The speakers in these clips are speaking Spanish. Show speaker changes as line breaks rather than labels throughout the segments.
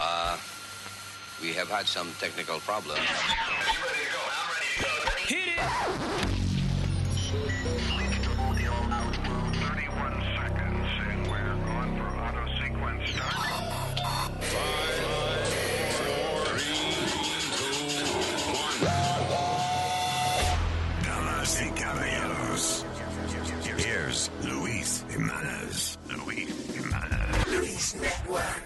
Uh, we have had some technical problems.
Hit it!
Damas y caballeros, here's Luis Jimenez. Luis Jimenez. Luis Network.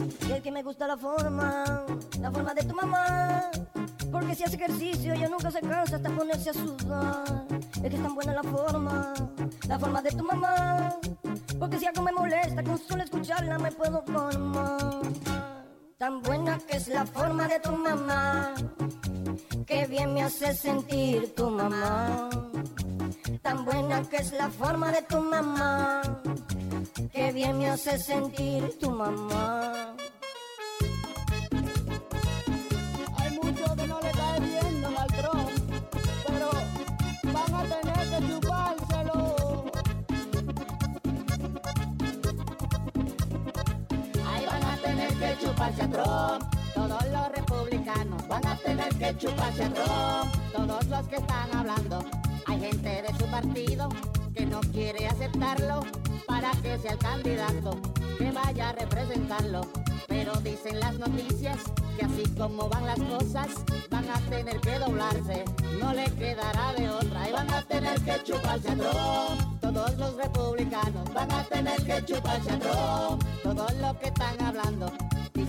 Y el que me gusta la forma, la forma de tu mamá. Porque si hace ejercicio ella nunca se cansa hasta ponerse a sudar. Es que es tan buena la forma, la forma de tu mamá. Porque si algo me molesta, con solo escucharla me puedo formar. Tan buena que es la forma de tu mamá. Que bien me hace sentir tu mamá. Tan buena que es la forma de tu mamá. Que bien me hace sentir tu mamá.
Chuparse a Trump. Todos los republicanos van a tener que chuparse a Trump. Todos los que están hablando. Hay gente de su partido que no quiere aceptarlo para que sea el candidato que vaya a representarlo. Pero dicen las noticias que así como van las cosas, van a tener que doblarse. No le quedará de otra y van a tener que chuparse a Trump. Todos los republicanos van a tener que chuparse a Trump. Todos los que están hablando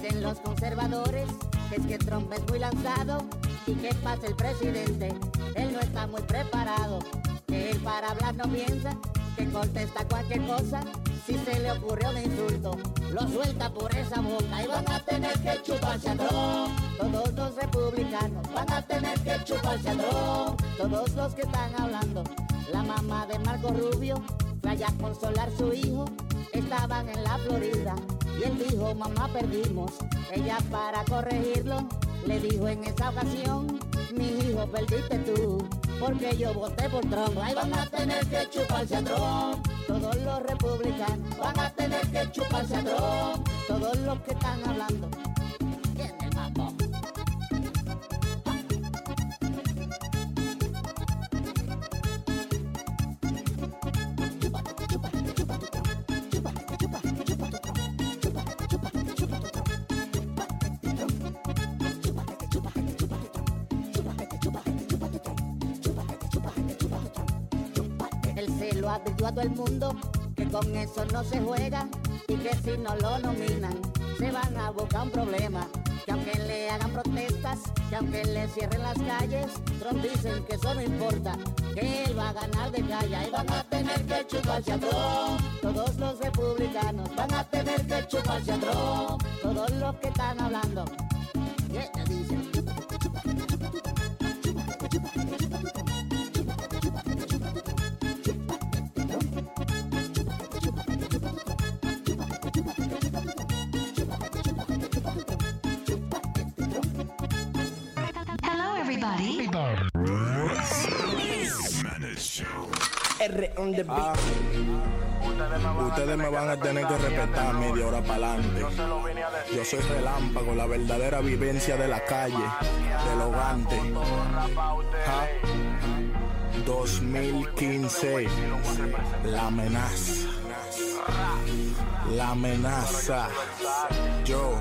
Dicen los conservadores es que Trump es muy lanzado y que pasa el presidente, él no está muy preparado, que él para hablar no piensa, que contesta cualquier cosa, si se le ocurrió un insulto, lo suelta por esa boca y van a tener que chuparse a Trump. Todos los republicanos van a tener que chuparse a Trump. Todos los que están hablando, la mamá de Marco Rubio fue allá a consolar su hijo, estaban en la Florida y él dijo, mamá, perdimos. Ella para corregirlo le dijo en esa ocasión, mi hijo, perdiste tú, porque yo voté por Trump. Ahí van a tener que chuparse a Trump. Todos los republicanos van a tener que chuparse a Trump. Todos los que están hablando. Lo advirtió a todo el mundo que con eso no se juega y que si no lo nominan se van a buscar un problema. Que aunque le hagan protestas, que aunque le cierren las calles, Trump dicen que eso no importa, que él va a ganar de calle y van a tener que chuparse a. Todos los republicanos van a tener que chuparse a. Todos los que están hablando. ¿Qué te dicen?
Ustedes me van a tener que respetar media hora para adelante. Yo soy relámpago, la verdadera vivencia de la calle, del hogante. Ja. 2015, la amenaza. La amenaza. Yo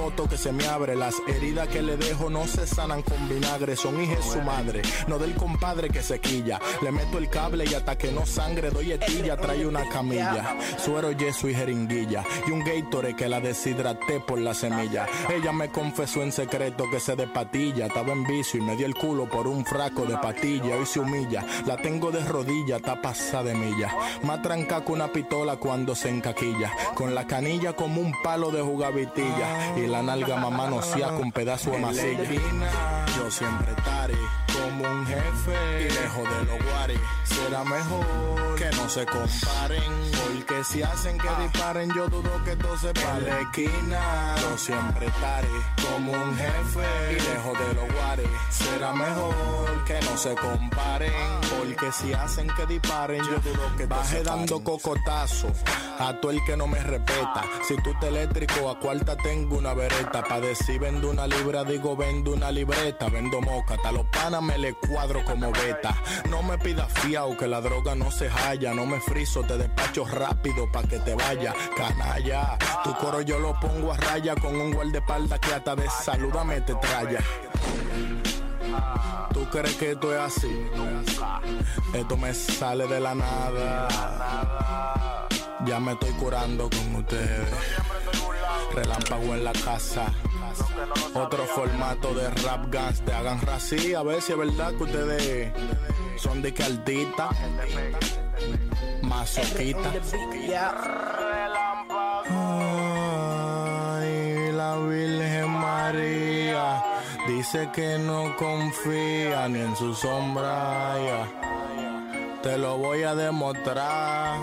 toto que se me abre. Las heridas que le dejo no se sanan con vinagre, son hijas su madre. No del compadre que se quilla. Le meto el cable y hasta que no sangre doy etilla, trae una camilla. Suero, yeso y jeringuilla. Y un Gatorade que la deshidraté por la semilla. Ella me confesó en secreto que se de patilla. Estaba en vicio y me dio el culo por un fraco de patilla. Hoy se humilla. La tengo de rodilla, está pasada de milla. Más tranca que una pistola cuando se encaquilla. Con la canilla como un palo de jugavitilla. Y la nalga mamá no con pedazo de masilla. Yo siempre estaré como un jefe. Y lejos de los guares. Será mejor que no se comparen. Porque si hacen que disparen, yo dudo que todo se para la esquina. Yo siempre estaré como un jefe. Y lejos de los guares. Será mejor que no se comparen. Porque si hacen que disparen, yo dudo que Baje dando cocotazo a todo el que no me respeta. Si tú te eléctrico, a cuarta tengo una vereta. Pa' decir vendo una libra, digo vendo una libreta. Vendo moca, a los panas me le cuadro como beta. No me pidas fiao que la droga no se No me friso, te despacho rápido pa' que te vaya. Canalla, tu coro yo lo pongo a raya con un guardaespaldas que hasta de saludame te traya. ¿Tú crees que esto es así? Esto me sale de la nada. Ya me estoy curando con ustedes. Relámpago en la casa. Otro formato de rap gas. Te hagan rací. A ver si es verdad que ustedes son de que altita. Masoquita. Ay, la Virgen María. Dice que no confía ni en su sombra. Te lo voy a demostrar.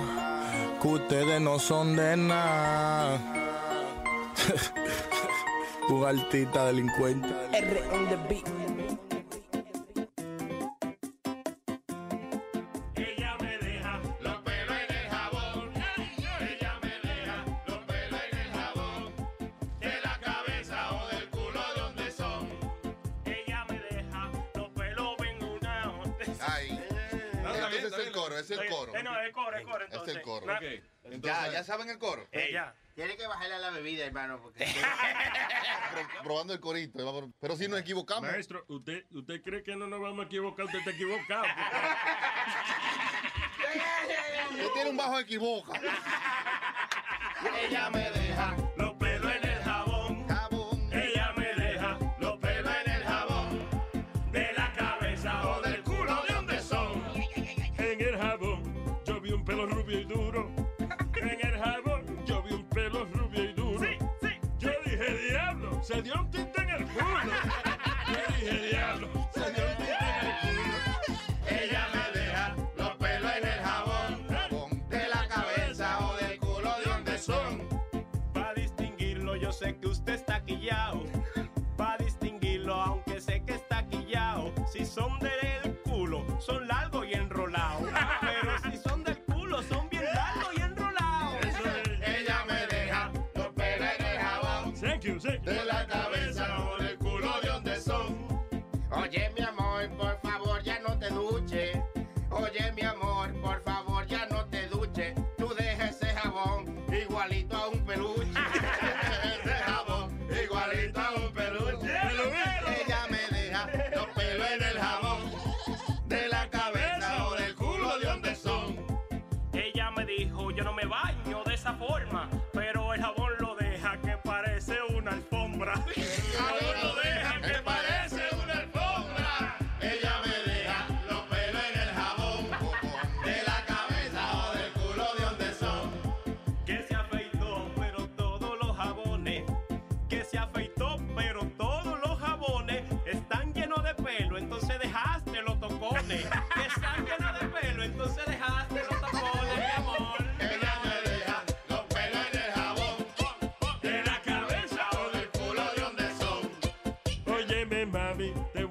Que ustedes no son de nada. Un altita delincuente.
R on the beat.
Ella me deja los pelos en el jabón. Ella me deja los pelos en el jabón. De la cabeza o del culo de donde son. Ella me deja los pelos engunados.
Ay. Entonces es el coro, es el coro.
Eh, no, es coro, es coro.
Es
Entonces,
el coro. Ya, ya saben el coro.
Ella.
Tiene que bajarle a la bebida, hermano, porque
Pro- probando el corito. Pero si nos equivocamos.
Maestro, ¿usted, ¿usted cree que no nos vamos a equivocar? Usted está equivocado.
Usted tiene un bajo equivoca.
Ella me deja se dio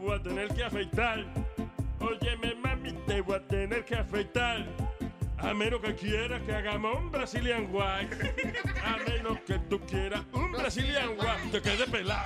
voy a tener que afeitar. Óyeme, mami, te voy a tener que afeitar. A menos que quieras que hagamos un Brazilian White. A menos que tú quieras un Brazilian White. Te quede pelado.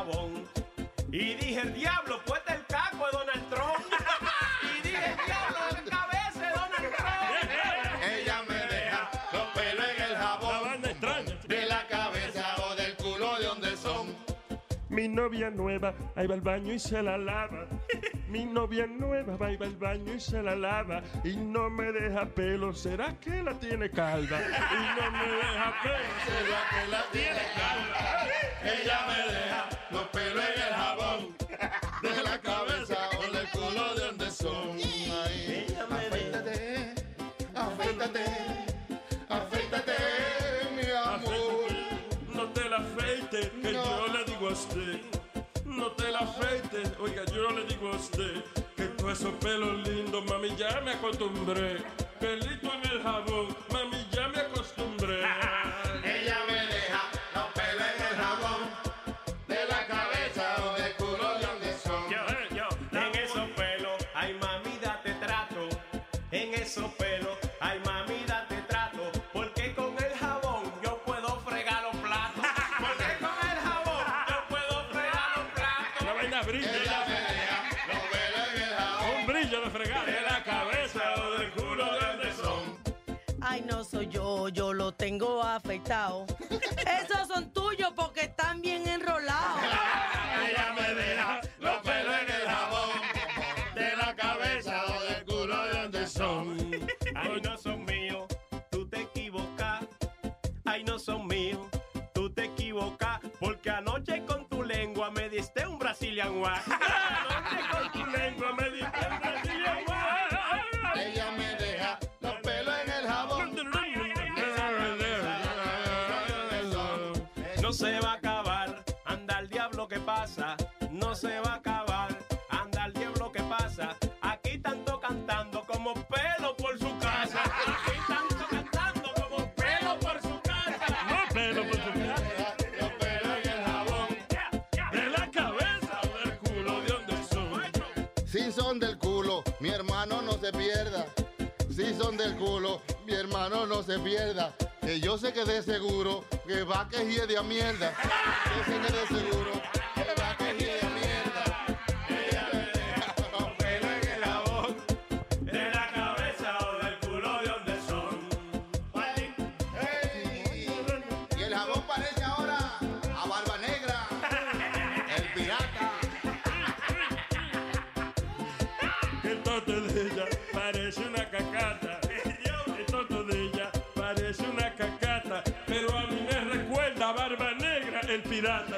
Jabón.
Y dije, el diablo, puesta el caco de Donald Trump. Y dije, el diablo, la cabeza de Donald Trump.
Ella me deja los pelos en el jabón. De la cabeza o del culo de donde son.
Mi novia nueva, ahí va al baño y se la lava. Mi novia nueva va y va al baño y se la lava. Y no me deja pelo, ¿será que la tiene calva? Y no me deja pelo, ¿será que la tiene calva?
Ella me deja los pelos en el jabón. De la cabeza o del culo de donde son. Ay, afeítate, afeítate, afeítate, mi amor.
No te la afeites, que yo le digo a usted. No te la afeites, oiga, yo le digo a usted. Que todos esos pelos lindos, mami, ya me acostumbré. Pelito en el jabón,
tengo afeitado. Esos son tuyos porque están bien enrolados.
Ella me deja los pelos en el jabón. De la cabeza o del culo de donde son.
Ay, no son míos, tú te equivocas. Ay, no son míos, tú te equivocas. Porque anoche con tu lengua me diste un Brazilian Wax.
mi hermano no se pierda. Si son del culo, mi hermano no se pierda. Que yo sé que de seguro que va que de a mierda. Seguro
pirata.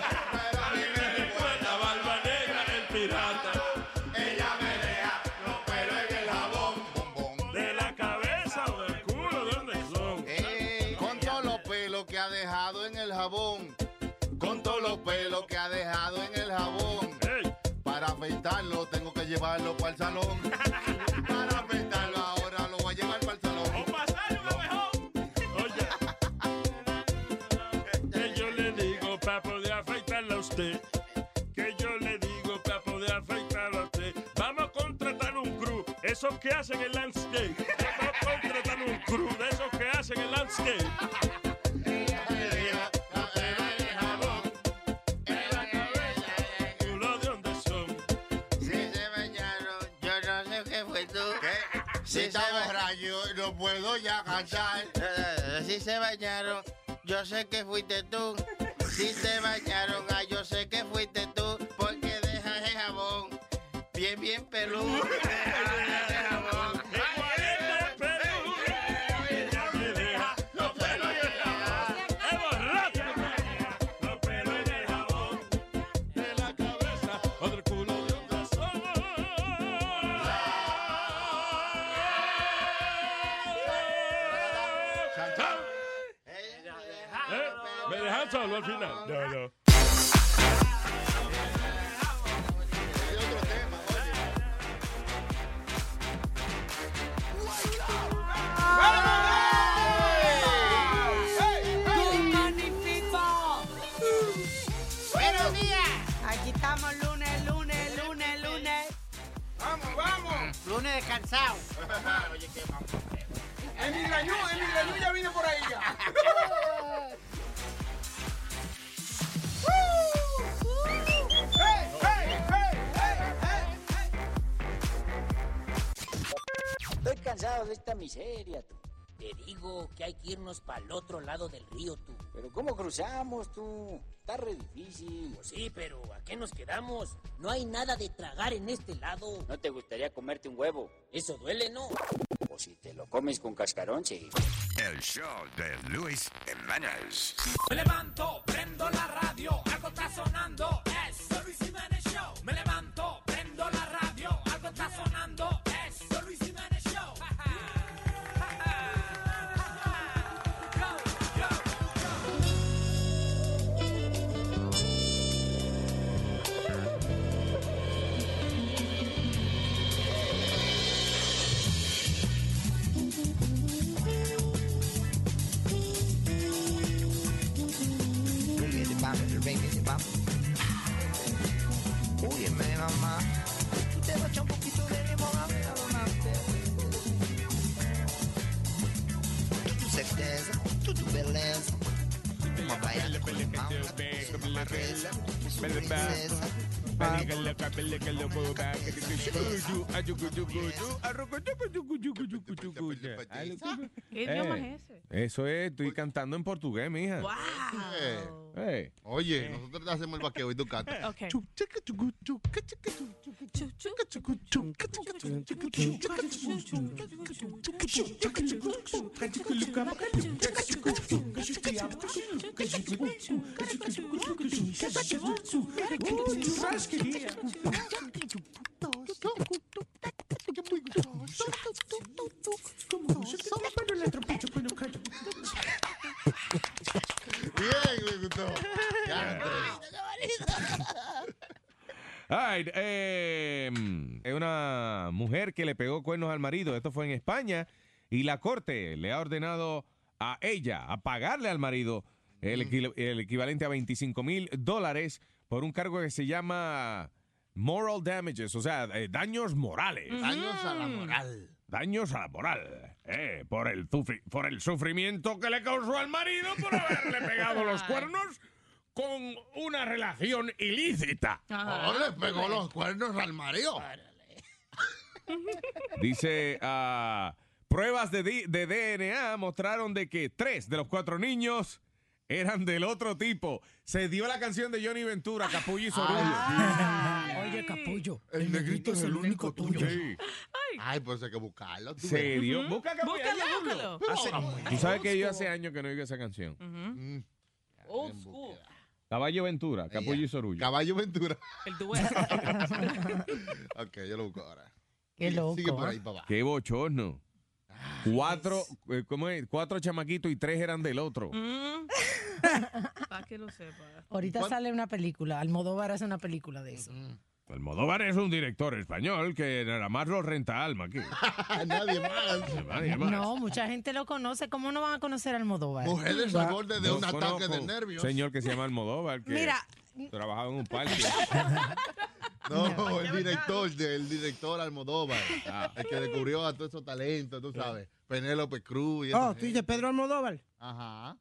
Pero a mí me recuerda
Barba Negra, el pirata.
Ella me deja los pelos en el jabón.
De la cabeza o del culo, ¿de dónde son?
Ey, con todos los pelos que ha dejado en el jabón. Con todos los pelos que ha dejado en el jabón.
Ey,
Para afeitarlo tengo que llevarlo para el salón.
esos que hacen el landscape. No contratan un crew de esos que hacen el landscape. Culo de dónde son.
Si se bañaron, yo no sé qué fue tú.
Si está borracho, no puedo ya cantar.
Eh, Si se bañaron, yo sé que fuiste tú. Si se bañaron, ah, yo sé que fuiste tú. Porque dejas el jabón bien, bien peludo.
al final? No, no.
Buenos días.
Aquí estamos lunes, lunes, lunes, lunes.
Vamos, vamos. Lunes descansado. Oye, qué vamos.
Emi Grañú, Emi Grañú ya vino por ahí ya.
Estoy cansado de esta miseria, tú. Te digo que hay que irnos para el otro lado del río, tú. Pero ¿cómo cruzamos, tú? Está re difícil. Pues sí, pero ¿a qué nos quedamos? No hay nada de tragar en este lado. ¿No te gustaría comerte un huevo? Eso duele, ¿no? O si te lo comes con cascarón, sí.
El show de Luis Jiménez.
Me levanto, prendo la radio, algo está sonando, es The Luis Jiménez Show. Me levanto,
Mamá, tú te vas a echar un poquito de limón a ver adelante. Tu, tu certeza, beleza. Uma baiana com limão, uma reza, princesa.
¿Qué idioma es ese?
Eso es, estoy cantando en portugués, mija.
Eh,
Eh.
Oye, nosotros te hacemos el vaqueo y tú cantas.
Ok.
Bien, me gustó.
Right, eh, es una mujer que le pegó cuernos al marido. Esto fue en España. Y la corte le ha ordenado a ella a pagarle al marido el, equi- el equivalente a 25 mil dólares por un cargo que se llama moral damages, o sea, eh, daños morales.
Daños a la moral.
Daños a la moral. eh, por, el sufri- por el sufrimiento que le causó al marido por haberle pegado los cuernos con una relación ilícita.
Oh, le pegó los cuernos al marido.
Dice, ah, pruebas de, DNA mostraron de que tres de los cuatro niños eran del otro tipo. Se dio la canción de Johnny Ventura, Capullo y Sorullo.
Oye, capullo.
El negrito es el único tuyo.
Sí.
Ay, pues hay que buscarlo. tú
Se. Busca Capullo.
Búscalo, búscalo.
Hace- Tú sabes que yo hace años que no oigo esa canción.
Mm.
Old school.
Caballo Ventura, Capullo y Sorullo.
Caballo Ventura.
El dueto.
ok, yo lo busco ahora.
Qué loco.
Sigue por ahí abajo.
Qué bochorno. Cuatro, eh, ¿cómo es? Cuatro chamaquitos y tres eran del otro.
Para que lo sepa.
Ahorita sale una película. Almodóvar hace una película de eso.
Almodóvar es un director español que nada más lo renta alma aquí.
Nadie más.
Nadie más.
No, mucha gente lo conoce. ¿Cómo no van a conocer a Almodóvar?
Mujeres al borde de un ataque
conozco
de
un
nervios.
Señor que se llama Almodóvar que
Mira.
trabajaba en un parque.
No, el director, el director Almodóvar. El que descubrió a todos esos talentos, tú sabes. Penélope Cruz y
Oh,
gente.
tú dices Pedro Almodóvar.
Ajá.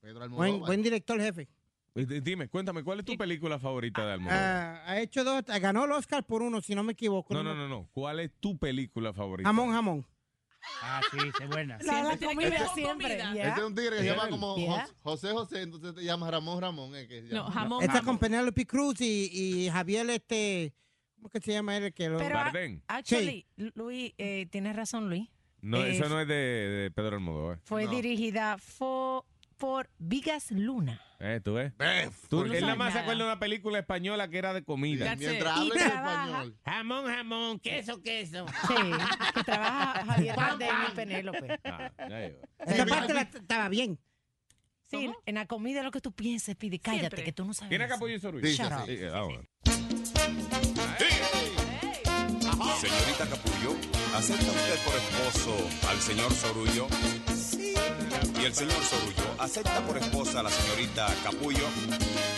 Pedro Almodóvar.
Buen, buen director, jefe.
Eh, Dime, cuéntame, ¿cuál es tu película favorita de Almodóvar?
Ah, ha hecho dos, ganó el Oscar por uno, si no me equivoco.
no, no, no, no. ¿Cuál es tu película favorita?
Jamón, jamón.
Ah, sí, es buena.
La, la comida
Este-
siempre.
Este es un tigre que se llama como
Yeah.
José José, entonces te llama Ramón Ramón. Es que se
No, jamón.
Está con Penélope Cruz y, y Javier, este. ¿Cómo que se llama él? el Que lo-
Pero, a-
Bardem.
actually, Luis, eh, tienes razón, Luis.
No,
Eh,
eso no es de, de Pedro Almodóvar.
Fue dirigida fo- por Vigas Luna.
Eh, ¿Tú ves? Tú-
No
él nada más se acuerda de una película española que era de comida.
Mientras habla Y en trabaja. español.
Jamón, jamón, queso, queso.
Sí, que trabaja Javier Bardem y Penélope.
Ah, ya llegó.
Esa parte la- estaba bien.
Sí, en la comida lo que tú pienses, pide, cállate,
Siempre.
que tú no sabes.
¿Tiene
eso.
capullo y sorullo?
Shut up.
Sí, ah, bueno.
Señorita Capullo, ¿acepta usted por esposo al señor Sorullo? ¿Y el señor Sorullo acepta por esposa a la señorita Capullo?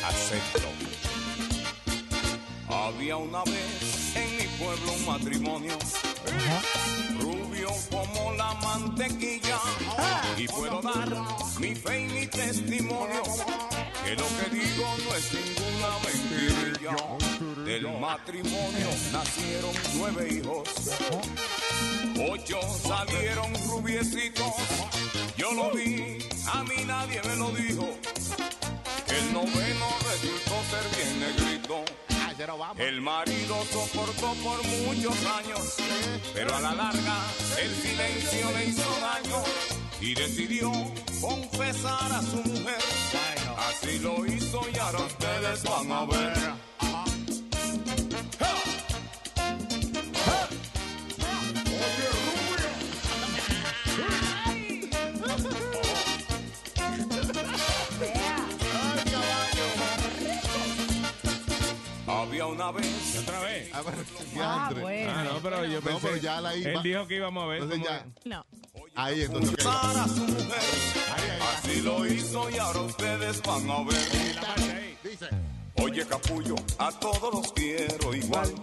Acepto. Había una vez en mi pueblo un matrimonio. Rubio como la mantequilla. Y puedo dar mi fe y mi testimonio que lo que digo no es ninguna mentirilla del matrimonio nacieron nueve hijos. Ocho salieron rubiecitos yo lo vi a mí nadie me lo dijo el noveno resultó ser bien negrito el marido soportó por muchos años, pero a la larga el silencio le hizo daño y decidió confesar a su mujer. Así lo hizo y ahora ustedes van a ver. Había una vez.
¿Otra vez?
Ah,
bueno. Ah, no, pero yo
No,
pensé-
pero ya la iba-
Él dijo que íbamos a ver
Entonces ya.
No.
Ahí entonces.
su mujer. Así lo hizo y ahora ustedes van a ver.
Dice.
Oye capullo, a todos los quiero igual.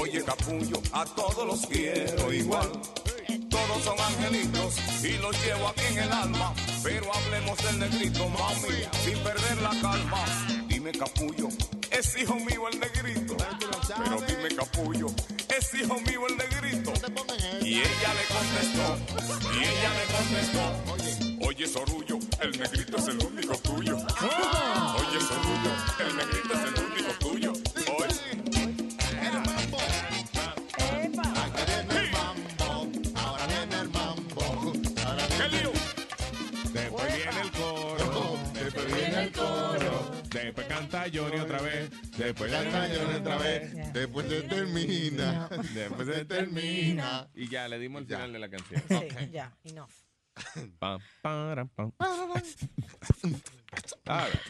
Oye capullo, a todos los quiero igual. Todos son angelitos y los llevo aquí en el alma. Pero hablemos del negrito, mami, sin perder la calma. Dime capullo, es hijo mío el negrito. Pero dime capullo, es hijo mío el negrito. Y ella le contestó, y ella le contestó. Oye Sorullo, el negrito es el único tuyo. Oye Sorullo,
Johnny otra vez. Después
Canta Johnny otra vez. Después se termina.
Después se termina. Y ya, le dimos el final de la canción.
Sí, ya, enough.
Pam, pam. All right.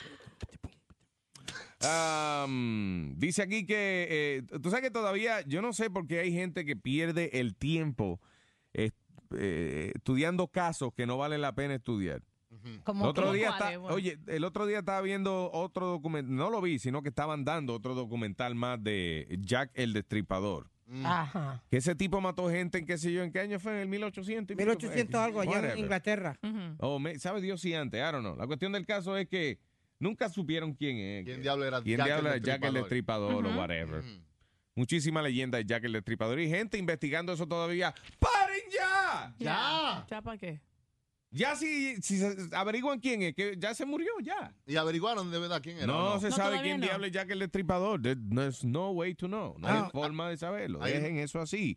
Um, dice aquí que eh, tú sabes que todavía yo no sé por qué hay gente que pierde el tiempo eh, eh, estudiando casos que no vale la pena estudiar.
¿Cómo
El otro día está-
Bueno.
oye, el otro día estaba viendo otro documental, no lo vi, sino que estaban dando otro documental más de Jack el Destripador.
Ajá.
Que ese tipo mató gente en qué sé yo, en qué año fue, en el 1800. y pico fue.
1800 algo allá en. Inglaterra.
O me- sabe Dios si antes, I don't know. La cuestión del caso es que nunca supieron quién es.
¿Quién diablo era
quién
Jack
diablo
el
Jack el
Destripador?
O whatever. Muchísima leyenda de Jack el Destripador y gente investigando eso todavía. ¡Paren ya!
Ya. ¿Ya para qué?
Ya si, si se- averiguan quién es, que ya se murió ya.
Y averiguaron de verdad quién era.
No,
¿o
se
No,
sabe quién
no.
diablo es Jack el Destripador. There- There's no way to know. No hay
Ah,
forma de saberlo. Dejen eso así.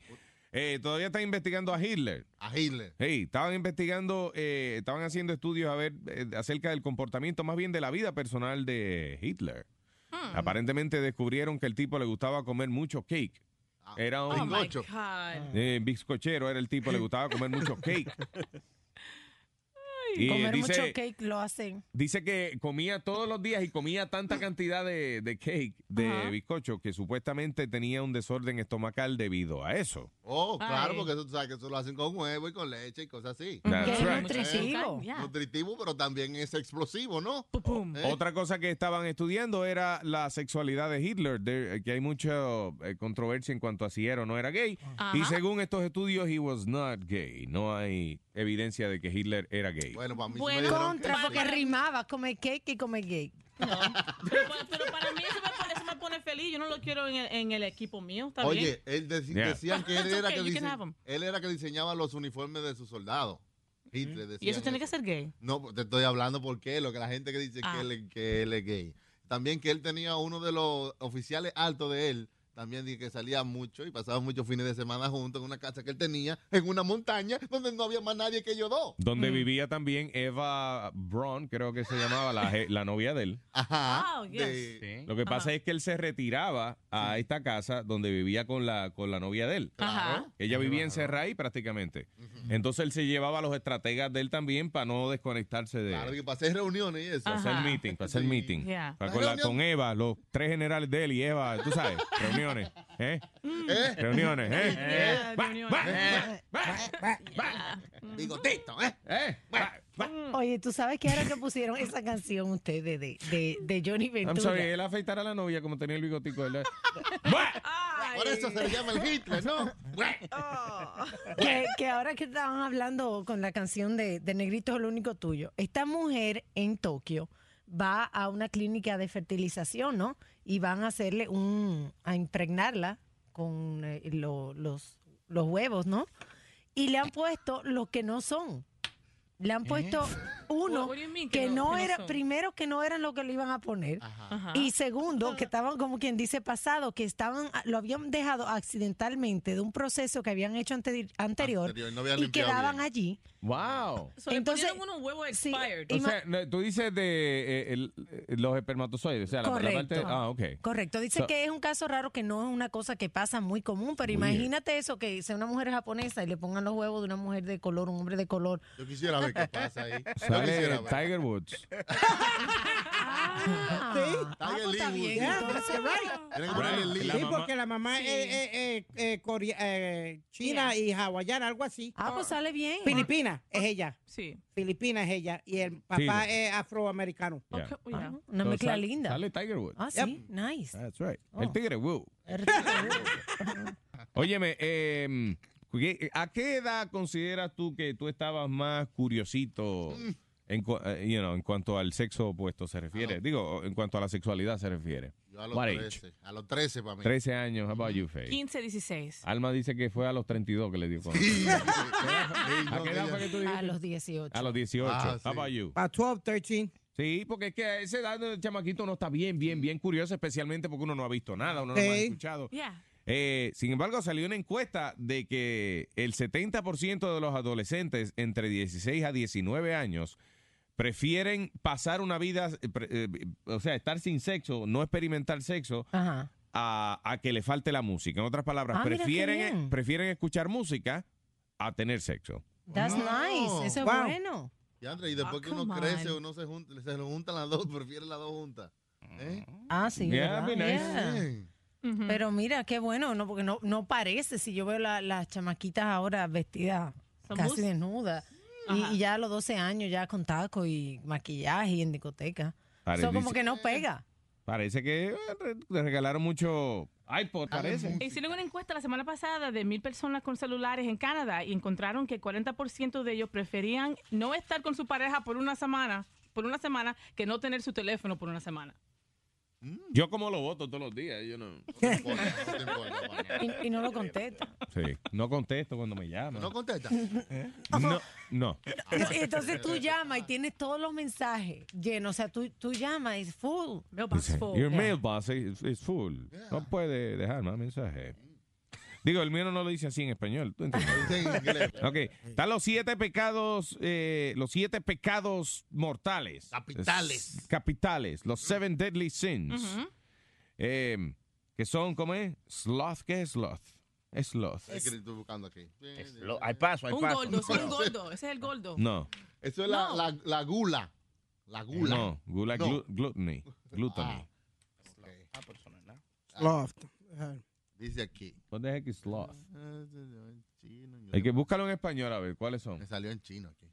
Eh, todavía están investigando a Hitler.
A Hitler.
Hey, estaban investigando, eh, estaban haciendo estudios a ver eh, acerca del comportamiento, más bien de la vida personal de Hitler.
Hmm.
Aparentemente descubrieron que el tipo le gustaba comer mucho cake. Era un
Oh
eh, bizcochero, era el tipo, le gustaba comer mucho cake. Y, eh,
Comer
dice,
mucho cake lo hacen.
dice que comía todos los días y comía tanta cantidad de, de cake, de
Ajá.
bizcocho, que supuestamente tenía un desorden estomacal debido a eso.
Oh, claro,
Ay.
porque eso, tú sabes que eso lo hacen con huevo y con leche y cosas así.
That's right.
nutritivo.
Yeah.
Nutritivo, pero también es explosivo, ¿no? ¿Eh?
Otra cosa que estaban estudiando era la sexualidad de Hitler, de- que hay mucha eh, controversia en cuanto a si era o no era gay.
Ajá.
Y según estos estudios, he was not gay. No hay evidencia de que Hitler era gay.
Bueno, para mí
Bueno,
dijeron
contra,
que
porque rimaba comer cake y comer gay.
Pero, pero para mí eso me, pone, eso me pone feliz. Yo no lo quiero en el, en el equipo mío. ¿está bien?
Oye, él deci-
Yeah.
decían que él era
okay,
que, dise-
'em.
él era que diseñaba los uniformes de sus soldados. Hitler
Y eso tiene que ser gay.
No, pues, te estoy hablando porque lo que la gente que dice
Ah.
que, él, que él es gay. También que él tenía uno de los oficiales altos de él. También dije que salía mucho y pasaba muchos fines de semana juntos en una casa que él tenía en una montaña donde no había más nadie que ellos dos.
Donde vivía también Eva Braun, creo que se llamaba la, la novia de él.
Ajá.
Oh, yes.
de-
Lo que pasa es que él se retiraba a esta casa donde vivía con la, con la novia de él.
Ajá.
Ella vivía encerrada ahí prácticamente. Entonces él se llevaba a los estrategas de él también para no desconectarse de...
Claro, y para hacer reuniones y eso.
Para hacer meeting, para hacer
Sí.
meeting.
Yeah.
Para con, la- con Eva, los tres generales de él y Eva, tú sabes, reuniones. ¿eh?
¿Eh?
Reuniones, ¿eh?
Yeah,
Va,
reuniones.
va, va, va,
Bigotito, ¿eh?
¿eh? Va, va.
Oye, ¿tú sabes que ahora que pusieron esa canción ustedes de, de, de Johnny Ventura?
I'm sorry, él afeitará a la novia como tenía el bigotico. ¿verdad?
Por eso se le llama el Hitler, ¿no?
que, que ahora que estaban hablando con la canción de, de Negrito es lo único tuyo, esta mujer en Tokio va a una clínica de fertilización, ¿no? Y van a hacerle un, a impregnarla con eh, lo- los, los huevos, ¿no? Y le han puesto los que no son. Le han puesto uno
What- what do you mean
que,
que no-
no
que no
era,
son?
primero que no eran lo que le iban a poner.
Ajá.
Y segundo, que estaban como quien dice pasado, que estaban, lo habían dejado accidentalmente de un proceso que habían hecho ante- anterior,
Anterior, no habían
y quedaban
bien.
allí.
Wow.
So,
Entonces-
unos huevos
Sí,
expired.
O sea, tú dices de eh, el- eh, los espermatozoides, o sea, la- la,
Correcto.
parte... Ah, ok.
Correcto, dice
So-
que es un caso raro que no es una cosa que pasa muy común, pero imagínate eso, que sea una mujer japonesa y le pongan los huevos de una mujer de color, un hombre de color.
Yo quisiera ver qué pasa ahí.
Sale. Tiger Woods.
Ah,
Tiger
ah, pues está
Lee
bien,
Woods.
right.
Ponerle
Bueno,
Lee.
la
Sí, porque la mamá
Sí.
es eh, eh, eh, corea- eh, china y hawaiana, algo así.
Ah, pues sale bien.
Filipina es ella.
Sí.
Filipina es ella. Y el papá es afroamericano.
Yeah.
Okay, yeah.
Una
So,
mezcla
sal-
linda.
Sale Tiger Woods.
Ah, sí, nice.
That's right.
Oh.
El tigre, woo. Óyeme, eh, ¿qué- ¿a qué edad consideras tú que tú estabas más curiosito en, cu- eh, you know, en cuanto al sexo opuesto se refiere? Digo, en cuanto a la sexualidad se refiere.
Yo a los
What age?
13. A los 13 para mí.
13 años, how about you, Faye?
15, 16.
Alma dice que fue a los 32 que le dio con.
Sí,
¿A
no,
qué edad fue que tú
A
dijiste?
los 18.
A los 18.
Ah,
How
sí.
about you?
Para 12, 13.
Sí, porque es que a esa edad del chamaquito uno está bien, bien, bien curioso, especialmente porque uno no ha visto nada, uno no lo ha
Sí.
escuchado.
Yeah.
Eh, sin embargo, salió una encuesta de que el 70% de los adolescentes entre 16 a 19 años prefieren pasar una vida, eh, pre- eh, o sea, estar sin sexo, no experimentar sexo,
Ajá.
a, a que le falte la música. En otras palabras,
Ah,
prefieren, prefieren escuchar música a tener sexo.
That's nice. Eso es
Wow.
bueno.
Y André, y después
Ah,
que uno crece, uno se junta, se lo juntan las dos, prefiere las dos juntas. ¿Eh?
Ah, sí. Pero mira, qué bueno, ¿no? Porque no, no parece, si yo veo la- las chamaquitas ahora vestidas casi desnudas. Y, ya a los 12 años, ya con taco y maquillaje y en discoteca. Eso como que no pega.
Parece que le regalaron mucho iPod, parece.
Hicieron una encuesta la semana pasada de mil personas con celulares en Canadá y encontraron que 40% de ellos preferían no estar con su pareja por una semana, por una semana, que no tener su teléfono por una semana.
Yo como lo voto todos los días, yo no...
No te importa, no te importa, Juan.
Y, y no lo contesta.
Sí, no contesto cuando me llaman.
¿No contesta?
No,
Entonces tú llamas y tienes todos los mensajes llenos. O sea, tú, tú llamas y es full.
Mailbox full.
Your
Yeah.
mailbox is, is full. No puede dejar más mensajes. Digo, el mío no lo dice así en español. ¿tú entiendes?
Dice en inglés.
Ok, están los siete pecados, eh, los siete pecados mortales.
Capitales.
Es- capitales, los seven deadly sins. Eh, que son, ¿cómo es? Sloth, ¿qué es sloth? Es sloth.
Es que estoy buscando aquí.
Hay paso, hay
Un
paso.
gordo, sí, un gordo. Ese es el gordo.
No,
Eso es la,
No.
la, la gula. La gula.
no, gula,
No.
glu- gluttony, gluttony.
Ah.
Ah, no es nada.
Loft. Ajá.
Dice aquí.
What the heck is sloth?
Chino, yo-
Hay que búscalo en español a ver cuáles son.
Me salió en chino aquí.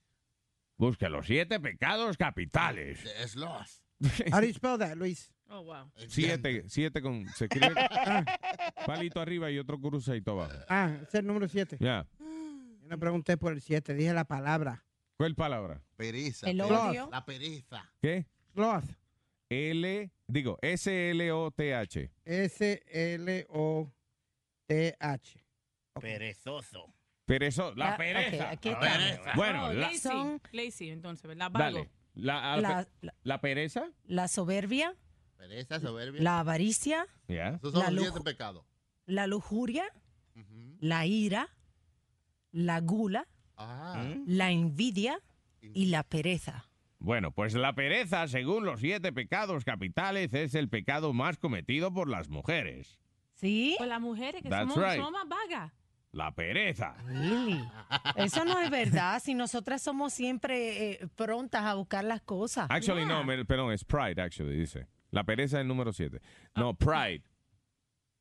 Busca los siete pecados capitales.
Es lost.
How do you spell that, Luis?
Oh, wow.
Siete, siete con. Se escribe palito arriba y otro cruzadito abajo.
Ah, es el número 7.
Ya.
Yo no pregunté por el 7, dije la palabra.
¿Cuál palabra?
Pereza.
El odio.
La pereza.
¿Qué?
Sloth.
L, digo, S-L-O-T-H.
S-L-O-T-H.
Perezoso.
Perezo, la
Ah,
pereza.
ok, aquí
La
está.
pereza. Bueno,
Oh,
la,
lazy, lazy, entonces, ¿verdad? Vago.
dale. La,
La-
la pereza.
La soberbia,
Pereza, soberbia.
la avaricia,
Ya.
Esos son
la
los siete pecados.
la lujuria, la ira, la gula,
Ah.
la envidia y la pereza.
Bueno, pues la pereza, según los siete pecados capitales, es el pecado más cometido por las mujeres.
¿Sí?
Pues las mujeres que
That's
somos,
right.
somos más vagas.
La pereza.
Really? Eso no es verdad. Si nosotras somos siempre eh, prontas a buscar las cosas.
Actually, no, me- perdón, es pride, actually, dice. La pereza es el número siete. No, pride.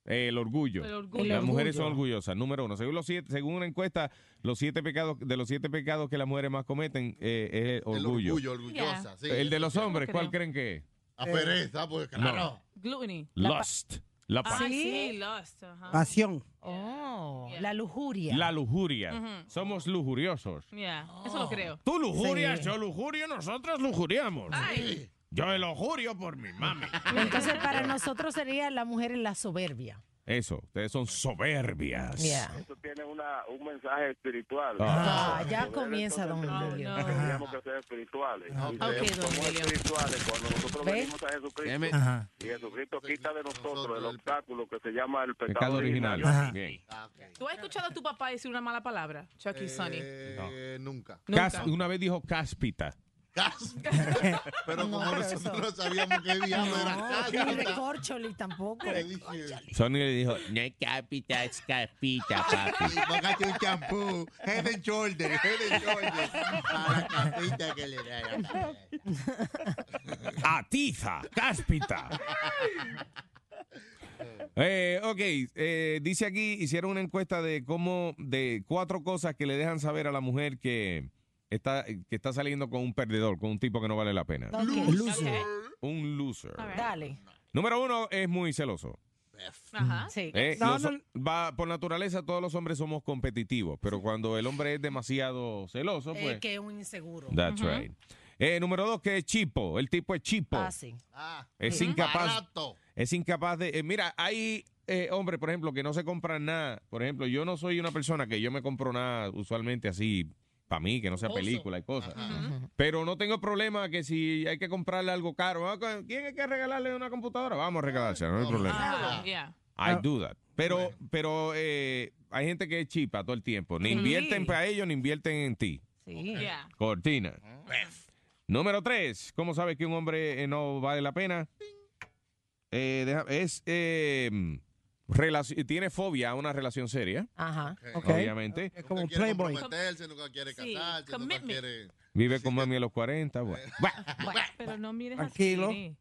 El orgullo.
El orgullo.
Las mujeres
orgullo.
son orgullosas. Número uno. Según, los siete, según una encuesta, los siete pecados, de los siete pecados que las mujeres más cometen eh, es el
El
orgullo.
orgullo, orgullosa. sí,
el de los hombres, ¿cuál
creo.
creen que es?
A pereza, pues claro.
Gluttony.
Lust. La,
Ah,
pa-
sí, lust. ajá.
Pasión.
Oh, la lujuria.
la lujuria. Somos lujuriosos.
Yeah, eso lo creo.
Tú lujurias,
Sí.
yo lujurio, nosotros lujuriamos.
Ay.
Yo el lujurio por mi mami.
Entonces, para nosotros sería la mujer en la soberbia.
Eso, ustedes son soberbias.
Yeah.
Eso tiene una, un mensaje espiritual.
Ah.
Ah, ya comienza, don Emilio.
Tenemos que ser espirituales. Debemos-
don
somos
Emilio.
espirituales cuando nosotros
¿Ve?
venimos a Jesucristo.
Ajá.
Y Jesucristo quita de nosotros el obstáculo que se llama el pecado,
Pecado original.
original.
Bien.
¿Tú has escuchado a tu papá decir una mala palabra? Chucky Sonny.
Eh, nunca.
Cas- una vez dijo cáspita.
Pero como
pero
nosotros
eso-
no sabíamos qué diablo era
No,
cáspita.
ni recorcholi tampoco.
Sonny le dijo, no es cáspita, es cáspita, papi.
Póngate un champú. Head and shoulder, head and shoulder. Para la capita que le da.
Atiza, cáspita. Eh, ok, eh, dice aquí, hicieron una encuesta de cómo, de cuatro cosas que le dejan saber a la mujer que está, que está saliendo con un perdedor, con un tipo que no vale la pena.
Ok.
Loser. Un loser.
Dale.
Número uno, es muy celoso.
Ajá.
Sí.
Eh,
No,
los-
no.
va, por naturaleza, todos los hombres somos competitivos, pero cuando el hombre es demasiado celoso,
Eh,
pues.
que es un inseguro.
That's
Ujú.
right. Eh, número dos, que es chipo. El tipo es chipo.
Ah, sí.
Es
Ujú.
incapaz.
Barato.
Es incapaz de. eh, mira, hay eh, hombres, por ejemplo, que no se compran nada. Por ejemplo, yo no soy una persona que yo me compro nada usualmente así para mí, que no sea
Oso.
película y cosas. Pero no tengo problema que si hay que comprarle algo caro. ah, ¿Quién hay que regalarle una computadora? Vamos a regalársela, no hay problema.
Ah, yeah.
I do that. Pero, pero eh, hay gente que es chipa todo el tiempo. Ni
Sí.
invierten para ellos, ni invierten en ti.
Sí.
Yeah.
Cortina. Número tres. ¿Cómo sabes que un hombre eh, no vale la pena? Eh, deja- es eh, tiene fobia a una relación seria.
Ajá.
Obviamente.
Es como un
Quiere
playboy.
comprometerse, nunca quiere
Sí,
casarse, nunca
commitment.
quiere...
Vive con mami a los 40. Bueno.
Bueno, pero no mires
Tranquilo.
así.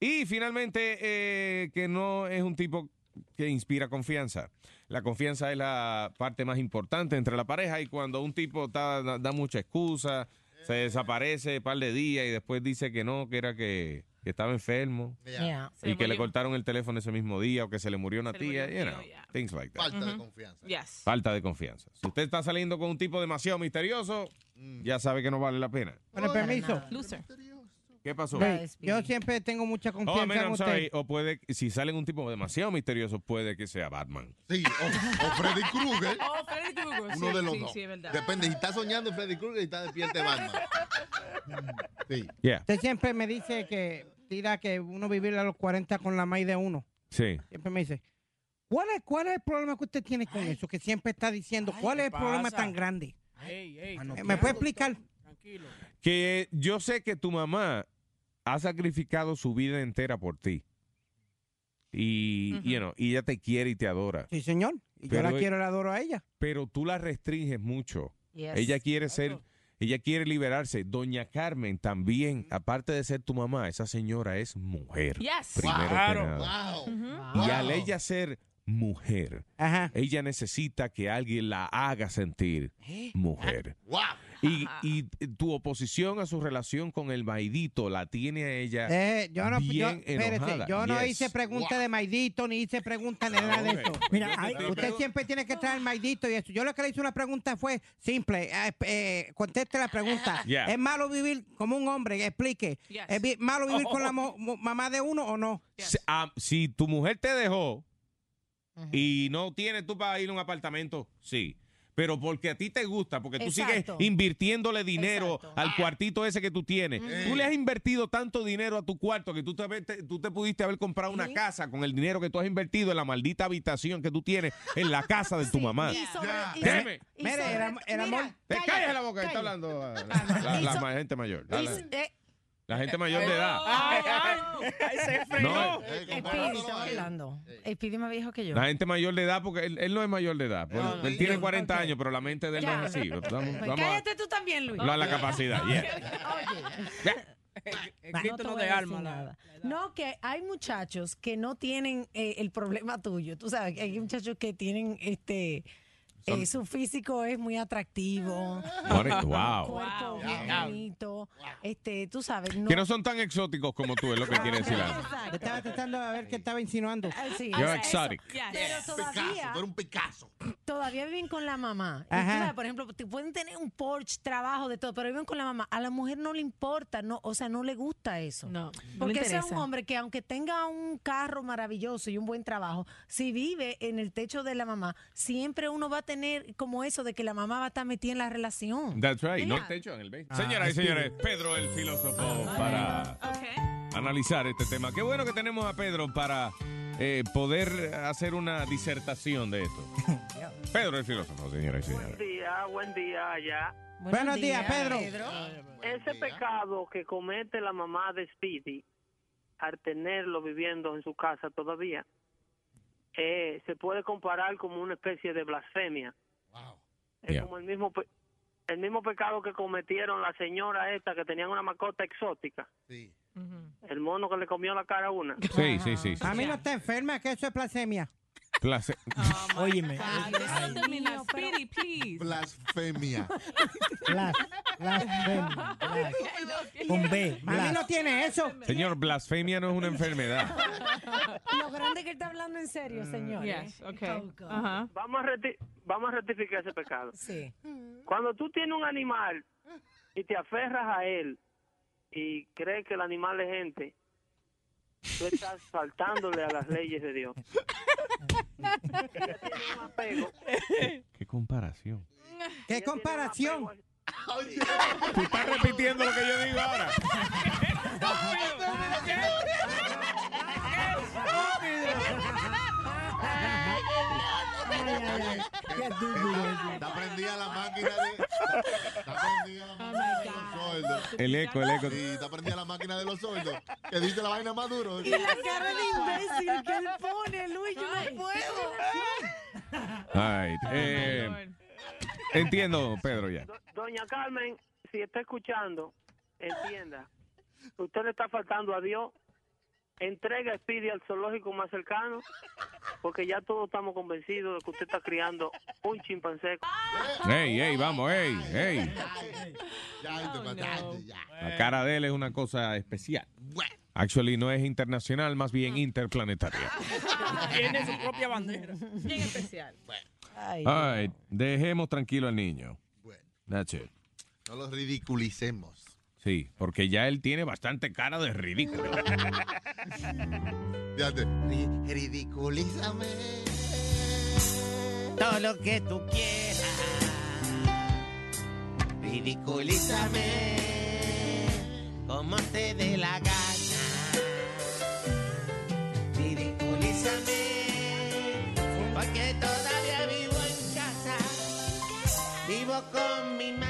Y finalmente, eh, que no es un tipo que inspira confianza. La confianza es la parte más importante entre la pareja y cuando un tipo está- da, da mucha excusa, se desaparece un par de días y después dice que no, que era que, que estaba enfermo
Yeah.
y
Se
que le cortaron el teléfono ese mismo día o que se le murió una
Se
tía,
murió
you know,
tío, yeah.
things like that.
Falta de confianza.
Yes.
Falta de confianza. Si usted está saliendo con un tipo demasiado misterioso, ya sabe que no vale la pena.
Con el permiso.
Loser.
¿Qué pasó?
Yo siempre tengo mucha
Oh,
confianza
man,
en usted.
sorry. O puede, si salen un tipo demasiado misterioso, puede que sea Batman.
Sí, o, o Freddy Krueger.
Oh, Freddy Krueger.
Uno
sí,
de los
sí,
dos.
Sí, es verdad.
Depende, si está soñando en Freddy Krueger y está despierto Batman. Sí.
Yeah.
Usted siempre me dice que tira que uno vivir a los 40 con la maíz de uno.
Sí.
Siempre me dice, ¿cuál es, cuál es el problema que usted tiene con eso? Que siempre está diciendo, ¿cuál es el problema tan grande?
Ey, ey,
¿Me puede explicar?
Tranquilo.
Que yo sé que tu mamá ha sacrificado su vida entera por ti. Y, you know, y ella te quiere y te adora.
Sí, señor. Y yo la quiero, la adoro a ella.
Pero tú la restringes mucho.
Yes.
Ella quiere ser, ella quiere liberarse. Doña Carmen también, aparte de ser tu mamá, esa señora es mujer.
Yes.
Primero que
Claro.
nada.
Wow.
Ujú.
Y al ella ser mujer. Ella necesita que alguien la haga sentir mujer. Y, y tu oposición a su relación con el maidito la tiene a ella
Eh, yo no, yo,
bien
espérese,
enojada.
yo no
Yes.
hice pregunta de maidito, ni hice pregunta de nada de eso.
Mira, hay-
usted siempre tiene que traer maidito y eso. Yo lo que le hice una pregunta fue simple. eh, eh, conteste la pregunta.
Yeah.
¿Es malo vivir como un hombre? Explique.
Yes.
¿Es malo vivir con la mo- mo- mamá de uno o no?
Si, ah, si tu mujer te dejó y no tienes tú para ir a un apartamento, sí. Pero porque a ti te gusta, porque tú
Exacto.
sigues invirtiéndole dinero al cuartito ese que tú tienes. Tú le has invertido tanto dinero a tu cuarto que tú te, te- tú te pudiste haber comprado una casa con el dinero que tú has invertido en la maldita habitación que tú tienes en la casa de tu mamá.
Y sobre- y
Deme.
sobre- y
Mire,
sobre-
el am- el amor-
mira,
Te
cállate,
calles la boca, que está
cállate.
hablando ah, la, la- gente mayor. La, gente mayor de edad.
Ay, ay,
se
No,
hablando. Speedy más viejo que yo.
La gente mayor de edad, porque él, él no es mayor de edad. pues,
No, no,
él
no,
tiene
no,
40
ok.
años, pero la mente de él no
Ya.
es así. Vamos,
Pues
vamos a
cállate tú también, Luis.
de la capacidad. yeah.
Te
no
a
de alma.
nada. No, que hay muchachos que no tienen eh, el problema tuyo. Tú sabes, que hay muchachos que tienen este. Eh, su físico es muy atractivo.
Bonito, wow.
Cuerpo bien bonito. Este, tú sabes, no.
Que no son tan exóticos como tú, es lo que quiere decir.
Yo estaba tratando de ver qué estaba insinuando.
Ah, sí.
You're exotic.
Pero todavía,
Tú eres un Picasso.
todavía viven con la mamá. Y tú
Ajá.
sabes, por ejemplo, te pueden tener un Porsche, trabajo, de todo, pero viven con la mamá. A la mujer no le importa, no, o sea, no le gusta eso.
No, no
Porque ese es un hombre que aunque tenga un carro maravilloso y un buen trabajo, si vive en el techo de la mamá, siempre uno va a tener como eso de que la mamá va a estar metida en la relación.
That's right. No
Yeah.
el techo, en el base.
Ah,
Señoras y señores, Pedro el filósofo para analizar este tema. Qué bueno que tenemos a Pedro para eh, poder hacer una disertación de esto. Pedro el filósofo, señoras y señores.
Buen día, buen día allá.
Buenos días, Pedro.
Ese pecado que comete la mamá de Speedy al tenerlo viviendo en su casa todavía, eh, se puede comparar como una especie de blasfemia. Es
Yeah.
como el mismo pe- el mismo pecado que cometieron la señora esta que tenían una mascota exótica. El mono que le comió la cara a una.
Sí, sí, sí. sí.
A mí no está enferma, que eso es blasfemia.
Place-
Óyeme.
Speedy, please.
Blasfemia.
Blas, blasfemia, blas.
Con B.
A mí
blas.
no tiene eso.
Señor, blasfemia no es una enfermedad.
Lo grande que él está hablando en serio, señor.
Yes, okay.
Oh, God.
Ajá.
Vamos a, reti- vamos a rectificar ese pecado.
Sí.
Cuando tú tienes un animal y te aferras a él y crees que el animal es gente, tú estás faltándole a las leyes de Dios. Ella tiene un apego.
Qué comparación.
¿Qué comparación?
Tú estás repitiendo lo que yo digo ahora.
Está prendida la máquina de. Está prendida la máquina de los sordos.
El eco, el eco.
Sí, está prendida la máquina de los sordos. Que dice la vaina más duro.
Y la cara de imbécil que él pone, Luis, yo no puedo.
All right, eh, entiendo, Pedro, ya.
Doña Carmen, si está escuchando, entienda. Usted le está faltando a Dios. Entrega a Speedy al zoológico más cercano, porque ya todos estamos convencidos de que usted está criando un chimpancé.
Ey, ey, vamos, ey, ey. La cara de él es una cosa especial. Actually, no es internacional, más bien interplanetaria.
Tiene su propia bandera.
Bien especial.
Ay,
All right, dejemos tranquilo al niño. That's it.
No los ridiculicemos.
Sí, porque ya él tiene bastante cara de ridículo.
Ridiculízame.
Todo lo que tú quieras. Ridiculízame. Como te dé la gana. Ridiculízame. Porque todavía vivo en casa. Vivo con mi mamá.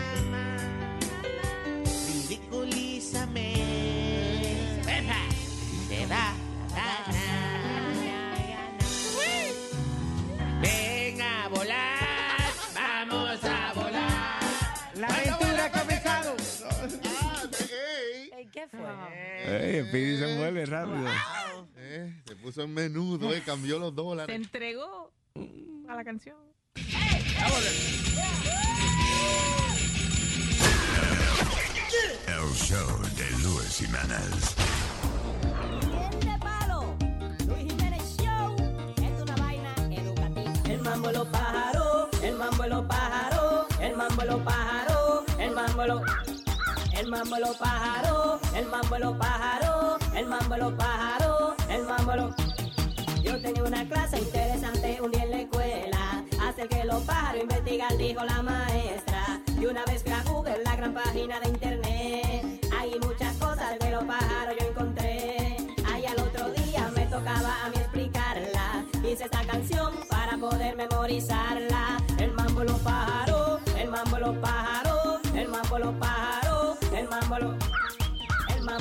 Ey, ¿Qué fue?
Ey, el Speedy se mueve rápido.
Eh, se puso en menudo, eh, cambió los
Se
dólares.
entregó a la canción.
El show de Luis Jiménez.
de palo. Luis Jiménez Show es una vaina educativa.
El mambo lo pájaro, el mambo lo pájaro, el mambo lo pájaro, el mambo lo el mambo lo pájaro, el mambo lo pájaro, el mambo lo pájaro, el mambo lo Yo tenía una clase interesante un día en la escuela, hacer que los pájaros investigan, dijo la maestra. Y una vez fui a Google, la gran página de internet, hay muchas cosas de los pájaros yo encontré. Ahí al otro día me tocaba a mí explicarla. Hice esta canción para poder memorizarla. El mambo los pájaros, el mambo los pájaros, el mambo los pájaros,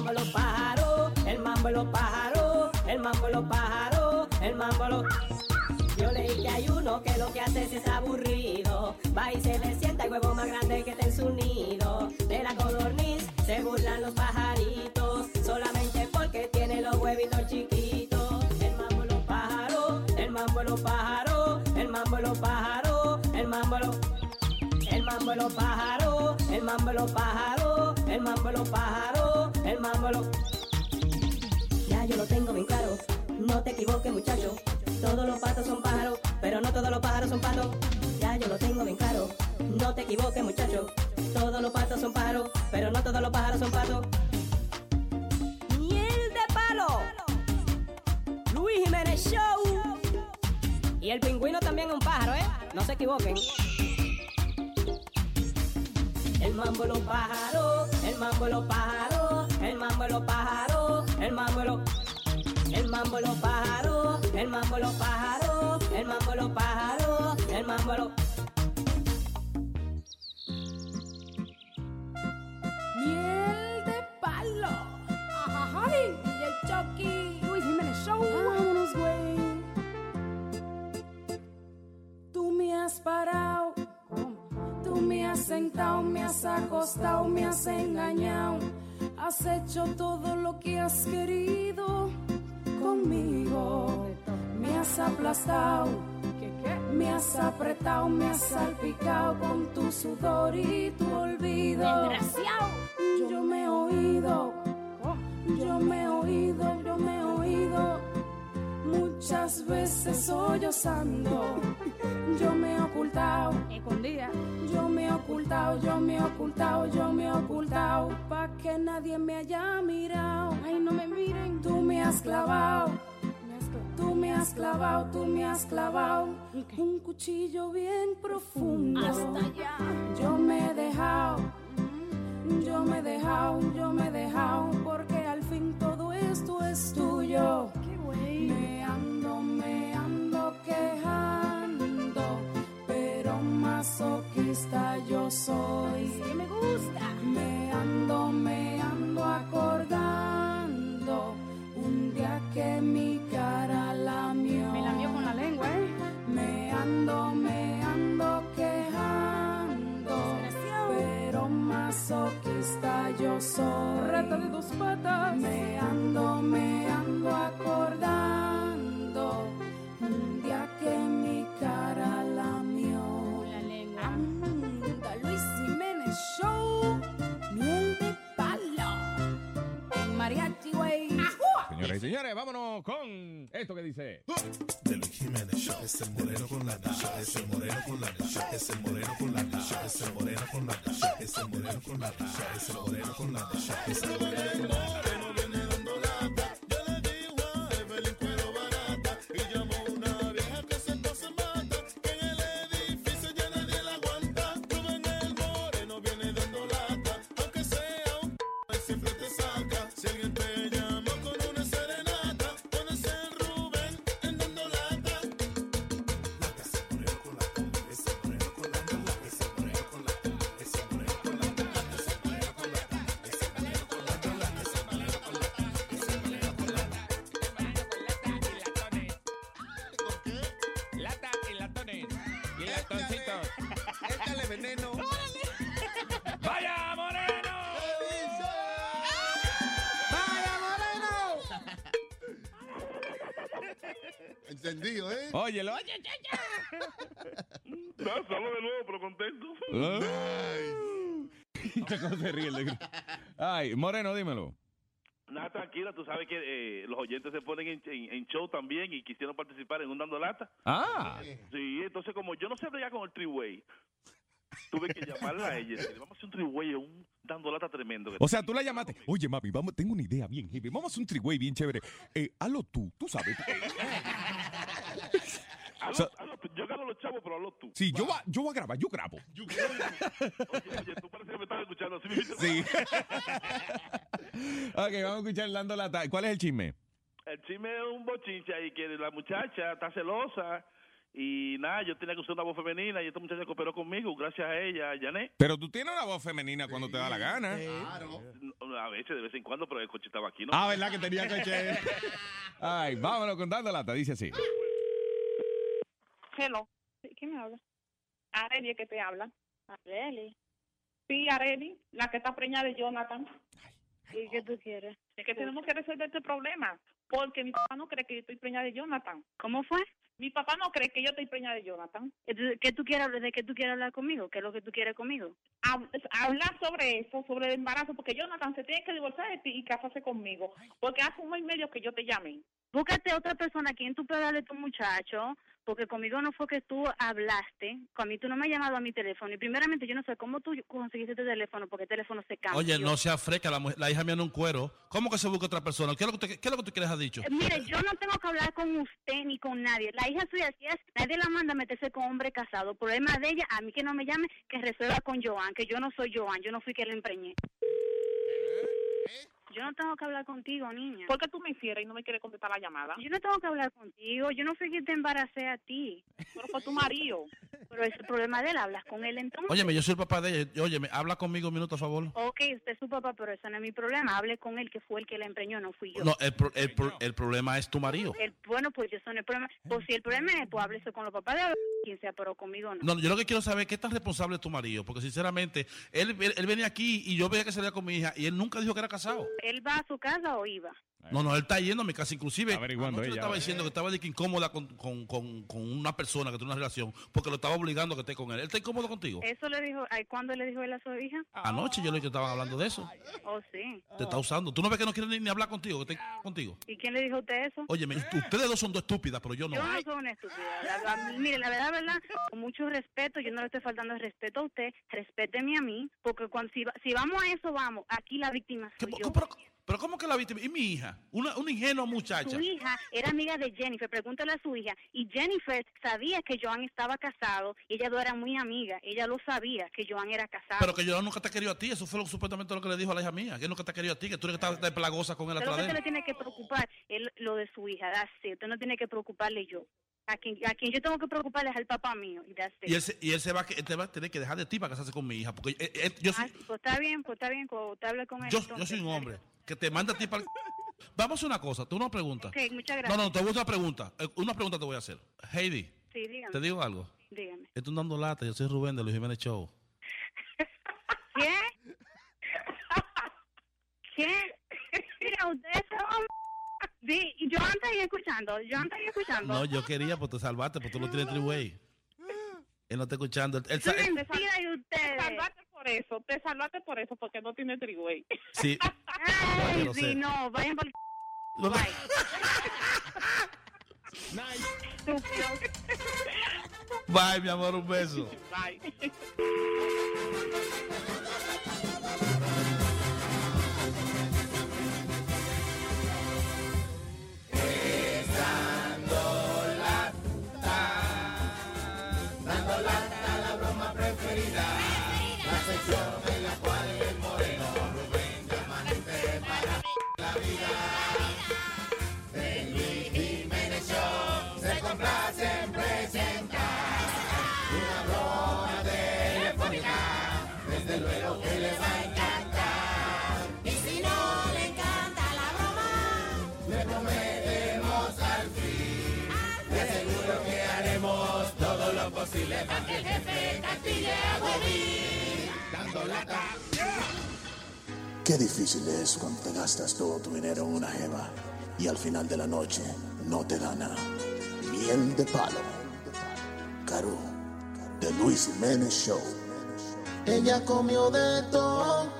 mambo los pájaros, el mambo los pájaros, el mambo los pájaros, el mambo los yo leí que hay uno que lo que hace es aburrido. Va y se le sienta el huevo más grande que está en su nido. De la codorniz se burlan los pajaritos. Solamente porque tiene los huevitos chiquitos. El mambo los pájaros, el mambo los pájaros, el mambo los pájaros, el mambo los el mambo los pájaros, el mambo los pájaros, el mambo los pájaros, el mambo Ya yo lo tengo bien claro, no te equivoques muchacho. Todos los patos son pájaros, pero no todos los pájaros son patos. Ya yo lo tengo bien claro, no te equivoques muchacho. Todos los patos son pájaros, pero no todos los pájaros son patos. Miel de palo. Luis Jiménez Show. Y el pingüino también es un pájaro, ¿eh? No se equivoquen. El mambo los pájaros, el mambo los pájaros, el mambo los pájaros, el mambo los el mambo los pájaros, el mambo los pájaros, el mambo los pájaros, el mambo los
Miel de palo. Ajajay. Y el Chucky. Luis Jiménez Show. Vámonos, güey. Tú me has parado. Tú me has sentado, me has acostado, me has engañado. Has hecho todo lo que has querido conmigo. Me has aplastado. Me has apretado, me has salpicado con tu sudor y tu olvido.
Desgraciado.
Yo me he oído, yo me he oído, yo me he oído muchas veces sollozando. Yo me he ocultado,
escondida.
Yo me he ocultado, yo me he ocultado, yo me he ocultado pa que nadie me haya mirado. Ay, no me miren. Tú me has clavado. Tú me has clavado, tú me has clavado un cuchillo bien profundo.
Hasta allá.
Yo me he dejado, yo me he dejado, yo me he dejado, porque al fin todo esto es tuyo. Me ando, me ando quejando, pero masoquista yo soy.
Sí, me gusta.
Me ando, me ando acordando un día que mi cara lamió.
Me lamió con la lengua, ¿eh?
Me ando, me ando quejando, pero masoquista yo soy.
Rata de dos patas.
Me ando, me ando acordando un día que mi cara lamió.
La lengua.
Anda, Luis Jiménez Show, miel de palo. En mariachi, güey.
Señoras y señores, vámonos con esto que dice.
De Luis Jiménez Show. Es el moreno con la tacha, es el moreno con la tacha, es el moreno con la tacha, es el moreno con la tacha, es el moreno con la tacha, es el moreno con la tacha, es el moreno con la tacha.
Entendido, ¿eh?
Óyelo.
No, solo de nuevo, pero contento.
¿Cómo se ríe el negro? Ay, Moreno, dímelo.
Nada, tranquila, tú sabes que eh, los oyentes se ponen en, en- en show también y quisieron participar en un dando lata.
Ah.
Sí, entonces como yo no sé bregar con el triway, tuve que llamarla a ella vamos a hacer un triway, un dando lata tremendo.
O sea, tú la llamaste. Oye, mami, vamos, tengo una idea bien heavy. Vamos a hacer un triway bien chévere. Eh, hazlo tú, tú sabes.
Hazlo-
So-
hazlo tú. yo gano los chavos, pero hazlo tú.
Sí, yo, va, yo voy a grabar, yo grabo.
Oye, oye, tú parece que me estás escuchando así. mismo.
Sí. ok, vamos a escuchar Dando Lata. ¿Cuál es el chisme?
El chisme es un bochinche ahí que la muchacha está celosa y nada, yo tenía que usar una voz femenina y esta muchacha cooperó conmigo gracias a ella, a Janet.
Pero tú tienes una voz femenina cuando te da la gana.
A veces, de vez en cuando, pero el coche estaba aquí, ¿no?
Ah, ¿verdad que tenía coche? Ay, vámonos con Dando Lata. Dice así.
Hello. Sí, ¿Quién me habla? Areli que te habla. Areli. Sí, Areli, la que está preñada de Jonathan. ¿Y qué tú quieres? Es que tenemos que resolver este problema. Porque mi papá no cree que yo estoy preñada de Jonathan. ¿Cómo fue? Mi papá no cree que yo estoy preñada de Jonathan.
Entonces, ¿Qué tú quieres hablar? ¿De qué tú quieres hablar conmigo? ¿Qué es lo que tú quieres conmigo?
Hab- Hablar sobre eso, sobre el embarazo, porque Jonathan se tiene que divorciar de ti y casarse conmigo. Porque hace un mes y medio que yo te llamé.
Búscate otra persona a quien tú puedas hablar de tu muchacho, porque conmigo no fue que tú hablaste, con mí tú no me has llamado a mi teléfono. Y primeramente yo no sé cómo tú conseguiste tu teléfono, porque el teléfono se cambió.
Oye, no sea fresca, la, mujer- la hija mía no un cuero. ¿Cómo que se busca otra persona? ¿Qué es lo que, usted- qué es lo que tú quieres ha dicho?
Eh, Mire, yo no tengo que hablar con usted ni con nadie. La hija suya, si es, nadie la manda a meterse con hombre casado. Problema de ella, a mí que no me llame, que resuelva con Joan, que yo no soy Joan, yo no fui quien la empreñé. Yo no tengo que hablar contigo, niña.
¿Por qué tú me hicieras y no me quieres contestar la llamada?
Yo no tengo que hablar contigo, yo no fui quien te embaracé a ti.
Pero fue tu marido.
Pero es el problema de él, hablas con él entonces.
Óyeme, yo soy el papá de ella. Óyeme, habla conmigo un minuto, a favor.
Ok, usted es su papá, pero eso no es mi problema. Hable con él, que fue el que la empreñó, no fui yo.
No, el, pro- el, pro- el problema es tu marido.
El- bueno, pues eso no es el problema. Pues si el problema es, pues háblese con los papás de quien conmigo no.
No, yo lo que quiero saber es qué tan responsable es tu marido. Porque sinceramente, él, él, él venía aquí y yo veía que salía con mi hija y él nunca dijo que era casado.
¿Él va a su casa o iba?
No, no, él está yendo a mi casa, inclusive.
Averiguando
anoche le estaba
ver.
diciendo que estaba de que incómoda con, con, con, con una persona que tiene una relación porque lo estaba obligando a que esté con él. ¿Él está incómodo contigo?
Eso le dijo, ay, ¿cuándo le dijo él a su hija?
Anoche yo le dije que estaban hablando de eso.
Oh, sí.
Te está usando. ¿Tú no ves que no quiere ni, ni hablar contigo, que esté contigo?
¿Y quién le dijo a usted eso?
Óyeme, ustedes dos son dos estúpidas, pero yo no.
Yo no soy una estúpida. La- la- mire, la verdad, verdad, con mucho respeto, yo no le estoy faltando el respeto a usted, respéteme a mí, porque cuando si, va- si vamos a eso, vamos, aquí la víctima soy yo.
Pero ¿cómo que la víctima? ¿Y mi hija? Una, una ingenua muchacha.
Su hija era amiga de Jennifer, pregúntale a su hija. Y Jennifer sabía que Joan estaba casado y ellas dos eran muy amigas. Ella lo sabía, que Joan era casado.
Pero que yo nunca te querido a ti. Eso fue lo, supuestamente lo que le dijo a la hija mía. Que nunca te querido a ti. Que tú eres que estás de plagosa con él
Usted se le
él.
tiene que preocupar es lo de su hija, it. Usted no tiene que preocuparle yo. A quien, a quien yo tengo que preocuparle es al papá mío. Y.
Y él, se, y él se va, él te va a tener que dejar de ti para casarse con mi hija. Porque eh, eh, yo, soy,
Ah, pues está bien, pues está bien, pues usted hable con él.
yo, yo
entonces.
soy un hombre que te manda a ti para... Vamos a una cosa. Tú una pregunta.
Ok, muchas
No,
gracias.
no, te voy a hacer una pregunta. Eh, Una pregunta te voy a hacer. Heidi,
Sí, dígame.
te digo algo.
Dígame.
Estoy dando lata. Yo soy Rubén de Luis Jiménez Show.
¿Qué? ¿Qué? Mira, usted son... Sí, yo antes ahí escuchando, yo antes ahí escuchando.
No, yo quería, pues te salvaste, pues tú lo tienes triway. Él no está escuchando. Él, él sa-
Sí,
él-
de ustedes.
Te salvaste por eso, te salvaste por eso, porque no tiene triway.
sí.
Ay,
lo
sí,
sé.
no, vayan por el...
No, no.
Estúpido.
Bye, mi amor, un beso.
Bye.
Jefe castigue a Bobby. Dando lata.
Qué difícil es cuando te gastas todo tu dinero en una jeva y al final de la noche no te da nada. Miel de palo. Caro, The Luis Jiménez Show.
Ella comió de todo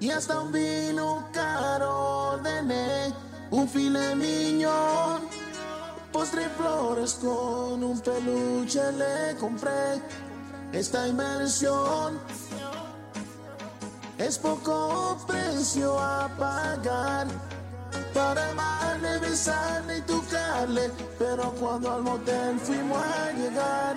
y hasta un vino caro ordené, un filet miñón, postre flores con un peluche le compré. Esta inmersión es poco precio a pagar. Para amarle, besarle y tocarle, pero cuando al motel fuimos a llegar,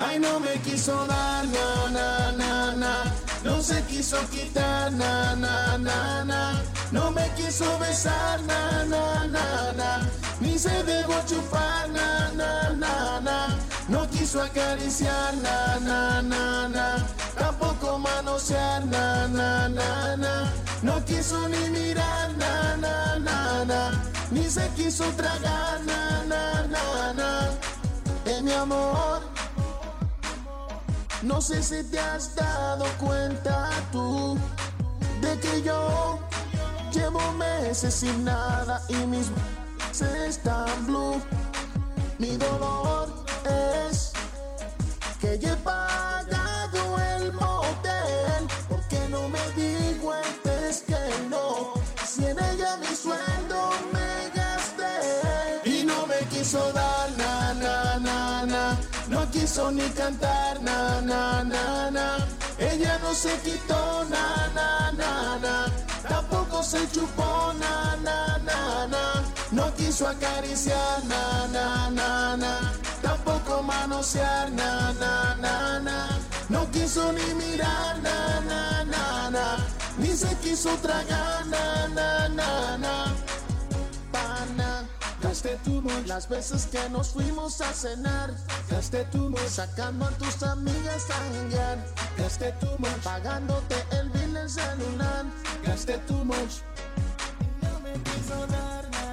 ay no me quiso dar na na na na, no se quiso quitar na na na na, no me quiso besar na na na na, ni se dejó chupar na na na na, no quiso acariciar na na na na, tampoco manosear na na na na, no quiso ni mirar na na na na, ni se quiso tragar na na na na, de mi amor. No sé si te has dado cuenta tú de que yo llevo meses sin nada y mis se están blue. Mi dolor es que yo he pagado el motel porque no me digo antes que no. Si en ella mi sueldo me gasté y no me quiso dar na na na no quiso ni cantar na na na na. Ella no se quitó na na na na, se chupó na na na na. No quiso acariciar na na na na, tampoco manosear na na na na. No quiso ni mirar na na na na, ni se quiso tragar na na na na. Gasté tu mon las veces que nos fuimos a cenar. Gasté tu mon sacando a tus amigas a janguear. Gasté tu mon pagándote el bill en celular. Gasté tu mon. No me quiso dar na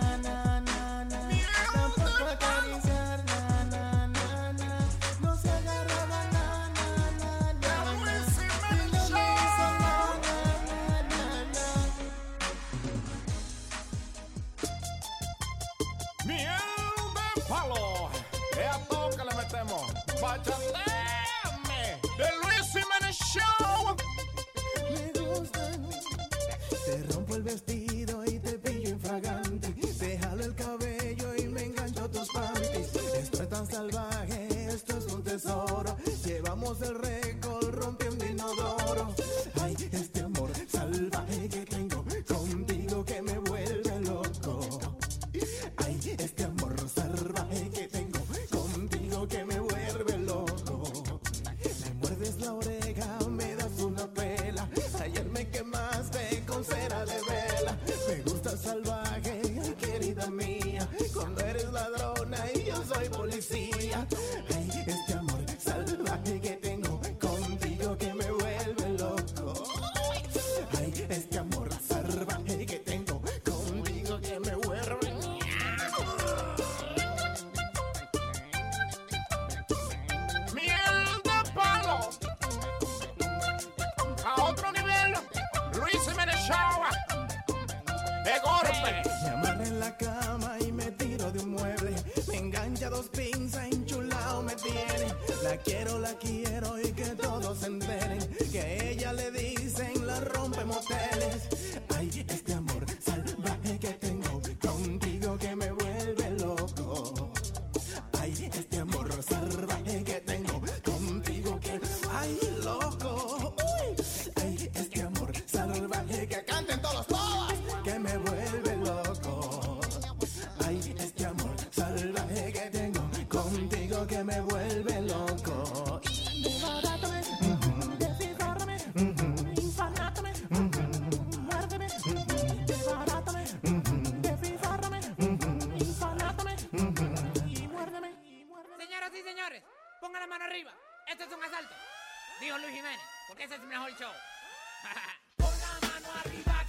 arriba. Esto es un asalto. Dijo Luis Jiménez, porque ese es el mejor show. La mano arriba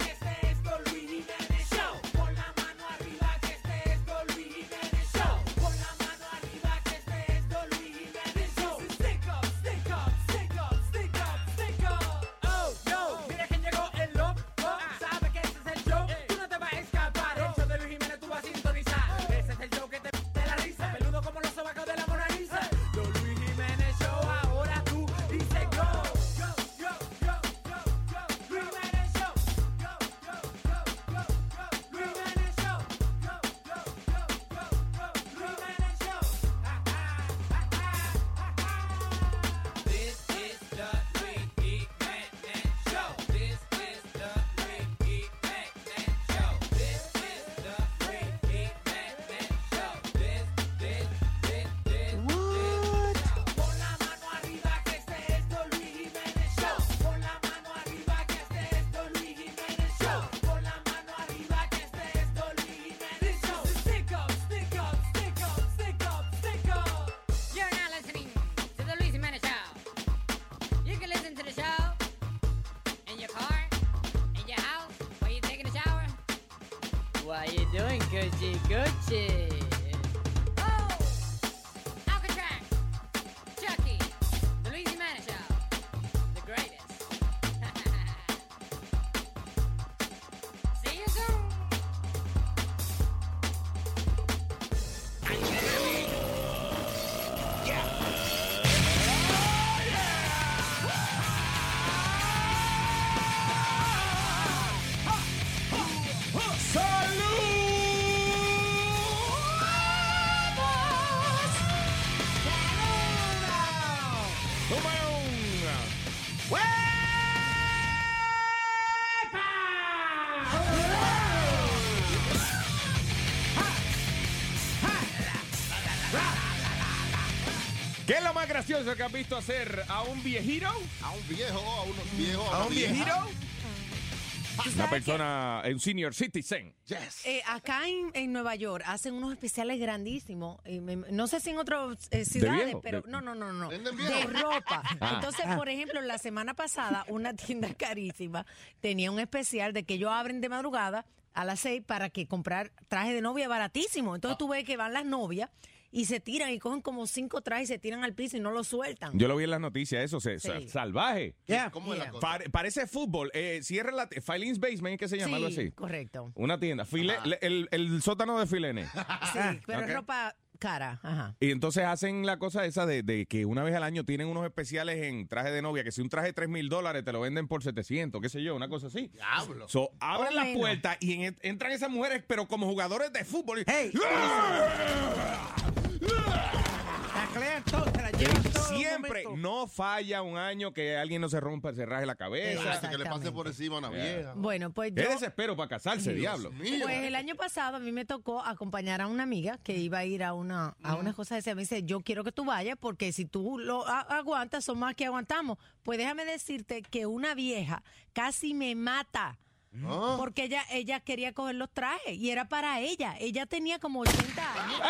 Gucci, Gucci.
Gracioso que has visto hacer a un viejito?
A un viejo, a unos viejos.
¿A
una
un viejito?
¿Tú
Una persona, un senior citizen.
Eh, acá en, en Nueva York hacen unos especiales grandísimos. eh, me- no sé si en otras eh, ciudades,
viejo?
pero
De-
no, no, no, no.
¿Venden
De
viejo?
ropa.
Ah.
Entonces, por ejemplo, la semana pasada, una tienda carísima tenía un especial de que ellos abren de madrugada a las seis para que comprar traje de novia baratísimo. Entonces tú ves que van las novias y se tiran y cogen como cinco trajes y se tiran al piso y no lo sueltan.
Yo lo vi en las noticias, eso, se,
Sí.
salvaje.
¿Cómo es la
Yeah.
cosa?
Pare- parece fútbol. Eh, cierra la... Filene's Basement, ¿qué se llama? Algo
Sí,
así.
correcto.
Una tienda. File- le- el, el sótano de Filene.
Sí, pero
ok.
es ropa cara. Ajá.
Y entonces hacen la cosa esa de, de que una vez al año tienen unos especiales en traje de novia, que si un traje de 3 mil dólares te lo venden por 700, qué sé yo, una cosa así.
Diablo.
So, abren
O
las
menos.
puertas y en- entran esas mujeres, pero como jugadores de fútbol.
Hey. Taclean
Siempre no falla un año que alguien no se rompa, se raje la cabeza.
Que le pase por encima a una vieja.
Bueno, pues yo...
Qué desespero para casarse,
Dios
diablo.
mío.
Pues el año pasado a mí me tocó acompañar a una amiga que iba a ir a una a una cosa de esa. Me dice, yo quiero que tú vayas porque si tú lo aguantas, son más que aguantamos. Pues déjame decirte que una vieja casi me mata.
Ah.
Porque ella ella quería coger los trajes y era para ella. Ella tenía como 80 años.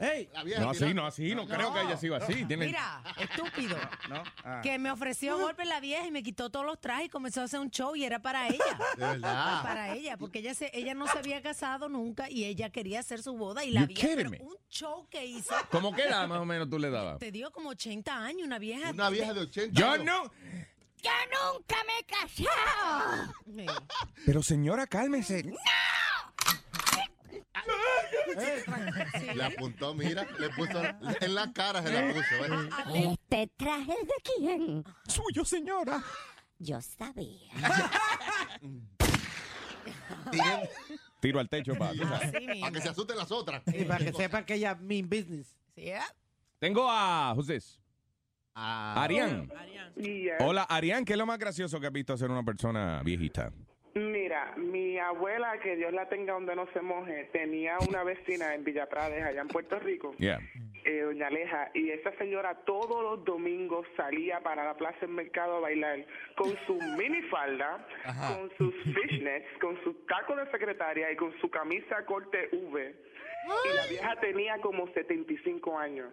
¿Eh?
Ey,
La vieja
No, así, no, así, no, creo que haya sido así. Tiene-
Mira, estúpido.
no. Ah.
Que me ofreció golpe la vieja y me quitó todos los trajes y comenzó a hacer un show y era para ella.
De verdad.
Para ella, porque ella se, ella no se había casado nunca y ella quería hacer su boda y la
You
vieja,
kidding
pero
me?
un show que hizo,
¿Cómo qué edad más o menos tú le dabas?
te digo como 80 años, una vieja.
Una vieja de 80
Yo
años.
no.
Yo nunca me he casado.
Pero señora, cálmese.
Le apuntó, mira, le puso en la cara, se la puso. ¿ves?
¿Este traje es de quién?
Suyo, señora.
Yo sabía.
Tiro al techo, pa.
Así mismo.
Para que se asusten las otras.
Y para que sepan que ella mean business.
Sí, ¿eh?
Tengo a. This?
Ah,
Arián. Hola, Arián, ¿qué es lo más gracioso que has visto hacer una persona viejita?
Mira, mi abuela, que Dios la tenga donde no se moje, tenía una vecina en Villa Prades, allá en Puerto Rico,
Yeah.
eh, doña Aleja, y esa señora todos los domingos salía para la plaza del mercado a bailar con su minifalda, con sus fishnets, con sus tacos de secretaria y con su camisa corte V. Y la vieja tenía como 75 años.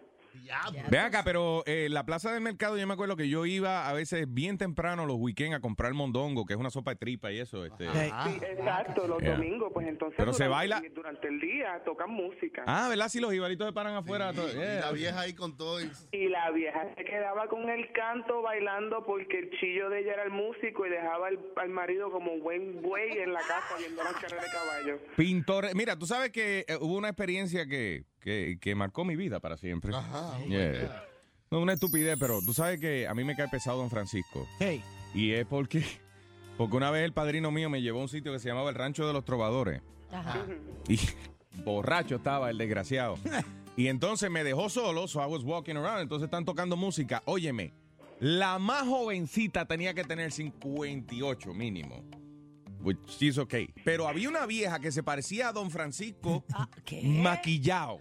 Ve acá, pero eh, la plaza del mercado, yo me acuerdo que yo iba a veces bien temprano los weekends a comprar mondongo, que es una sopa de tripa y eso. Este.
Sí, exacto, los
Yeah.
domingos, pues entonces
Pero se
durante,
baila-
durante el día tocan música.
Ah, ¿verdad? Si los ibaritos se paran afuera. todo-
Y
yeah.
la vieja ahí con todo. y-
Y la vieja se quedaba con el canto bailando porque el chillo de ella era el músico y dejaba al, al marido como buen buey en la casa viendo las carreras de caballo.
Pintor. Mira, tú sabes que eh, hubo una experiencia que, que, que marcó mi vida para siempre.
Ajá, oh
Yeah. No, una estupidez, pero tú sabes que a mí me cae pesado Don Francisco.
Hey.
Y es porque, porque una vez el padrino mío me llevó a un sitio que se llamaba el Rancho de los Trovadores.
Ajá.
Y borracho estaba el desgraciado. Y entonces me dejó solo, so I was walking around. Entonces están tocando música. Óyeme, la más jovencita tenía que tener 58 mínimo. Which is okay. Pero había una vieja que se parecía a Don Francisco maquillado.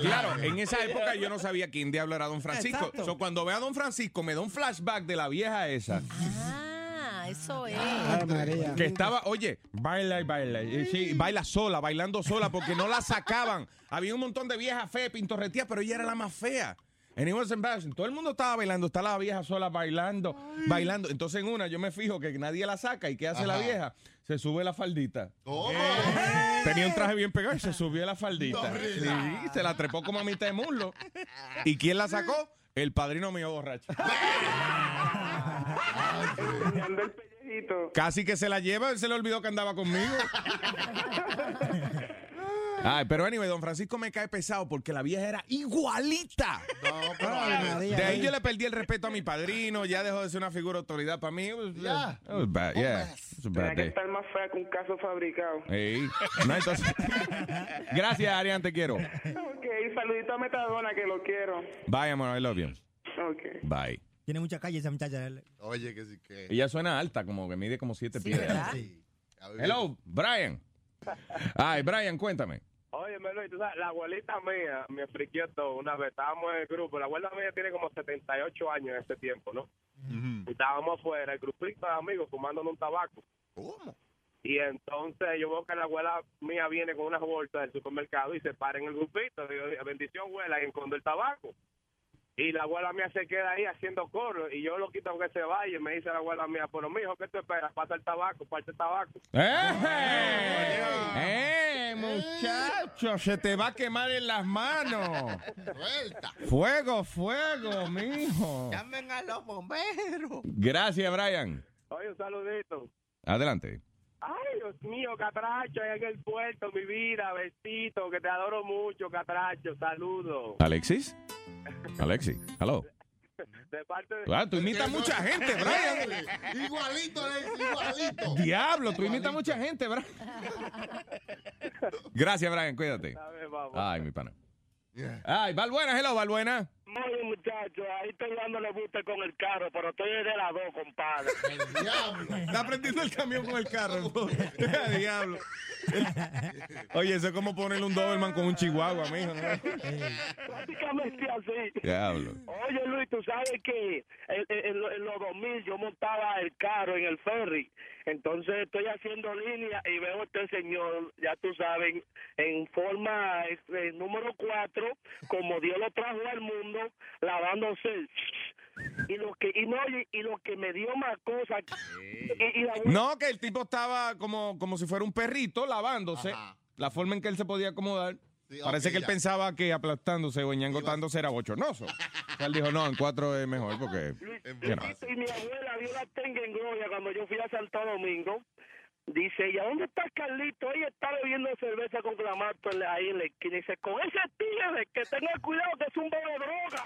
Claro, en esa época yo no sabía quién diablo era Don Francisco. So, cuando veo a Don Francisco me da un flashback de la vieja esa.
Ah, eso es.
Que estaba, oye, baila y baila. y sí, baila sola, bailando sola, porque no la sacaban. Había un montón de viejas feas, pintorretías, pero ella era la más fea. And it was embarrassing. Todo el mundo estaba bailando, está la vieja sola bailando, bailando. Entonces en una yo me fijo que nadie la saca y ¿qué hace la vieja? Se sube la faldita.
¿Cómo?
Tenía un traje bien pegado y se subió la faldita.
No,
Sí, se la trepó como a mitad de muslo. ¿Y quién la sacó? El padrino mío borracho. Casi que se la lleva, él se le olvidó que andaba conmigo. Ay, pero anyway, don Francisco me cae pesado porque la vieja era igualita. De ahí yo le perdí el respeto a mi padrino, ya dejó de ser una figura de autoridad para mí.
Ya.
it was bad, yeah. It was a
Tenía
bad
que
day.
estar más fea que un caso fabricado.
No, entonces- Gracias, Arián, te quiero.
Ok, saludito a Metadona que lo quiero.
Bye, amor, I love you.
Ok.
Bye.
Tiene mucha calle esa muchacha.
Oye, que sí que.
Ella suena alta, como que mide como siete pies. Hello, Brian. Ay, Brian, cuéntame.
Oye, Luis, tú sabes, la abuelita mía me friquió todo una vez. Estábamos en el grupo. La abuela mía tiene como 78 años en ese tiempo, ¿no? Y estábamos afuera, el grupito de amigos, fumándonos un tabaco.
¿Cómo?
Y entonces yo veo que la abuela mía viene con unas bolsas del supermercado y se para en el grupito. Digo, bendición, abuela, y escondo el tabaco. Y la abuela mía se queda ahí haciendo coro. Y yo lo quito aunque se vaya. Y me dice la abuela mía, pero mijo, ¿qué tú esperas? Pasa el tabaco, parte el tabaco.
¡Eh! ¡Eh, muchacho! Se te va a quemar en las manos.
Suelta.
Fuego, fuego, mijo.
Llamen a los bomberos.
Gracias, Brian.
Oye, un saludito.
Adelante.
Ay, Dios mío, Catracho, ahí en el puerto, mi vida, besito, que te adoro mucho, Catracho, saludos.
Alexis. Alexis, hello.
De parte de...
Ah, tú imitas mucha gente, Brian.
Igualito, igualito.
Diablo, tú imitas mucha gente, Brian. Gracias, Brian, cuídate. Ay, mi pana. Ay, Valbuena, hello, Valbuena.
Oye, muchacho, ahí estoy dándole buste con el carro, pero estoy de las dos, compadre.
Está prendiendo el camión con el carro. Diablo. Oye, eso es como ponerle un Doberman con un chihuahua, mijo. ¿no?
Prácticamente así.
Diablo.
Oye, Luis, tú sabes que en, en- en los 2000 yo montaba el carro en el ferry. Entonces estoy haciendo línea y veo a este señor, ya tú sabes, en forma eh, número 4, como Dios lo trajo al mundo, lavándose. Y lo que y no y, y lo que me dio más cosas y, y la
No, que el tipo estaba como, como si fuera un perrito lavándose. La forma en que él se podía acomodar.
Sí,
Parece
ok,
que él
ya.
pensaba que aplastándose o enyangotándose era bochornoso. O sea, él dijo, no, en cuatro es mejor porque... you know.
Y mi abuela vio la tenga en gloria cuando yo fui a Santo Domingo. Dice ella, ¿dónde está Carlito? Ella está bebiendo cerveza con clamato ahí en la esquina. Dice, con ese tigre, que tenga cuidado que es un bebe droga.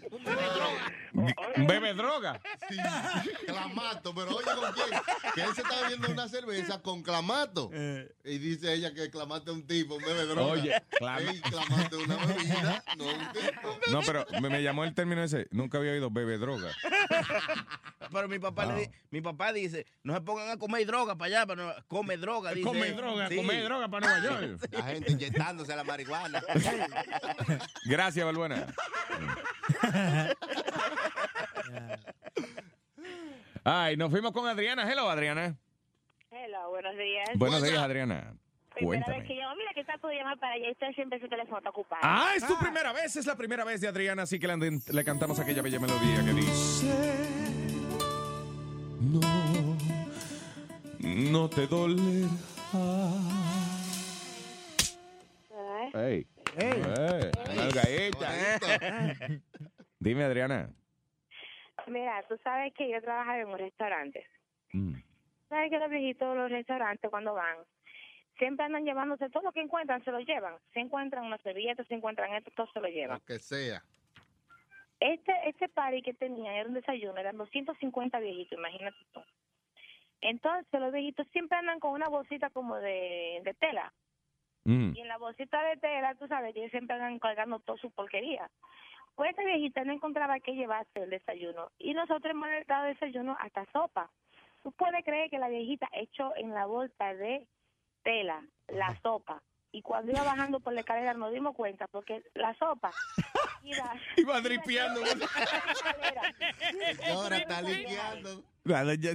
Un bebe droga.
Sí, clamato, pero oye con quién. Que él se está bebiendo una cerveza con clamato. Y dice ella que clamato es un tipo, un bebe droga.
Oye, clama-
Ey, clamato es una bebida, no un tipo.
No, pero me, me llamó el término ese. Nunca había oído bebe droga.
Pero mi papá, le
Wow.
di- mi papá dice, no se pongan a comer droga para allá, pero no, come droga. Dice,
Come droga, come droga para Nueva York.
La gente inyectándose la marihuana.
Gracias, Valbuena. Ay, nos fuimos con Adriana. Hello, Adriana.
Hello, buenos días.
Buenos días, Adriana.
Primera vez
Cuéntame.
que llamo. Mira que trato de llamar para allá y usted siempre su teléfono está ocupado.
Ah, es tu primera vez, es la primera vez de Adriana, así que le, le cantamos aquella bella melodía que dice... No, no te dolerá. Hey.
Hey.
Hey. Dime, Adriana.
Mira, tú sabes que yo trabajaba en un restaurante.
Mm.
¿Sabes que los viejitos de los restaurantes cuando van siempre andan llevándose todo lo que encuentran, se lo llevan? Se encuentran unas servilletas, se encuentran esto, todo se lo llevan.
Lo que sea.
Este este party que tenían era un desayuno, eran 250 viejitos, imagínate tú. Entonces los viejitos siempre andan con una bolsita como de, de tela.
Mm.
Y en la bolsita de tela, tú sabes ellos siempre andan cargando toda su porquería. Pues esta viejita no encontraba qué llevarse el desayuno. Y nosotros hemos dado desayuno hasta sopa. Tú puedes creer que la viejita echó en la bolsa de tela la sopa. Y cuando iba bajando por la escalera nos dimos cuenta porque la sopa iba...
Iba dripeando.
Ahora está limpiando.
¿Sabes lo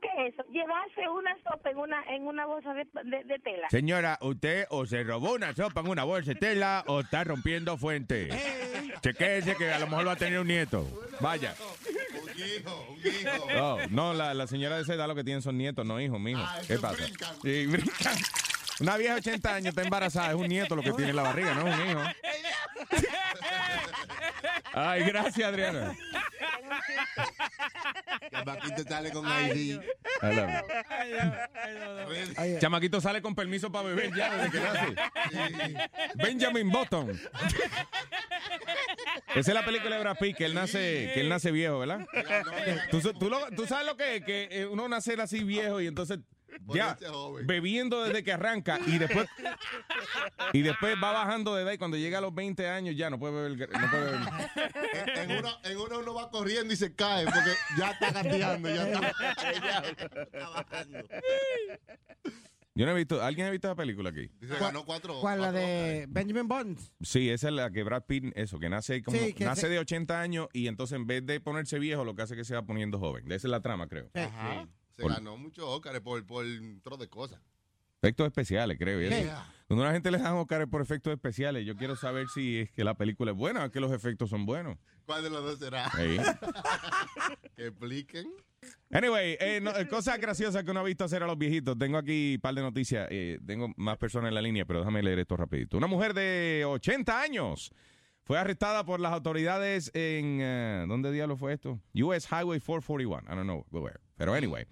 que es eso? Llevarse una sopa en una en una bolsa de, de- de tela.
Señora, usted o se robó una sopa en una bolsa de tela o está rompiendo fuente. Chequéese que a lo mejor va a tener un nieto. Vaya.
Un hijo, un hijo.
No, no la, la señora de esa edad lo que tienen son nietos, no hijos, mijo.
Ah,
¿Qué pasa?
brincan.
Sí, brincan. Una vieja de 80 años está embarazada, es un nieto lo que tiene en la barriga, no es un hijo. Ay, gracias, Adriana.
Que Paquito sale con ID.
Chamaquito sale con permiso para beber ya desde que nace. Benjamin Button. Esa es la película de Brad Pitt, que él nace, que él nace viejo, ¿verdad? Tú, tú lo- tú sabes lo que es, que eh, uno nace así viejo y entonces ya
joven.
bebiendo desde que arranca y después y después va bajando de edad y cuando llega a los 20 años ya no puede beber. No puede beber.
En, en una, en una uno va corriendo y se cae porque ya está gateando, ya está. ya está bajando.
Yo no he visto, ¿alguien ha visto esa película aquí?
Dice, ganó cuatro.
¿Cuál, la de Benjamin Bonds?
Sí, esa es la que Brad Pitt, eso, que nace como,
Sí, que
nace
se-
de 80 años y entonces en vez de ponerse viejo, lo que hace es que se va poniendo joven. Esa es la trama, creo.
Ajá. Se
Por-
ganó muchos Óscar por, por un tro de cosas.
Efectos especiales, creo. eso.
Yeah.
Cuando a la gente le dan Oscar por efectos especiales, yo quiero saber si es que la película es buena o que los efectos son buenos.
¿Cuál de los dos será?
Sí.
que expliquen.
Anyway, eh, no, eh, cosas graciosas que uno ha visto hacer a los viejitos. Tengo aquí un par de noticias. eh, tengo más personas en la línea, pero déjame leer esto rapidito. Una mujer de 80 años fue arrestada por las autoridades en... eh, ¿Dónde diablo fue esto? US Highway 441. I don't know where. Pero anyway.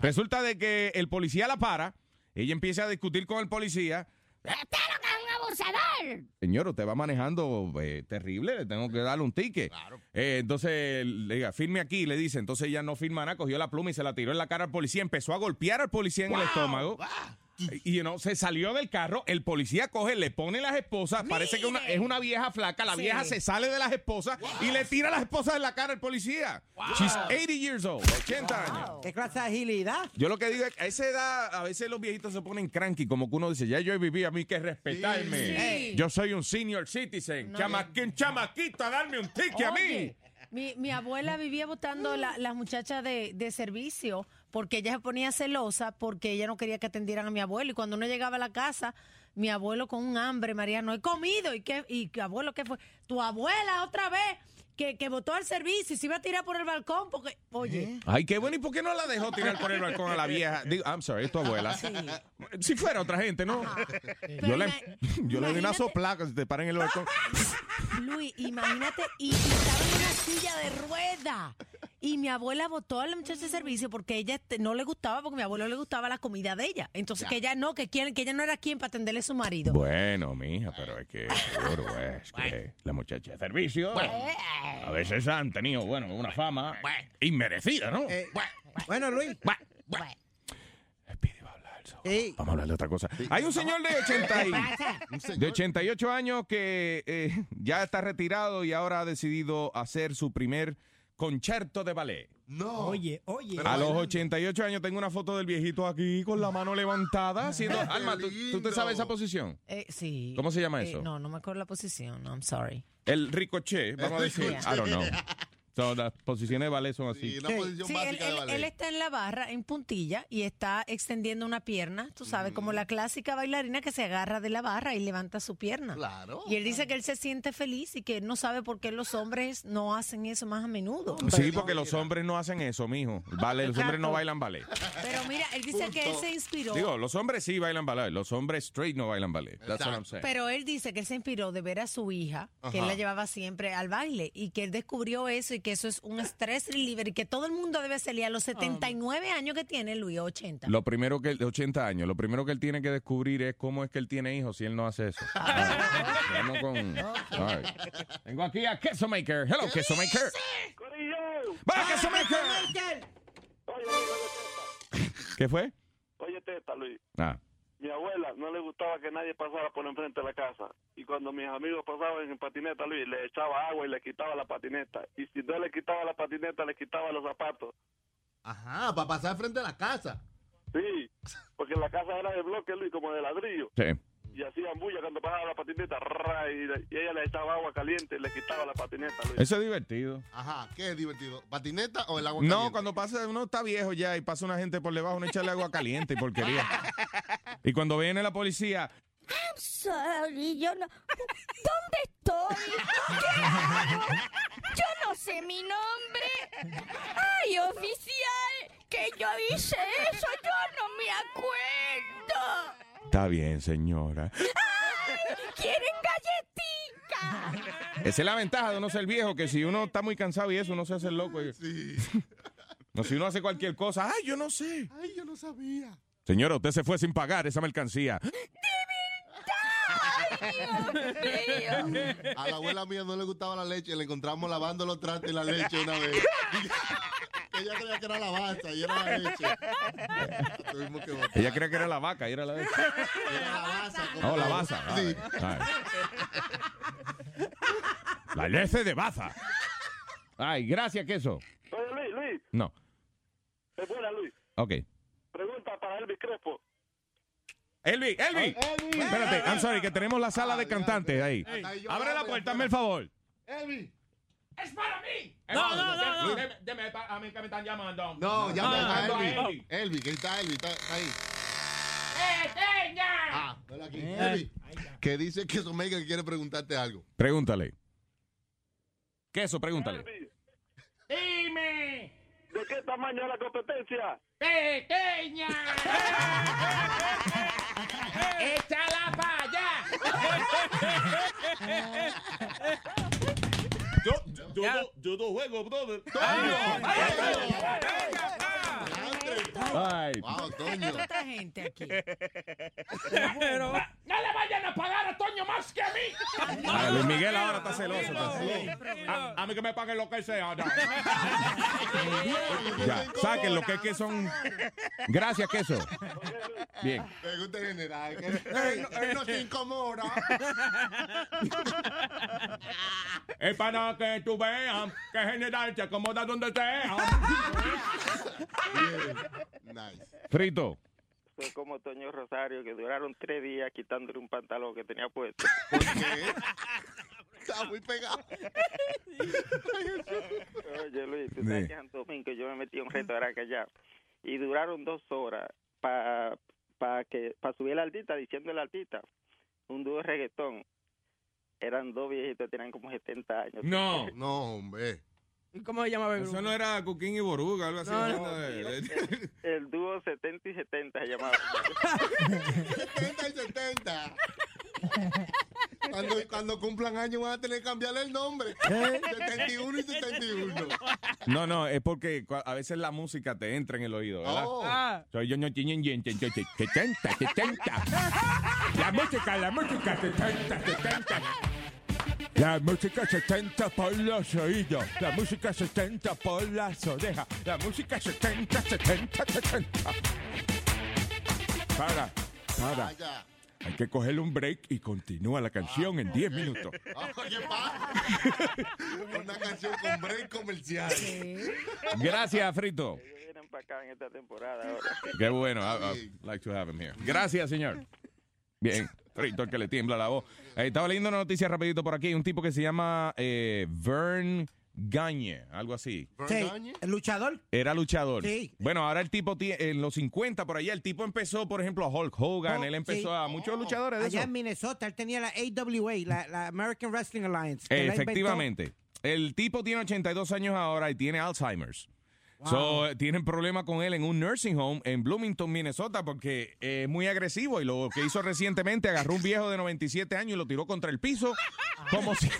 Resulta de que el policía la para. Ella empieza a discutir con el policía.
¡Usted lo que es un abusador!
Señor, usted va manejando eh, terrible, le tengo que darle un ticket. Eh, entonces, le diga, firme aquí, le dice. Entonces ella no firma nada, cogió la pluma y se la tiró en la cara al policía, empezó a golpear al policía en el estómago. Y you know, se salió del carro, el policía coge, le pone las esposas, parece que una- es una vieja flaca, la
Sí.
vieja se sale de las esposas y le tira las esposas en la cara al policía. She's 80 years old, 80 años.
¿Qué clase de agilidad?
Yo lo que digo es que a esa edad, a veces los viejitos se ponen cranky, como que uno dice, ya yo viví, a mí que respetarme.
Sí.
Yo soy un senior citizen.
No,
chamaquito a darme un ticket a mí.
Mi, mi abuela vivía votando la- las muchachas de, de servicio porque ella se ponía celosa porque ella no quería que atendieran a mi abuelo. Y cuando uno llegaba a la casa, mi abuelo con un hambre, María, no he comido. ¿Y qué, y abuelo qué fue? Tu abuela otra vez que, que votó al servicio y se iba a tirar por el balcón porque, oye.
Ay, qué bueno. ¿Y por qué no la dejó tirar por el balcón a la vieja? Digo, I'm sorry, es tu abuela.
Sí.
Si fuera otra gente, ¿no? Yo le, yo le doy una soplaca si te paran en el balcón.
Luis, imagínate, y, y estaba en una silla de rueda. Y mi abuela votó a la muchacha de servicio porque ella no le gustaba, porque a mi abuelo le gustaba la comida de ella. Entonces
Ya.
que ella no, que, quién- que ella no era quien para atenderle a su marido.
Bueno, mija, pero es que seguro es que la muchacha de servicio a veces han tenido, bueno, una fama inmerecida, ¿no?
Bueno, Luis.
Vamos a hablar de otra cosa. Hay un señor de 80 y- de 88 años que eh, ya está retirado y ahora ha decidido hacer su primer concierto de ballet.
No.
Oye, oye.
A los 88 años tengo una foto del viejito aquí con la mano levantada haciendo... Alma, ¿tú, tú te sabes esa posición?
Eh, sí.
¿Cómo se llama
Eh,
eso?
no, no me acuerdo la posición. No, I'm sorry.
El ricochet, vamos a decir. I don't know. So, las posiciones de ballet son así.
Sí, él, él- él está en la barra, en puntilla, y está extendiendo una pierna, tú sabes, como la clásica bailarina que se agarra de la barra y levanta su pierna.
Claro.
Y él dice que él se siente feliz y que él no sabe por qué los hombres no hacen eso más a menudo.
Sí, porque los hombres no hacen eso, mijo. Vale, los hombres no bailan ballet.
Pero mira, él dice que él se inspiró.
Digo, los hombres sí bailan ballet. Los hombres straight no bailan ballet. That's what I'm saying.
Pero él dice que él se inspiró de ver a su hija, que él la llevaba siempre al baile y que él descubrió eso y que eso es un stress reliever y que todo el mundo debe salir a los 79 años que tiene Luis, 80.
Lo primero que, de 80 años, lo primero que él tiene que descubrir es cómo es que él tiene hijos si él no hace eso. Vamos con... all right. Tengo aquí a Queso Maker. Hello, Queso Maker. ¡Va, Queso Maker! ¿Qué fue?
Oye, teta, Luis.
Ah.
Mi abuela no le gustaba que nadie pasara por enfrente de la casa. Y cuando mis amigos pasaban en patineta, Luis, le echaba agua y le quitaba la patineta. Y si no le quitaba la patineta, le quitaba los zapatos.
Ajá, para pasar frente a la casa.
Sí, porque la casa era de bloque, Luis, como de ladrillo.
Sí.
Y hacían bulla cuando pasaba la patineta y, ella le echaba agua caliente y le quitaba la patineta. Luis.
Eso es divertido.
Ajá, ¿qué es divertido? ¿Patineta o el agua
No,
caliente?
cuando pasa, uno está viejo ya y pasa una gente por debajo, uno echarle agua caliente y porquería. Y cuando viene la policía,
I'm sorry, yo no... ¿Dónde estoy? ¿Qué hago? Yo no sé mi nombre. Ay, oficial, que yo hice eso, yo no me acuerdo.
Está bien, señora.
Ay, ¿quieren galletica?
Esa es la ventaja de uno ser viejo, que si uno está muy cansado y eso, uno se hace el loco. y- No, si uno hace cualquier cosa, ay, yo no sé.
Ay, yo no sabía.
Señora, usted se fue sin pagar esa mercancía.
A la abuela mía no le gustaba la leche, le encontramos lavando los trastes y la leche una vez. Ella creía que era la baza y era la leche. Tuvimos que botar.
Ella creía que era la vaca y era la leche.
Era la baza.
Oh, la baza.
Sí.
La leche de baza. Ay, gracias, queso.
Oye, Luis, Luis,
No.
es buena, Luis.
Ok.
Pregunta para Elvis Crespo.
Elvi, Elvi. Espérate, I'm sorry, que tenemos la sala de cantantes ahí. Abre la puerta, hazme el favor.
Elvi.
¡Es para mí!
No, no, no, no.
Deme, deme, a mí que me están llamando.
No, llama
Ah,
a
no,
Elvi.
Elvi.
Que está Elvi, está, está ahí.
¡Pequeña!
Ah, dale aquí. Elvi, que dice que Omega que quiere preguntarte algo.
Pregúntale. Queso, pregúntale.
¡Dime!
¿De qué tamaño es la competencia?
¡Pequeña! ¡Échala para allá!
Yo, yo, no, yo no. Juego, brother.
Ay.
Wow, Toño.
otra gente aquí.
Pero no le vayan a pagar a Toño más que a mí.
Ah, Luis Miguel ahora está celoso. está celoso.
A, a mí que me paguen lo que sea. no.
Ya, saquen lo que es que son. Gracias, queso. Bien.
Pregunta general. Él, no- él no se incomoda.
Es para que tú veas que general se acomoda donde sea.
Nice.
Frito.
Soy como Toño Rosario, que duraron tres días quitándole un pantalón que tenía puesto.
Está muy pegado.
Oye, Luis, tú sabes que en Santo Domingo yo me metí a un restaurante allá y duraron dos horas para pa que para subir la altita, diciendo la altita, un dúo de reggaetón. Eran dos viejitos, tenían como 70 años.
No.
No, hombre.
¿Y cómo se llama el
Eso
grupo?
no era Cuquín y Boruga, algo así.
No, no.
hablando de-
El, el dúo 70 y 70 se llamaba.
70 y 70. Cuando, cuando cumplan años van a tener que cambiarle el nombre. 71 y 71.
No, no, es porque a veces la música te entra en el oído, ¿verdad?
Oh.
Ah.
Soy yo, no tienen 70, 70. La música, la música, 70, 70. La música 70 por los oídos, la música 70 por las orejas, la música 70, 70, 70. Para, para.
Vaya.
Hay que cogerle un break y continúa la canción en 10 minutos.
Oye, pa. Una canción con break comercial.
Gracias, Frito.
Vienen para acá en esta temporada ahora.
Qué bueno. I, I'd like to have him here. Gracias, señor. Bien. Frito, el que le tiembla la voz. Eh, estaba leyendo una noticia rapidito por aquí. Un tipo que se llama eh, Vern Gagne, algo así.
Sí, el luchador.
Era luchador.
Sí.
Bueno, ahora el tipo en los 50 por allá, el tipo empezó, por ejemplo, a Hulk Hogan,
Oh,
él empezó
sí.
a muchos luchadores de
Allá
eso.
en Minnesota, él tenía la AWA, la, la American Wrestling Alliance.
Efectivamente. El tipo tiene 82 años ahora y tiene Alzheimer's. So, eh, tienen problema con él en un nursing home en Bloomington, Minnesota, porque es muy agresivo y lo que hizo recientemente, agarró un viejo de 97 años y lo tiró contra el piso como si,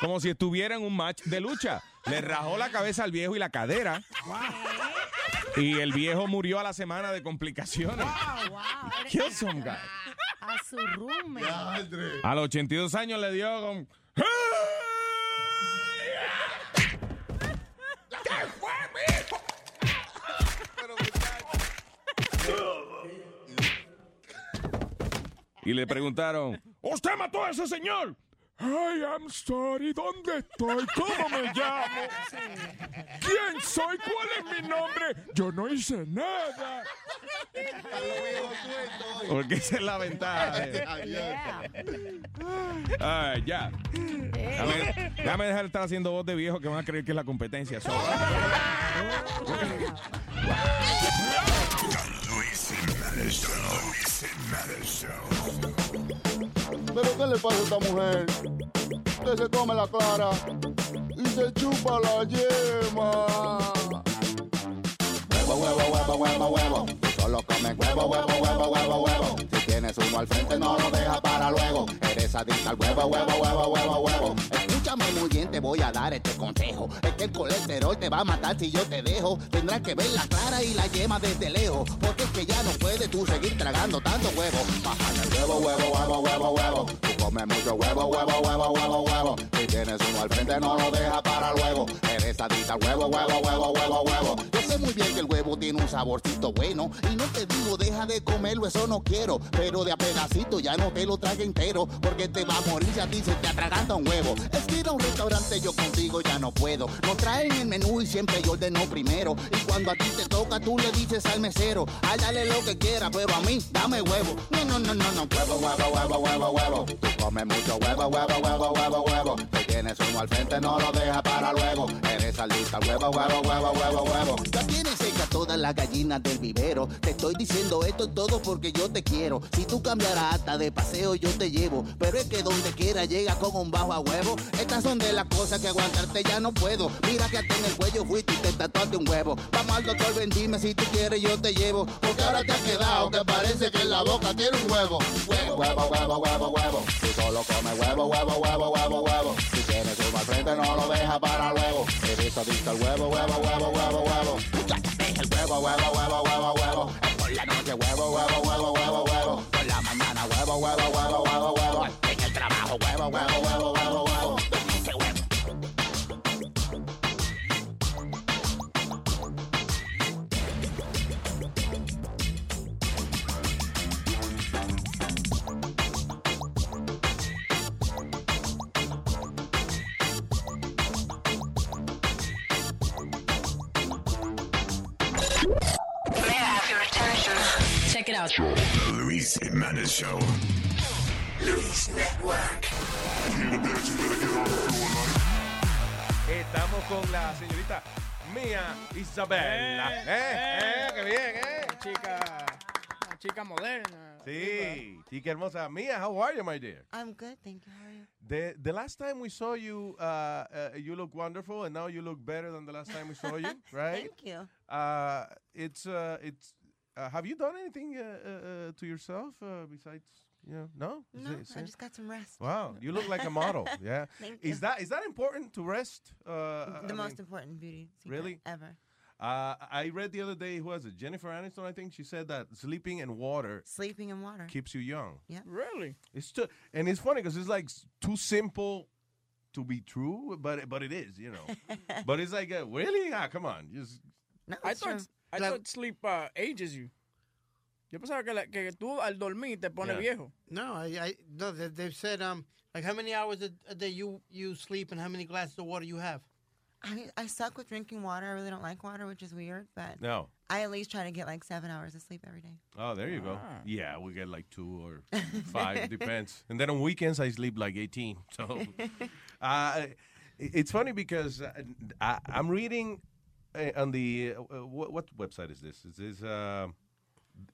como si estuviera en un match de lucha. Le rajó la cabeza al viejo y la cadera. Y el viejo murió a la semana de complicaciones. Kill some guy.
A su roommate.
A los 82 años le dio con... Y le preguntaron, ¿usted mató a ese señor? Ay, I'm sorry, ¿dónde estoy? ¿Cómo me llamo? ¿Quién soy? ¿Cuál es mi nombre? Yo no hice nada.
Porque esa es la ventaja. eh. Ah, ya. Déjame, déjame dejar de estar haciendo voz de viejo que van a creer que es la competencia. So-
¿Pero qué le pasa a esta mujer? Que se come la clara y se chupa la yema.
Huevo, huevo, huevo, huevo, huevo. Comes huevo, huevo, huevo, huevo, huevo. Si tienes uno al frente, no lo dejas para luego. Eres adicta al huevo, huevo, huevo, huevo, huevo. Escúchame muy bien, te voy a dar este consejo. Es que el colesterol te va a matar si yo te dejo. Tendrás que ver la clara y la yema desde lejos. Porque es que ya no puedes tú seguir tragando tanto huevo. Bajan el huevo, huevo, huevo, huevo, huevo. Tú comes mucho huevo, huevo, huevo, huevo, huevo. Si tienes uno al frente, no lo dejas para luego. Eres adicta al huevo, huevo, huevo, huevo, huevo. Yo sé muy bien que el huevo tiene un saborcito bueno. No te digo, deja de comerlo, eso no quiero. Pero de a pedacito ya no te lo trague entero. Porque te va a morir si a ti se te atraganta un huevo. Es que ir un restaurante yo contigo ya no puedo. Nos traen el menú y siempre yo ordeno primero. Y cuando a ti te toca, tú le dices al mesero, ay, dale lo que quiera, pero a mí, dame huevo. No, no, no, no, no, huevo, huevo, huevo, huevo, huevo. Tú comes mucho huevo, huevo, huevo, huevo, huevo. Te tienes uno al frente, no lo dejas para luego. Eres adicta al huevo, huevo, huevo, huevo, huevo. Ya tienes seca todas las gallinas del vivero. Te estoy diciendo esto todo porque yo te quiero. Si tú cambiarás hasta de paseo, yo te llevo. Pero es que donde quiera llega con un bajo a huevo. Estas son de las cosas que aguantarte ya no puedo. Mira que hasta en el cuello fuiste y te tatuaste un huevo. Vamos al doctor, ven, dime si tú quieres, yo te llevo. Porque ahora te has quedado que parece que en la boca tiene un huevo. Huevo, huevo, huevo, huevo, huevo. Si solo comes huevo, huevo, huevo, huevo, huevo. Tienes uno al frente, no lo dejas para luego. He visto, visto el huevo, huevo, huevo, huevo, huevo. Es el huevo, huevo, huevo, huevo, huevo. Por la noche, huevo, huevo, huevo, huevo, huevo. Por la mañana, huevo, huevo, huevo, huevo, huevo. En el trabajo, huevo, huevo, huevo, huevo,
Check it out.
The Luis Jiménez Show. Luis Network.
Estamos con la señorita Mía Isabella. Eh, eh, qué bien, eh.
Chica, una chica moderna.
Sí, chica hermosa. Mia, how are you, my dear?
I'm good, thank you. How are you?
The the last time we saw you, uh, uh, you look wonderful, and now you look better than the last time we saw you, right?
Thank you.
Uh, it's uh, it's. Uh, have you done anything uh, uh, uh, to yourself uh, besides, you know, no? Is
No,
it- is
I
it-
just got some rest.
Wow, you look like a model. Yeah.
Thank
Is
you.
that is that important to rest? Uh,
the
I
most
mean-
important beauty secret
Really?
ever.
Uh, I read the other day, who was it? Jennifer Aniston, I think. She said that sleeping in water
Sleeping in water.
keeps you young.
Yeah.
Really?
It's too, and it's funny because it's like too simple to be true, but but it is, you know. but it's like, uh, really? Ah, come on, just
No,
I thought,
true.
I
Like-
thought sleep uh, ages you. Yo pensaba que, la- que tú al dormir te pones
Yeah.
viejo.
No, I, I no. They, they've said um like how many hours a, a day you you sleep and how many glasses of water you have.
I, I suck with drinking water. I really don't like water, which is weird, but
no.
I at least try to get like seven hours of sleep every day.
Oh, there you go.
Ah.
Yeah, we get like two or five, it depends. And then on weekends I sleep like eighteen. So uh, it's funny because uh, I, I'm reading on the uh, what, what website is this? Is this uh,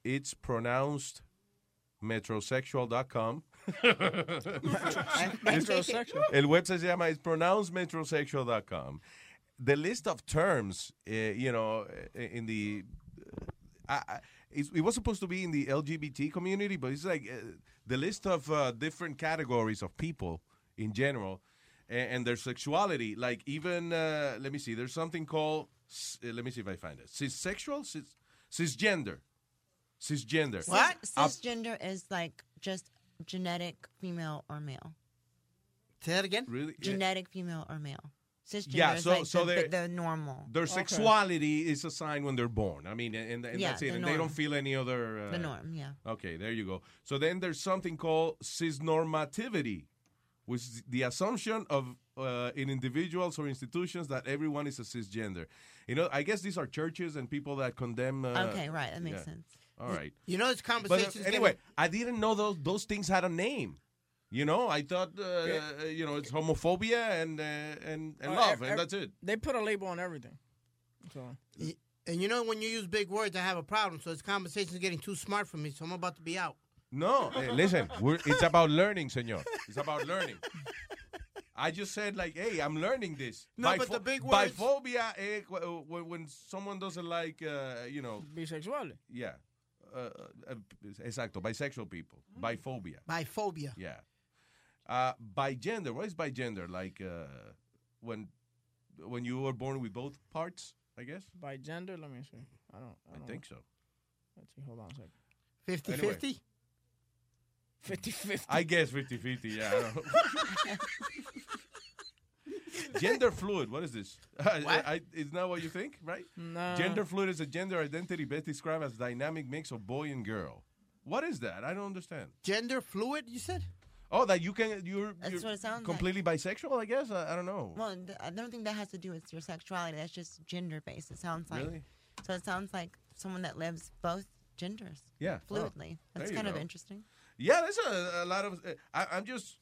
it's pronounced metrosexual.com.
Metrosexual.
El website se llama it's pronounced metrosexual.com. The list of terms, uh, you know, uh, in the I, I, it was supposed to be in the LGBT community, but it's like uh, the list of uh, different categories of people in general and, and their sexuality. Like even, uh, let me see, there's something called, uh, let me see if I find it. Cissexual? Cis, cisgender. Cisgender.
Cis-
Uh,
Cisgender is like just genetic female or male.
Say that again.
Really? Yeah.
Genetic female or male. Cisgender
Yeah,
is
so-
like
so
the,
they're-
the, the normal.
Their sexuality is assigned when they're born. I mean, and, and
Yeah,
that's it.
the
And they don't feel any other. Uh,
The norm, yeah.
Okay, there you go. So then there's something called cisnormativity, was the assumption of uh, in individuals or institutions that everyone is a cisgender. You know, I guess these are churches and people that condemn. Uh,
Okay, right, that makes
yeah.
sense.
All right.
You know, this
But uh,
conversation.
anyway, I didn't know those those things had a name. You know, I thought uh, uh, you know it's homophobia and uh, and and
Uh,
love, and that's it.
They put a label on everything. So
And you know, when you use big words, I have a problem. So this conversation is getting too smart for me. So I'm about to be out.
No, eh, listen, we're, it's about learning, señor. It's about learning. I just said like, hey, I'm learning this.
No, but the big words-
Biphobia, eh, when, when someone doesn't like, uh, you know,
bisexual.
yeah, uh, uh, exacto, bisexual people, biphobia.
Biphobia.
Yeah. Uh, by gender, what is by gender? Like uh, when when you were born with both parts, I guess.
By gender, let me see. I don't. I,
I
don't
think so.
Let's see. Hold on a second.
50
Anyway.
50?
50 50.
I guess 50 50, yeah. I don't know. gender fluid, what is this? I, I, isn't that what you think, right?
No.
Gender fluid is a gender identity best described as dynamic mix of boy and girl. What is that? I don't understand.
Gender fluid, you said?
Oh, that you can, you're,
That's
you're
what it sounds like.
completely bisexual, I guess? I, I don't know.
Well, I don't think that has to do with your sexuality. That's just gender based. It sounds like.
Really?
So it sounds like someone that lives both genders.
Yeah. Oh,
Fluidly.
there
That's kind of interesting.
Yeah, there's a, a lot of. Uh, I, I'm just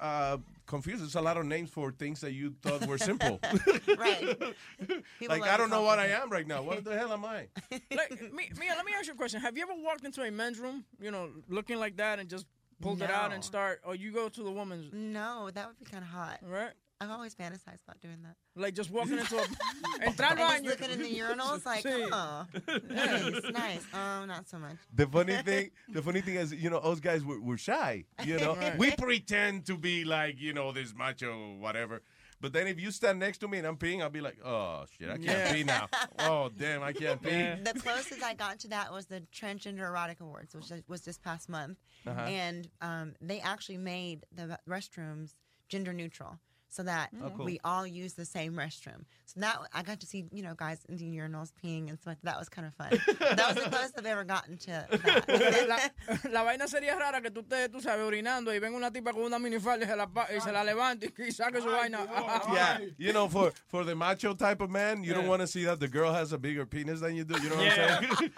uh, confused. There's a lot of names for things that you thought were simple.
right. People
like I don't know what I am right now. What the hell am I?
like, Mia, let me ask you a question. Have you ever walked into a men's room, you know, looking like that and just pulled it out and start, or you go to the woman's,
No, that would be kind of hot.
right?
I've always fantasized about doing that.
Like just walking into a, entrar al
And
baño.
looking in the urinals like,
Sí.
oh, nice, nice. Oh, not so much.
The funny thing, the funny thing is, you know, those guys were, were shy. You know,
Right.
we pretend to be like, you know, this macho whatever. But then if you stand next to me and I'm peeing, I'll be like, oh shit, I can't
Yeah.
pee now. Oh damn, I can't pee.
The closest I got to that was the Transgender Erotic Awards, which was this past month.
Uh-huh.
And um, they actually made the restrooms gender neutral so that
Oh, cool.
we all use the same restroom. So that I got to see, you know, guys in the urinals peeing and stuff. That was kind of fun. that was the closest I've ever gotten to that.
la, la vaina sería rara que tú estés, tú sabes, orinando y venga una tipa con una minifalda y se la, pa- y se la levante y saque su vaina.
Yeah, you know, for for the macho type of man, you don't want to see that the girl has a bigger penis than you do. You know what I'm saying?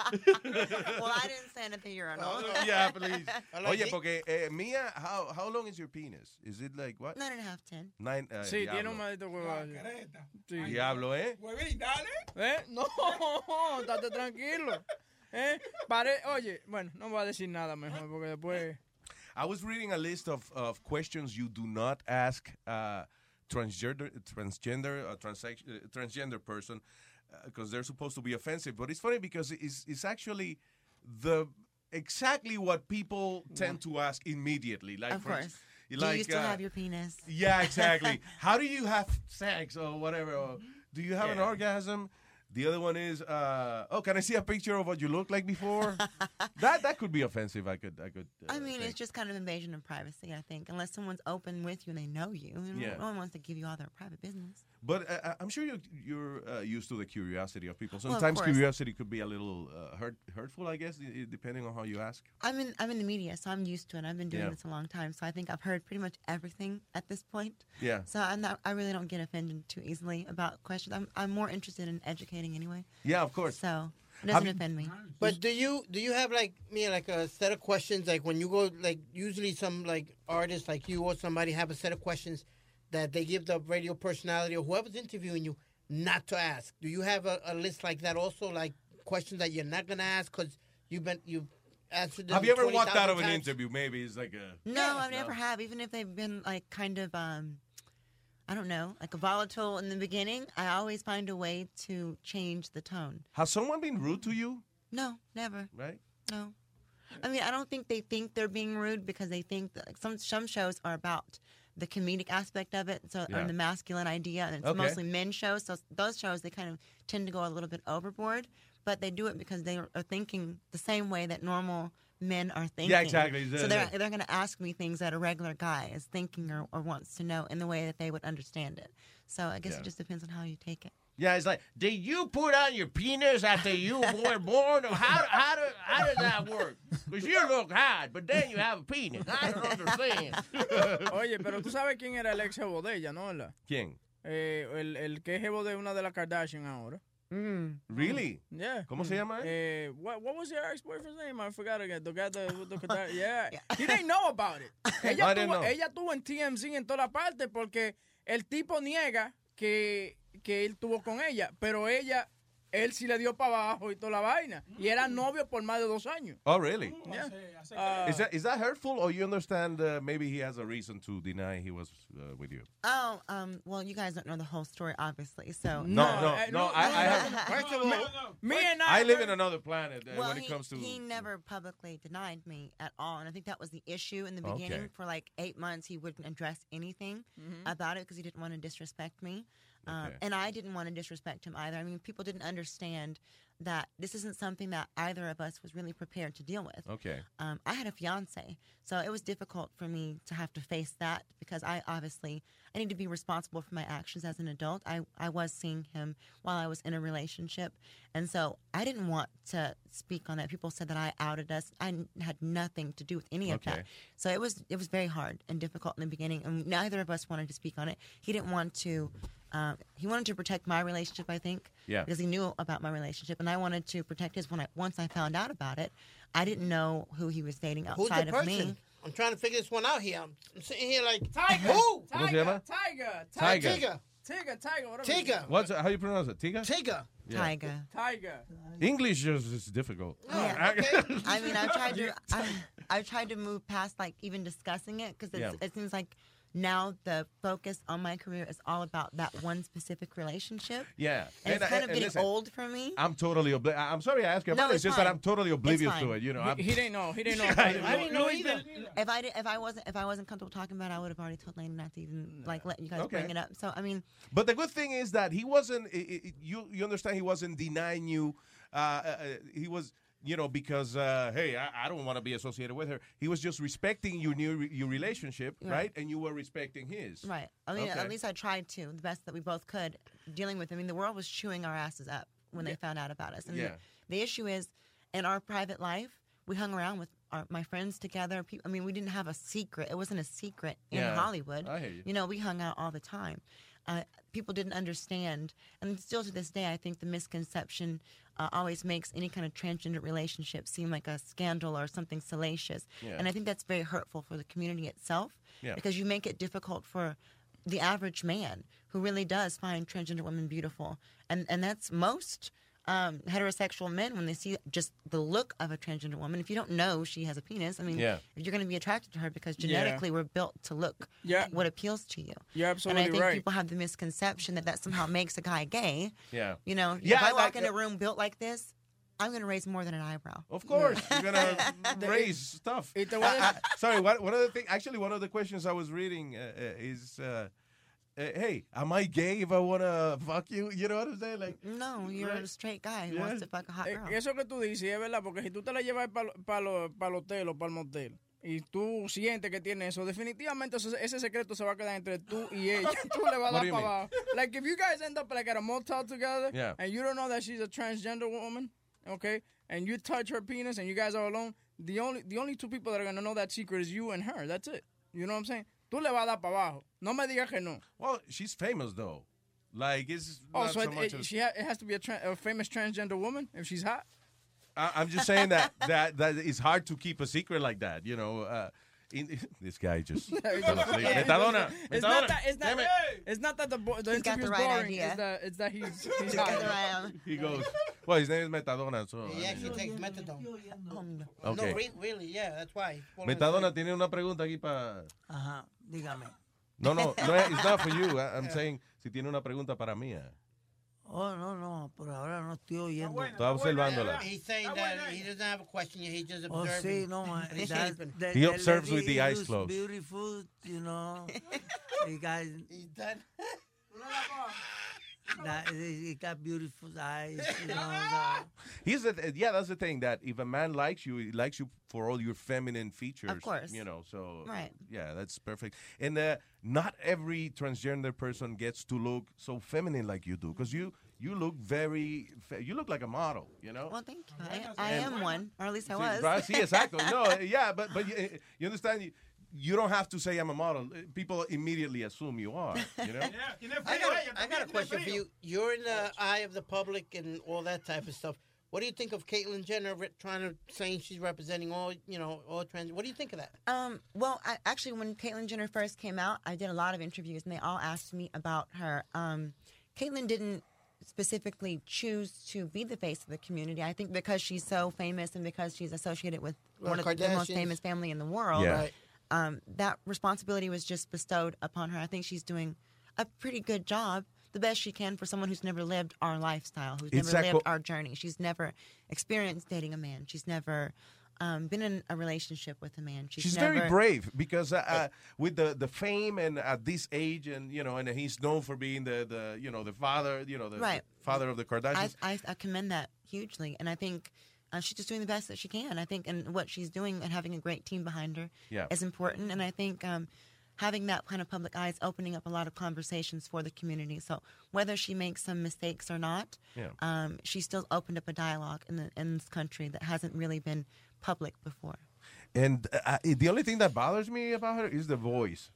well, I didn't stand at the urinal.
yeah, please. Oye, porque eh, Mia, how how long is your penis? Is it like what?
Nine and a half, ten.
Nine. Uh,
Sí, tiene
diablo.
un maldito huevo. Sí.
Diablo, eh?
¿Eh? No, estate tranquilo. ¿Eh? Pare, oye, bueno, no voy a decir nada mejor porque después...
I was reading a list of, of questions you do not ask uh, transgender transgender uh, transex- uh, transgender person because they're supposed to be offensive. But it's funny because it's it's actually the exactly what people tend to ask immediately. Like
Of course. Do
like,
you still
uh,
have your penis?
Yeah, exactly. How do you have sex or whatever? Or do you have an orgasm? The other one is, uh, oh, can I see a picture of what you looked like before? that that could be offensive. I could I could. Uh,
I mean,
think.
it's just kind of invasion of privacy, I think. Unless someone's open with you and they know you. you know,
Yeah.
No one wants to give you all their private business.
But uh, I- I'm sure you're, you're uh, used to the curiosity of people.
Well, of
Sometimes curiosity could be a little uh, hurt, hurtful, I guess, i- i- depending on how you ask.
I'm in I'm in the media, so I'm used to it. I've been doing
Yeah.
this a long time, so I think I've heard pretty much everything at this point.
Yeah.
So I'm not. I really don't get offended too easily about questions. I'm I'm more interested in educating anyway.
Yeah, of course.
So it doesn't
you-
offend me.
But do you do you have like me like a set of questions like when you go like usually some like artists like you or somebody have a set of questions that they give the radio personality or whoever's interviewing you not to ask. Do you have a, a list like that also like questions that you're not gonna ask because you've been you've answered them
Have you ever
20,000
walked out of an interview? Maybe it's like a.
No, I've never have. Even if they've been like kind of um, I don't know, like a volatile in the beginning, I always find a way to change the tone.
Has someone been rude to you?
No, never.
Right.
No. I mean, I don't think they think they're being rude because they think that like, some some shows are about the comedic aspect of it, so
Yeah.
or the masculine idea, and it's
Okay.
mostly men shows. So those shows they kind of tend to go a little bit overboard, but they do it because they are thinking the same way that normal men are thinking.
Yeah, exactly.
So they're uh, they're going to ask me things that a regular guy is thinking or, or wants to know in the way that they would understand it. So I guess
Yeah.
it just depends on how you take it.
Yeah, it's like, did you put on your penis after you were born, or how how do, how does that work? Because you look hot, but then you have a penis. I don't understand.
Oye, pero tú sabes quién era el ex jevo de ella, ¿no? ¿Verdad?
¿Quién?
Eh, el, el que es jevo de una de las Kardashian ahora.
Really?
Yeah.
¿Cómo se llama?
Eh, what, what was your ex-boyfriend's name? I forgot again. The guy that, with the Kardashian- yeah. He didn't know about it. Ella,
I
tuvo,
know.
ella tuvo en TMZ en toda parte porque el tipo niega que, que él tuvo con ella, pero ella, él sí le dio para abajo y toda la vaina. Y eran novios por más de dos años.
Oh, really?
Yeah. Ah,
Is that is that hurtful, or you understand? Uh, maybe he has a reason to deny he was uh, with you.
Oh, um, well, you guys don't know the whole story, obviously. So
No, no, no. I, I have.
First of all,
me and
I live in another planet uh,
well,
when it
he,
comes to.
he never publicly denied me at all, and I think that was the issue in the
Okay.
beginning. For like eight months, he wouldn't address anything
Mhm.
about it because he didn't want to disrespect me,
Okay.
and I didn't want to disrespect him either. I mean, people didn't understand that this isn't something that either of us was really prepared to deal with.
Okay.
Um, I had a fiance, so it was difficult for me to have to face that because I obviously I need to be responsible for my actions as an adult. I I was seeing him while I was in a relationship, and so I didn't want to speak on that. People said that I outed us. I had nothing to do with any of
Okay.
that. So it was it was very hard and difficult in the beginning, and neither of us wanted to speak on it. He didn't want to. Um, he wanted to protect my relationship, I think,
Yeah.
because he knew about my relationship, and I wanted to protect his. When I once I found out about it, I didn't know who he was dating
Who's
outside
the
of
person?
me.
I'm trying to figure this one out here. I'm, I'm sitting here like,
Tiger.
who?
¿Cómo se?
Tiger.
Tiger.
Tiger.
Tiger, Tiger, whatever.
Tiger.
What's how you pronounce it? Tiga.
Tiger.
Yeah.
Tiger.
Tiger.
English just is difficult.
Oh, yeah. I mean, I've tried to. I, I've tried to move past like even discussing it because
Yeah.
it seems like now the focus on my career is all about that one specific relationship.
Yeah.
And, it's
I-
kind of getting
listen,
old for me.
I'm totally obli- I- I'm sorry I asked you
No,
about it.
it's
It's just that. I'm totally oblivious to it. You know.
He,
I'm,
he didn't know. He didn't know.
I
about it.
didn't know. I didn't know
either.
If I did, if I wasn't if I wasn't comfortable talking about it, I would have already told Lane not to even like let you guys
Okay.
bring it up. So I mean,
But the good thing is that he wasn't. i- i- You you understand? He wasn't denying you. Uh, uh, uh, he was. You know, because uh, hey, I, I don't want to be associated with her. He was just respecting your new your relationship,
Yeah.
right? And you were respecting his.
right? I mean,
Okay.
at least I tried to the best that we both could dealing with. I mean, the world was chewing our asses up when they found out about us. And
Yeah.
the, the issue is, in our private life, we hung around with our, my friends together. People, I mean, we didn't have a secret. It wasn't a secret in
Yeah,
Hollywood.
I hear you.
You know, we hung out all the time. Uh, people didn't understand, and still to this day, I think the misconception uh, always makes any kind of transgender relationship seem like a scandal or something salacious.
Yeah.
And I think that's very hurtful for the community itself
Yeah.
because you make it difficult for the average man who really does find transgender women beautiful, and and that's most. Um, heterosexual men, when they see just the look of a transgender woman, if you don't know she has a penis, I mean,
Yeah.
you're going to be attracted to her because
Yeah.
genetically we're built to look
Yeah.
what appeals to you.
You're
And I think
right.
people have the misconception that that somehow makes a guy gay.
Yeah.
You know, if
Yeah,
I walk
like,
in a room built like this, I'm going to raise more than an eyebrow.
Of course, you're gonna raise stuff.
te voy a
I- I- sorry, one, one of the thing. Actually, one of the questions I was reading uh, uh, is, uh, "Hey, am I gay if I wanna fuck you?" You know what I'm saying? Like,
No, you're a straight guy who
Yeah.
wants to fuck a hot
Eh,
girl.
Eso que tú dices es verdad, porque si tú te la llevas para el hotel o para el motel y tú sientes que tiene eso, definitivamente ese, ese secreto se va a quedar entre tú y ella. tú le vas a dar para abajo. Like if you guys end up like at a motel together
Yeah.
and you don't know that she's a transgender woman, okay, and you touch her penis and you guys are alone, the only the only two people that are gonna know that secret is you and her. That's it. You know what I'm saying? Tú le vas a dar para abajo. No me digas que no.
well, she's famous though. Like, it's
Oh,
not
so
so
it,
much.
it, she ha- it has to be a, tra- a famous transgender woman if she's hot.
I, I'm just saying that that that it's hard to keep a secret like that. You know, uh, in, this guy just.
Yeah,
Metadona,
It's
Metadona.
not that. It's not.
Damn it.
It's not that the bo- the
the
interview's
right
boring.
idea.
It's that it's that he's hot.
He goes. Well, his name is Metadona. So
He actually
mean-
takes methadone.
Okay.
No, re- really, yeah, that's why.
Metadona tiene una pregunta aquí para.
Ajá, dígame.
No, no, no, it's not for you. I- I'm saying si tiene una pregunta para mí. eh.
Oh, no, no, por ahora no estoy oyendo.
Está observándola.
He's saying that he doesn't have a question yet. He's just
Oh,
observing.
sí, no.
He's
that-
He observes with the eyes closed.
Beautiful, you know. you guys.
He's done.
That, eh, eh, he got beautiful eyes. You know, the-
He's the yeah. That's the thing that if a man likes you, he likes you for all your feminine features.
Of course.
you know. So
Right.
Yeah, that's perfect. And uh, not every transgender person gets to look so feminine like you do, because you you look very fe- you look like a model. You know.
Well, thank you. I, I am one, or at least I
Sí,
was.
right, sí, exacto. No, yeah, but but you, eh, you understand. You, you don't have to say I'm a model. People immediately assume you are. You know.
I got, a- I got a question for you. You're in the eye of the public and all that type of stuff. What do you think of Caitlyn Jenner trying to saying she's representing all you know all trans? What do you think of that?
Um, well, I, actually, when Caitlyn Jenner first came out, I did a lot of interviews, and they all asked me about her. Um, Caitlyn didn't specifically choose to be the face of the community. I think because she's so famous and because she's associated with
Well,
one of the most famous family in the world,
Yeah. Right.
Um, that responsibility was just bestowed upon her. I think she's doing a pretty good job. The best she can for someone who's never lived our lifestyle, who's never lived our journey. She's never experienced dating a man. She's never um, been in a relationship with a man. She's,
She's
never,
very brave because uh, uh, with the, the fame and at this age and you know and he's known for being the, the you know the father you know the,
Right.
the father of the
I,
Kardashians.
I, I commend that hugely, and I think uh, she's just doing the best that she can. I think, and what she's doing and having a great team behind her
Yeah.
is important. And I think um, having that kind of public eye is opening up a lot of conversations for the community. So whether she makes some mistakes or not,
Yeah.
um, she still opened up a dialogue in the in this country that hasn't really been public before.
and uh, the only thing that bothers me about her is the voice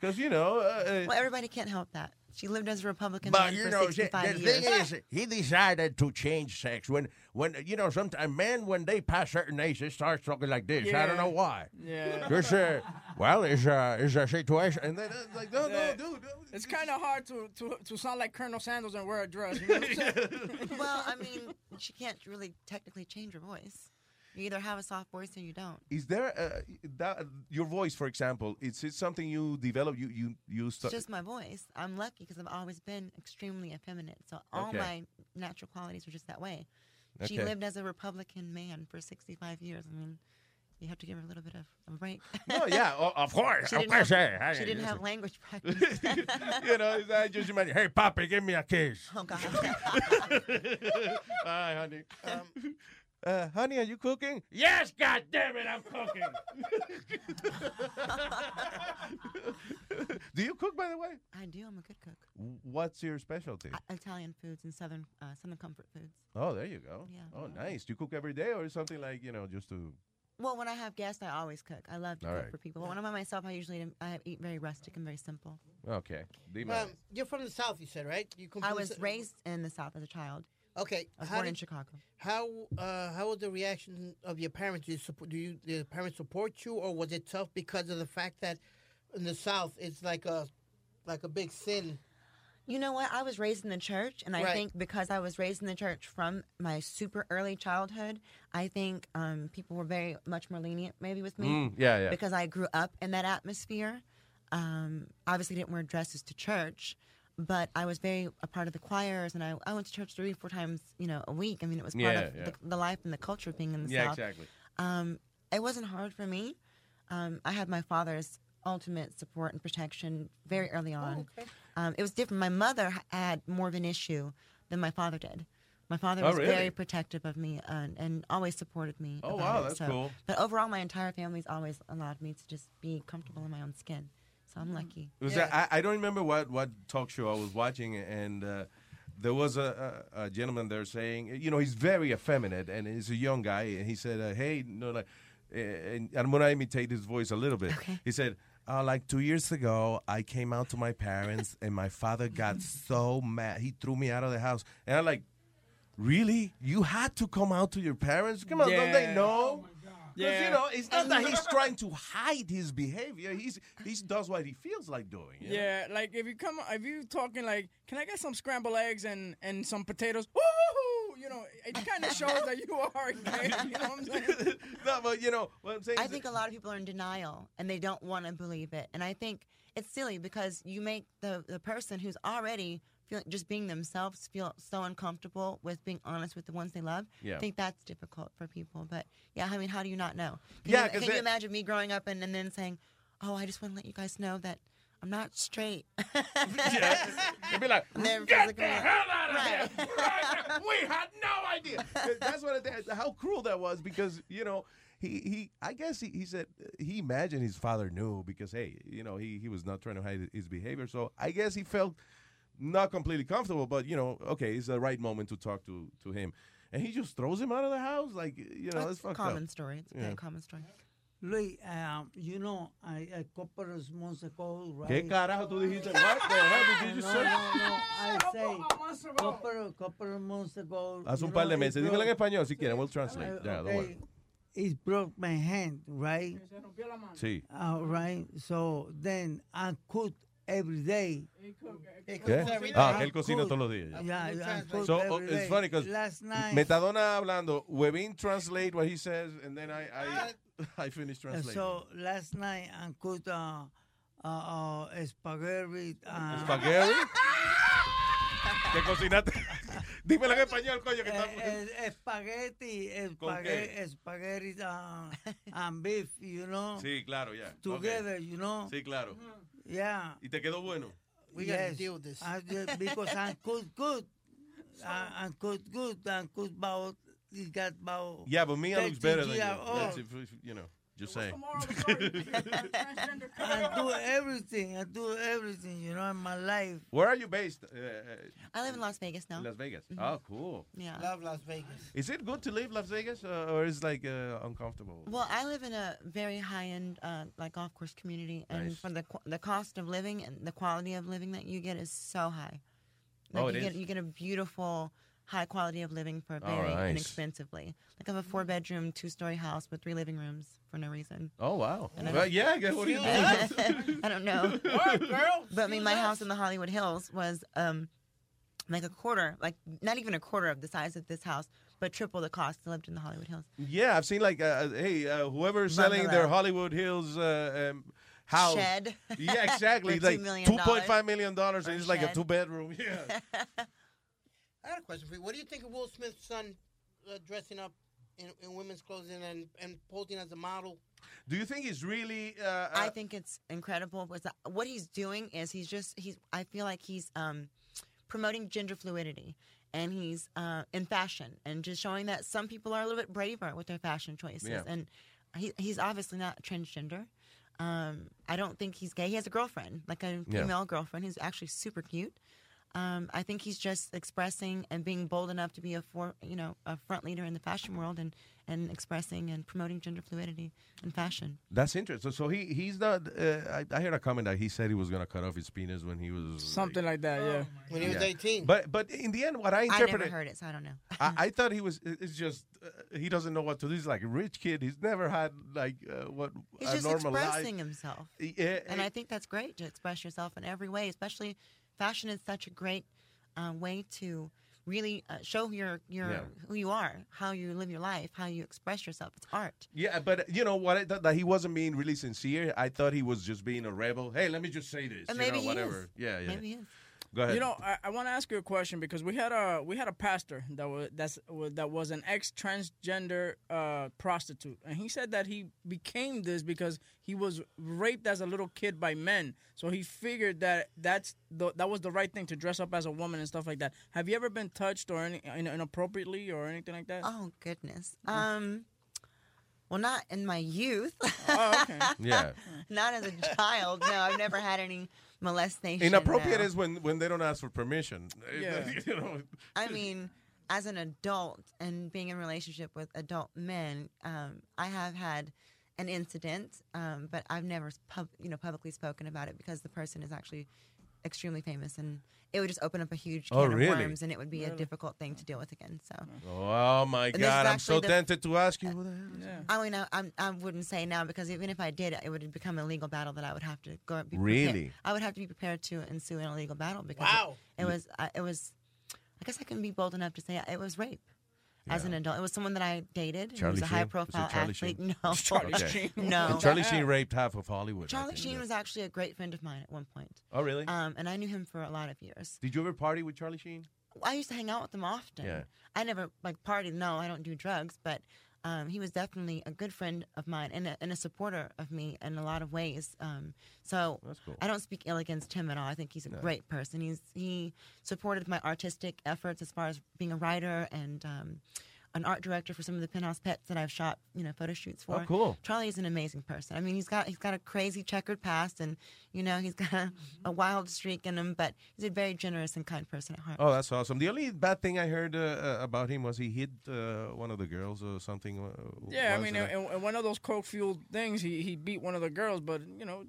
because you know uh,
Well, everybody can't help that. She lived as a Republican
But
man
you
for
know, the,
65
the
years.
thing is, he decided to change sex when, when you know, sometimes men when they pass certain age, it starts talking like this. I don't know why.
Yeah.
Just, uh, well, it's a it's a situation, and then
uh, like no,
Yeah. It's kind of hard to, to, to sound like Colonel Sanders and wear a dress. You know what I'm
well, I mean, she can't really technically change her voice. You either have a soft voice or you don't.
is there uh, that your voice for example is it something you develop you you you
It's
start
just my voice. I'm lucky because I've always been extremely effeminate. So all
Okay.
my natural qualities are just that way. She
Okay.
lived as a Republican man for 65 years. I mean, you have to give her a little bit of a break.
No, yeah, of course,
She
of
didn't
course,
have, she didn't have language practice.
you know I just imagine hey papi give me a kiss
Oh, God.
Hi, honey. Um, uh, honey, are you cooking?
Yes, God damn it, I'm cooking.
Do you cook, by the way?
I do. I'm a good cook.
What's your specialty?
I- Italian foods and southern uh, southern comfort foods.
Oh, there you go.
Yeah.
Oh, nice. Do you cook every day or something like, you know, just to.
Well, when I have guests, I always cook. I love to
All
cook
right.
for people. But when I'm by myself, I usually I eat very rustic and very simple.
Okay. Dime.
Um, you're from the South, you said, right? You come
I
from
was
Sou-
raised in the South as a child.
Okay,
I was
how
born in Chicago.
How uh, how was the reaction of your parents? Do you support? Do you did your parents support you, or was it tough because of the fact that in the South it's like a like a big sin?
You know what? I was raised in the church, and I
Right.
think because I was raised in the church from my super early childhood, I think um, people were very much more lenient maybe with me.
Mm, yeah, yeah.
Because I grew up in that atmosphere. Um, obviously, didn't wear dresses to church, but I was very a part of the choirs, and I, I went to church three, four times, you know, a week. I mean, it was part
Yeah,
of
yeah.
The, the life and the culture of being in the
Yeah,
South.
exactly.
Um, it wasn't hard for me. Um, I had my father's ultimate support and protection very early on. um, it was different. My mother had more of an issue than my father did. My father
Oh,
was
really?
very protective of me uh, and always supported me.
Oh,
about
wow,
it.
that's
So-
cool.
But overall, my entire family's always allowed me to just be comfortable in my own skin. So I'm lucky.
It was I, I don't remember what, what talk show I was watching, and uh, there was a, a, a gentleman there saying, you know, he's very effeminate, and he's a young guy, and he said, uh, hey, no, like, uh, and I'm going to imitate his voice a little bit. He said, uh, like two years ago, I came out to my parents, and my father got so mad. He threw me out of the house. And I'm like, really? You had to come out to your parents? Come on, don't they
Yeah.
know? Because,
Yeah.
you know, it's not that he's trying to hide his behavior. He's he does what he feels like doing. you know?
Yeah, like if you come, if you talking like, can I get some scrambled eggs and and some potatoes? Woo! You know, it kind of shows that you are gay. You know what I'm saying?
no, but you know what I'm saying.
I think a lot of people are in denial and they don't want to believe it. And I think it's silly because you make the, the person who's already feeling just being themselves feel so uncomfortable with being honest with the ones they love.
Yeah.
I think that's difficult for people. But yeah, I mean, how do you not know? Can
Yeah,
you, can you imagine me growing up and, and then saying, oh, I just want to let you guys know that I'm not straight.
yeah. They'd be like,
Never
get the hell out of here! we had no idea. That's what. It, how cruel that was because you know he he. I guess he, he said he imagined his father knew because hey you know he he was not trying to hide his behavior. So I guess he felt not completely comfortable, but you know okay, it's the right moment to talk to to him. And he just throws him out of the house, like you know,
That's
it's
a common
up.
story. It's a
Yeah.
very common story.
Luis, um, you know, I, a couple of months ago, right?
¿Qué carajo tú dijiste? What the hell did you
no,
say?
No, no, I say, couple, couple of months ago.
Hace un par de meses. Dímelo en
broke-
español si quieren. We'll translate.
Uh,
Yeah, don't
okay,
worry.
It broke my hand, right?
Sí.
All right. So then I cook every day.
¿Qué? Ah, que él cocina todos los días.
Yeah, cook
So oh, it's funny because
last night.
Metadona hablando, Webin translate what he says, and then I I, I finish translating.
So last night I cooked uh, uh, uh, spaghetti. Uh,
Spaghetti. ¿Qué cocinaste? Dímelo en español, coño, que está...
Eh, eh, spaghetti,
¿Con
spaghetti, spaghetti uh, and beef, you know.
Sí, claro, ya.
Together,
Okay.
you know.
Sí, claro.
Yeah.
¿Y te quedó bueno?
We gotta
Yes,
deal with this.
I did- because I cook good. I, I cook good. I cook about. It got about.
Yeah, but Mia looks
30
better than you.
years
That's
old.
if, if, you know, just saying.
I do everything. I do everything, you know, in my life.
Where are you based? Uh,
I live in Las Vegas now.
Las Vegas.
Mhm.
Oh, cool.
Yeah.
Love Las Vegas.
Is it good to live Las Vegas, uh, or is it like uh, uncomfortable?
Well, I live in a very high-end, uh, like golf course community, and
Nice.
for the qu- the cost of living and the quality of living that you get is so high.
Oh,
Like
it
you
is?
get you get a beautiful high quality of living for
Oh,
very
nice.
inexpensively. Like I have a four bedroom, two story house with three living rooms for no reason.
Oh wow.
And
Well, yeah, I guess what do you
I don't know.
Work, girl.
But I mean, my house in the Hollywood Hills was um, like a quarter, like not even a quarter of the size of this house, but triple the cost. I lived in the Hollywood Hills.
Yeah, I've seen like, uh, hey, uh, whoever's selling their Hollywood Hills uh, um, house.
Shed.
Yeah, exactly.
For $2
like
million
two point five million dollars, and
for a
it's like a two bedroom. Yeah.
I got a question for you. What do you think of Will Smith's son uh, dressing up in, in women's clothing and, and posing as a model?
Do you think he's really? Uh,
I think it's incredible. Was that, what he's doing is he's just he's. I feel like he's um, promoting gender fluidity, and he's uh, in fashion and just showing that some people are a little bit braver with their fashion choices.
Yeah.
And he, he's obviously not transgender. Um, I don't think he's gay. He has a girlfriend, like a
Yeah.
female girlfriend, who's actually super cute. Um, I think he's just expressing and being bold enough to be a for you know a front leader in the fashion world and and expressing and promoting gender fluidity in fashion.
That's interesting. So, so he he's not. Uh, I, I heard a comment that he said he was gonna cut off his penis when he was
Something like that, yeah.
When he was
Yeah.
18.
But but in the end, what I
I
interpreted,
never heard it, so I don't know.
I, I thought he was. It's just uh, he doesn't know what to do. He's like a rich kid. He's never had like uh, what
He's
a
just
normal
expressing
life.
himself.
Yeah,
and I think that's great to express yourself in every way, especially fashion is such a great uh, way to really uh, show your your
Yeah.
who you are, how you live your life, how you express yourself. It's art.
Yeah, but you know what? I thought that he wasn't being really sincere. I thought he was just being a rebel. Hey, let me just say this.
And
you
maybe
know, whatever.
is.
Yeah, yeah.
Maybe he is.
Go ahead.
You know, I, I want to ask you a question because we had a we had a pastor that was that's that was an ex transgender uh, prostitute, and he said that he became this because he was raped as a little kid by men. So he figured that that's the, that was the right thing to dress up as a woman and stuff like that. Have you ever been touched or any in- inappropriately or anything like that?
Oh goodness. Um. Well, not in my youth.
Oh, okay.
Yeah.
not as a child. No, I've never had any molestation.
Inappropriate
no.
is when when they don't ask for permission.
Yeah.
you know.
I mean, as an adult and being in a relationship with adult men, um, I have had an incident, um, but I've never pub- you know publicly spoken about it because the person is actually extremely famous, and it would just open up a huge oh, can
Oh,
of worms, and it would be a difficult thing to deal with again. So.
Oh my
And
God! I'm so
the-
tempted to ask you. Uh, Who the hell?
I mean, I, I'm, I wouldn't say now because even if I did, it would become a legal battle that I would have to go. Be
Really?
Prepared. I would have to be prepared to ensue in a legal battle because
Wow.
it, it was. I it was. I guess I can be bold enough to say it was rape. As an adult, it was someone that I dated.
Charlie
was a
Sheen? Was it Charlie
athlete.
Sheen?
No,
Charlie Sheen.
no.
And Charlie Sheen raped half of Hollywood. I
Charlie
think,
Sheen was actually a great friend of mine at one point.
Oh, really?
Um, and I knew him for a lot of years.
Did you ever party with Charlie Sheen?
I used to hang out with him often.
Yeah.
I never like partied. No, I don't do drugs, but um, he was definitely a good friend of mine and a, and a supporter of me in a lot of ways. Um, so
cool.
I don't speak ill against him at all. I think he's a
No.
great person. He's he supported my artistic efforts as far as being a writer and um, an art director for some of the penthouse pets that I've shot, you know, photo shoots for.
Oh, cool.
Charlie is an amazing person. I mean, he's got he's got a crazy checkered past, and you know, he's got a, a wild streak in him, but he's a very generous and kind person at heart.
Oh, that's awesome. The only bad thing I heard uh, uh, about him was he hit uh, one of the girls or something. uh,
Yeah, I mean,
and
in, in one of those coke fueled things, he he beat one of the girls, but you know,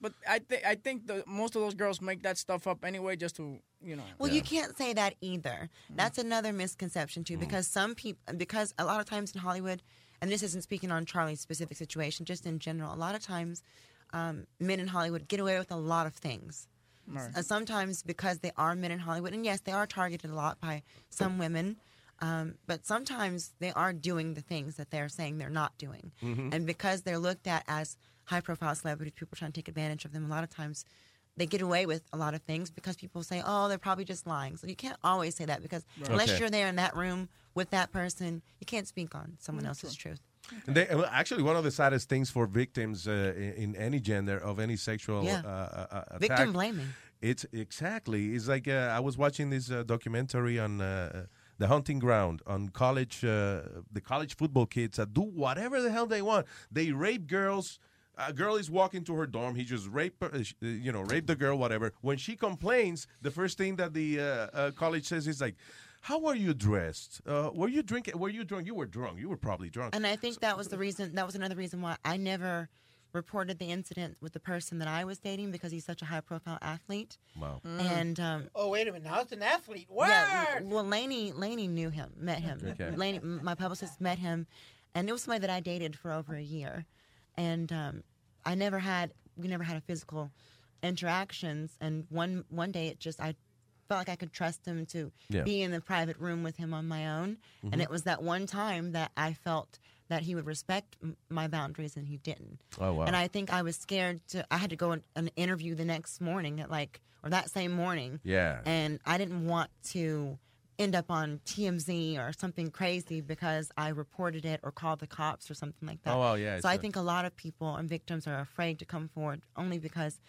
but I think I think the most of those girls make that stuff up anyway, just to you know.
Well, you can't say that either. That's another misconception too, because some people, because a lot of times in Hollywood, and this isn't speaking on Charlie's specific situation, just in general, a lot of times um, men in Hollywood get away with a lot of things.
Right.
Uh, sometimes because they are men in Hollywood, and yes, they are targeted a lot by some women. Um, but sometimes they are doing the things that they're saying they're not doing.
Mhm.
And because they're looked at as high profile celebrities, people trying to take advantage of them, a lot of times they get away with a lot of things because people say, oh, they're probably just lying. So you can't always say that because
Right.
unless
Okay.
you're there in that room with that person, you can't speak on someone else's truth.
And they, actually, one of the saddest things for victims uh, in, in any gender of any sexual
Yeah.
uh, uh, uh, attack,
Victim blaming.
It's exactly. It's like uh, I was watching this uh, documentary on uh, the hunting ground on college, uh, the college football kids that do whatever the hell they want. They rape girls. A girl is walking to her dorm. He just rape, her, uh, sh- uh, you know, rape the girl, whatever. When she complains, the first thing that the uh, uh, college says is like, "How are you dressed? Uh, were you drinking? Were you drunk? You were drunk. You were probably drunk."
And I think that was the reason. That was another reason why I never reported the incident with the person that I was dating because he's such a high profile athlete.
Wow.
And um,
Oh, wait a minute. Now it's an athlete. Word.
yeah, well, Laney, Laney knew him, met him.
Okay.
Laney, my publicist met him, and it was somebody that I dated for over a year, and um, I never had, we never had a physical interactions. And one one day, it just I felt like I could trust him to
Yeah.
be in the private room with him on my own,
Mhm.
and it was that one time that I felt that he would respect m- my boundaries, and he didn't.
Oh, wow.
And I think I was scared to. I had to go an interview the next morning at like, or that same morning.
Yeah.
And I didn't want to end up on TMZ or something crazy because I reported it or called the cops or something like that.
Oh, wow, yeah,
So I
a-
think a lot of people and victims are afraid to come forward only because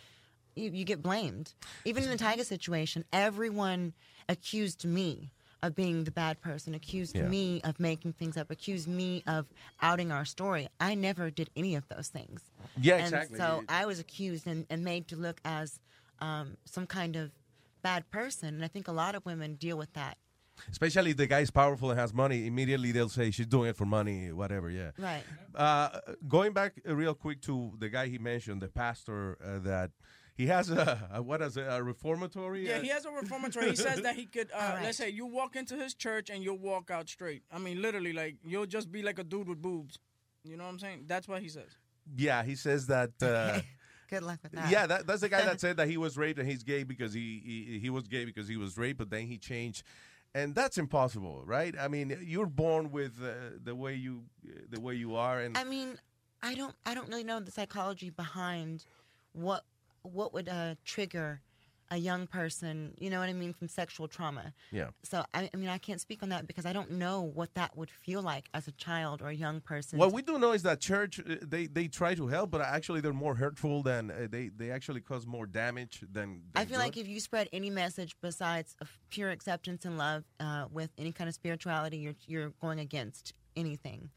you, you get blamed. Even in the Tyga situation, everyone accused me of being the bad person, accused
Yeah.
me of making things up, accused me of outing our story. I never did any of those things.
Yeah,
and
exactly.
So I was accused and, and made to look as um, some kind of bad person. And I think a lot of women deal with that.
Especially if the guy's powerful and has money, immediately they'll say she's doing it for money, whatever. Yeah.
Right.
Uh, going back uh, real quick to the guy he mentioned, the pastor uh, that he has a, a what is it, a reformatory?
Yeah, he has a reformatory. He says that he could, uh,
All right.
let's say, you walk into his church and you'll walk out straight. I mean, literally, like you'll just be like a dude with boobs. You know what I'm saying? That's what he says.
yeah, he says that. Uh,
Good luck with that.
yeah, that, that's the guy that said that he was raped and he's gay because he, he he was gay because he was raped, but then he changed, and that's impossible, right? I mean, you're born with uh, the way you the way you are, and
I mean, I don't I don't really know the psychology behind what what would uh, trigger a young person, you know what I mean, from sexual trauma.
yeah.
So I, I mean, I can't speak on that because I don't know what that would feel like as a child or a young person.
What we do know is that church uh, they they try to help, but actually they're more hurtful than uh, they they actually cause more damage than.
I
than
feel like if you spread any message besides of pure acceptance and love uh, with any kind of spirituality, you're you're going against anything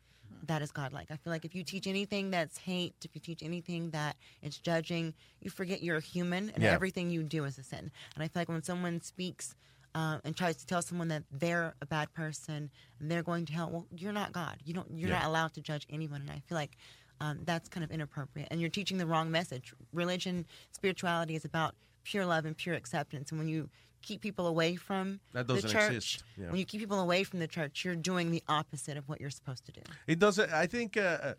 that is godlike. I feel like if you teach anything that's hate, if you teach anything that it's judging, you forget you're a human and
Yeah.
everything you do is a sin. And I feel like when someone speaks um, and tries to tell someone that they're a bad person and they're going to hell, well, you're not God. You don't. You're
Yeah.
not allowed to judge anyone. And I feel like um, that's kind of inappropriate. And you're teaching the wrong message. Religion, spirituality is about pure love and pure acceptance. And when you keep people away from
That
the
doesn't
church,
exist. Yeah.
when you keep people away from the church, you're doing the opposite of what you're supposed to do.
It doesn't. I think uh,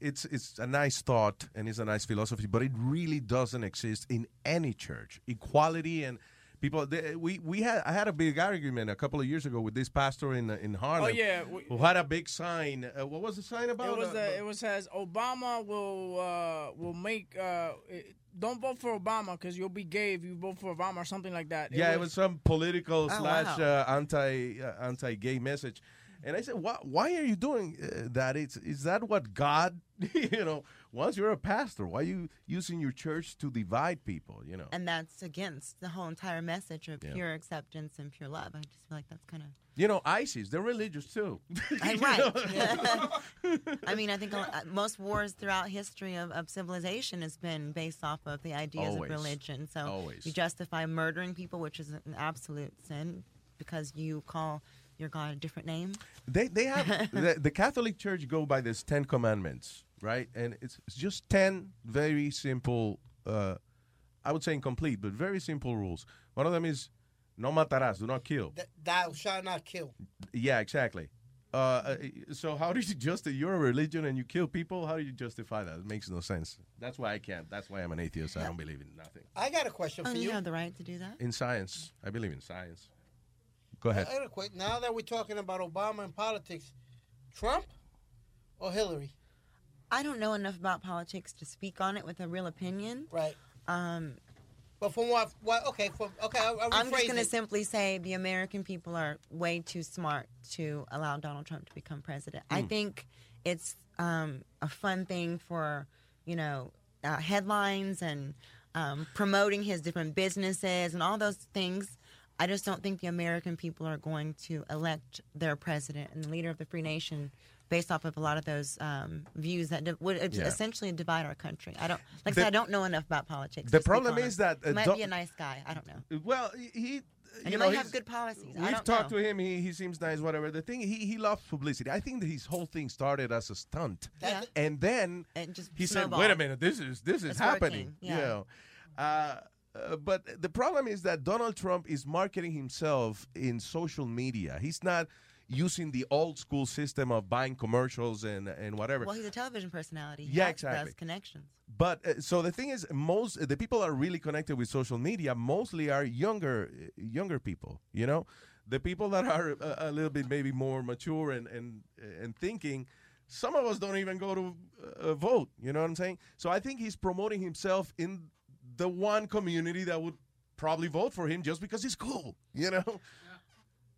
it's it's a nice thought and it's a nice philosophy, but it really doesn't exist in any church. Equality and people. They, we we had I had a big argument a couple of years ago with this pastor in in Harlem.
Oh, yeah, we-
who had a big sign. Uh, what was the sign about?
It was
Uh,
the, it was says Obama will uh, will make uh, it- don't vote for Obama because you'll be gay if you vote for Obama or something like that.
yeah, it was some political
Oh,
slash
wow.
uh, anti uh, anti gay message, And I said, why, why are you doing uh, that? It's, is that what God, you know, once you're a pastor, why are you using your church to divide people, you know?
And that's against the whole entire message of
Yeah.
pure acceptance and pure love. I just feel like that's kind of
You know, ISIS, they're religious too.
right. I mean, I think uh, most wars throughout history of, of civilization has been based off of the ideas
Always.
of religion. So
Always.
you justify murdering people, which is an absolute sin, because you call your God a different name.
They they have the, the Catholic Church go by this Ten Commandments, right? And it's, it's just ten very simple. Uh, I would say incomplete, but very simple rules. One of them is no matarás, do not kill.
Th- Thou shalt not kill.
Yeah, exactly. Uh, uh, so how do you justify you're a religion and you kill people? How do you justify that? It makes no sense. That's why I can't. That's why I'm an atheist. I don't believe in nothing.
I got a question
Oh,
for
you
you.
have the right to do that.
In science, I believe in science. Go ahead.
I got a. Now that we're talking about Obama and politics, Trump or Hillary?
I don't know enough about politics to speak on it with a real opinion.
Right.
Um,
but from what? what okay. From okay. I'll
I'm just going to simply say the American people are way too smart to allow Donald Trump to become president. I
Mm.
think it's um, a fun thing for, you know, uh, headlines and um, promoting his different businesses and all those things. I just don't think the American people are going to elect their president and the leader of the free nation based off of a lot of those um, views that di- would uh,
Yeah.
essentially divide our country. I don't, like I
The-
said, I don't know enough about politics.
the problem is that, uh,
he might be a nice guy. I don't know.
Well, he.
And
you
he
know,
might have good policies.
We've
don't
talked
know.
to him. He, he seems nice, whatever. The thing, he, he loves publicity. I think that his whole thing started as a stunt,
Yeah.
and then
just
he said, "Wait a minute, this is this is
It's
happening."
working, yeah.
You know? uh, uh, but the problem is that Donald Trump is marketing himself in social media. He's not using the old school system of buying commercials and and whatever.
Well, he's a television personality. He
Yeah,
has
exactly.
those connections.
But uh, so the thing is, most the people that are really connected with social media mostly are younger younger people. You know, the people that are a, a little bit maybe more mature and and and thinking. Some of us don't even go to uh, vote. You know what I'm saying? So I think he's promoting himself in the one community that would probably vote for him just because he's cool. You know?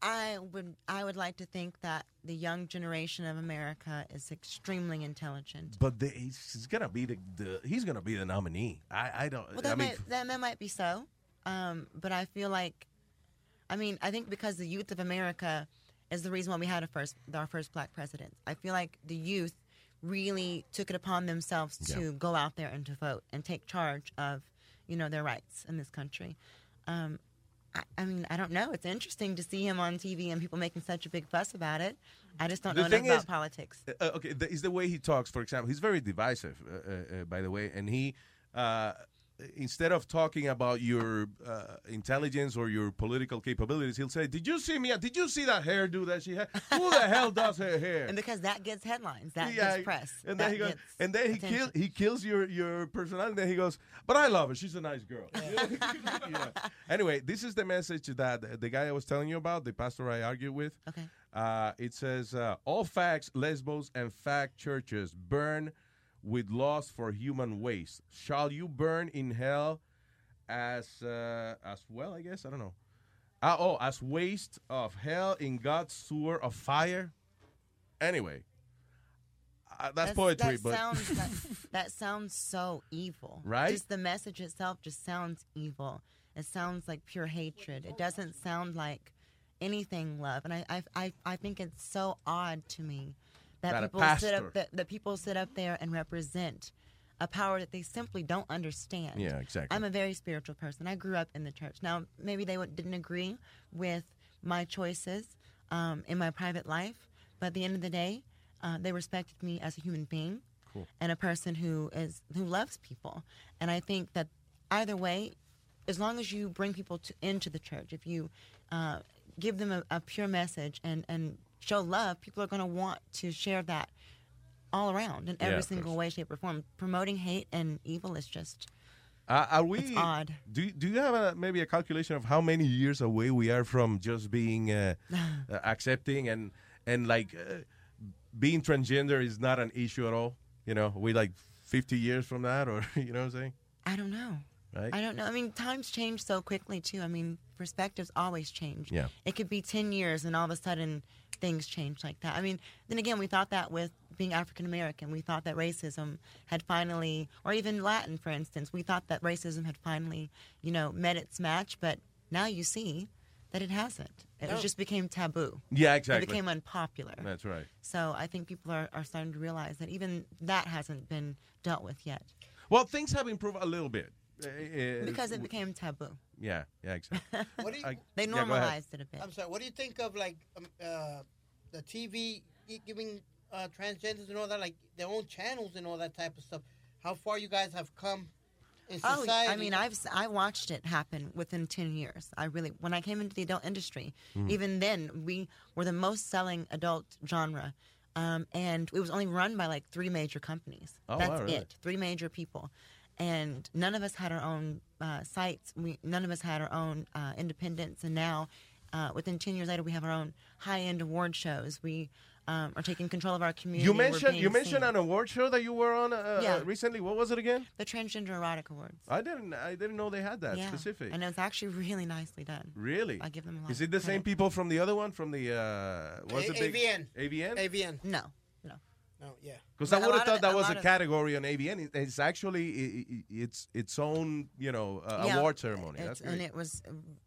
I would I would like to think that the young generation of America is extremely intelligent.
But the, he's, he's gonna be the, the he's gonna be the nominee. I I don't.
Well, that
I mean,
might that, that might be so, um, but I feel like, I mean, I think because the youth of America is the reason why we had a first our first black president. I feel like the youth really took it upon themselves to go out there and to vote and take charge of, you know, their rights in this country. Um, I, I mean, I don't know. It's interesting to see him on TV and people making such a big fuss about it. I just don't
The
know enough
thing
about politics.
Uh, okay, the, is the way he talks. For example, he's very divisive, uh, uh, uh, by the way, and he. Instead of talking about your uh, intelligence or your political capabilities, he'll say, "Did you see me? Did you see that hairdo that she had? Who the hell does her hair?"
And because that gets headlines, that
Yeah,
gets press.
And then he goes, and then he kills he kills your your personality. Then he goes, "But I love her. She's a nice girl." Yeah. Anyway, this is the message that the guy I was telling you about, the pastor I argued with.
Okay.
Uh, it says, uh, "All facts, lesbos, and fact churches burn with loss for human waste. Shall you burn in hell as uh, as well? I guess I don't know. Uh, oh, as waste of hell in God's sewer of fire. Anyway, uh, that's, poetry,
that
but
sounds that, that sounds so evil.
Right?
Just the message itself just sounds evil. It sounds like pure hatred. It doesn't sound like anything love, and I I I, I think it's so odd to me that, people sit up that, that people sit up there and represent a power that they simply don't understand.
Yeah, exactly.
I'm a very spiritual person. I grew up in the church. Now, maybe they didn't agree with my choices um, in my private life, but at the end of the day, uh, they respected me as a human being
Cool.
and a person who is who loves people. And I think that either way, as long as you bring people to, into the church, if you uh, give them a, a pure message and and show love, people are going to want to share that all around in every
of
single way, shape, or form. Promoting hate and evil is just
Uh, are we?
It's odd.
Do Do you have a, maybe a calculation of how many years away we are from just being uh, uh, accepting and and like uh, being transgender is not an issue at all? You know, we like fifty years from that, or you know what I'm saying?
I don't know.
right?
I don't know. I mean, times change so quickly too. I mean, perspectives always change.
Yeah.
It could be ten years, and all of a sudden things change like that. I mean, then again, we thought that with being African American, we thought that racism had finally, or even Latin, for instance, we thought that racism had finally, you know, met its match. But now you see that it hasn't. It
No.
just became taboo.
Yeah, exactly.
It became unpopular.
That's right.
So I think people are, are starting to realize that even that hasn't been dealt with yet
Well, things have improved a little bit. Uh,
because it became taboo.
Yeah, yeah, exactly.
What do you,
I-
They
yeah,
normalized it a bit.
I'm sorry. What do you think of like um, uh, the TV giving uh, transgenders and all that, like their own channels and all that type of stuff? How far you guys have come in
Oh. I mean, I've s- I watched it happen within ten years. I really, when I came into the adult industry,
Mm-hmm.
Mhm.
even then we were the most selling adult genre, um, and it was only run by like three major companies.
Oh,
That's
wow, really?
it, three major people, and none of us had our own uh, sites. We none of us had our own uh, independence, and now. Uh, within 10 years later, we have our own high-end award shows. We um, are taking control of our community.
You mentioned you mentioned
seen.
an award show that you were on uh,
Yeah.
uh, recently. What was it again?
the Transgender Erotic Awards.
I didn't I didn't know they had that
yeah.
specific.
And it's actually really nicely done.
Really?
I give them a lot.
Is it the same people from the other one from the uh what's
A-
the big
AVN.
AVN?
AVN.
No, no.
No, yeah.
Because I would have thought that
a
was a category on AVN. It- It's actually i- i- it's its own you know uh,
Yeah,
award ceremony.
it's-
That's
and it was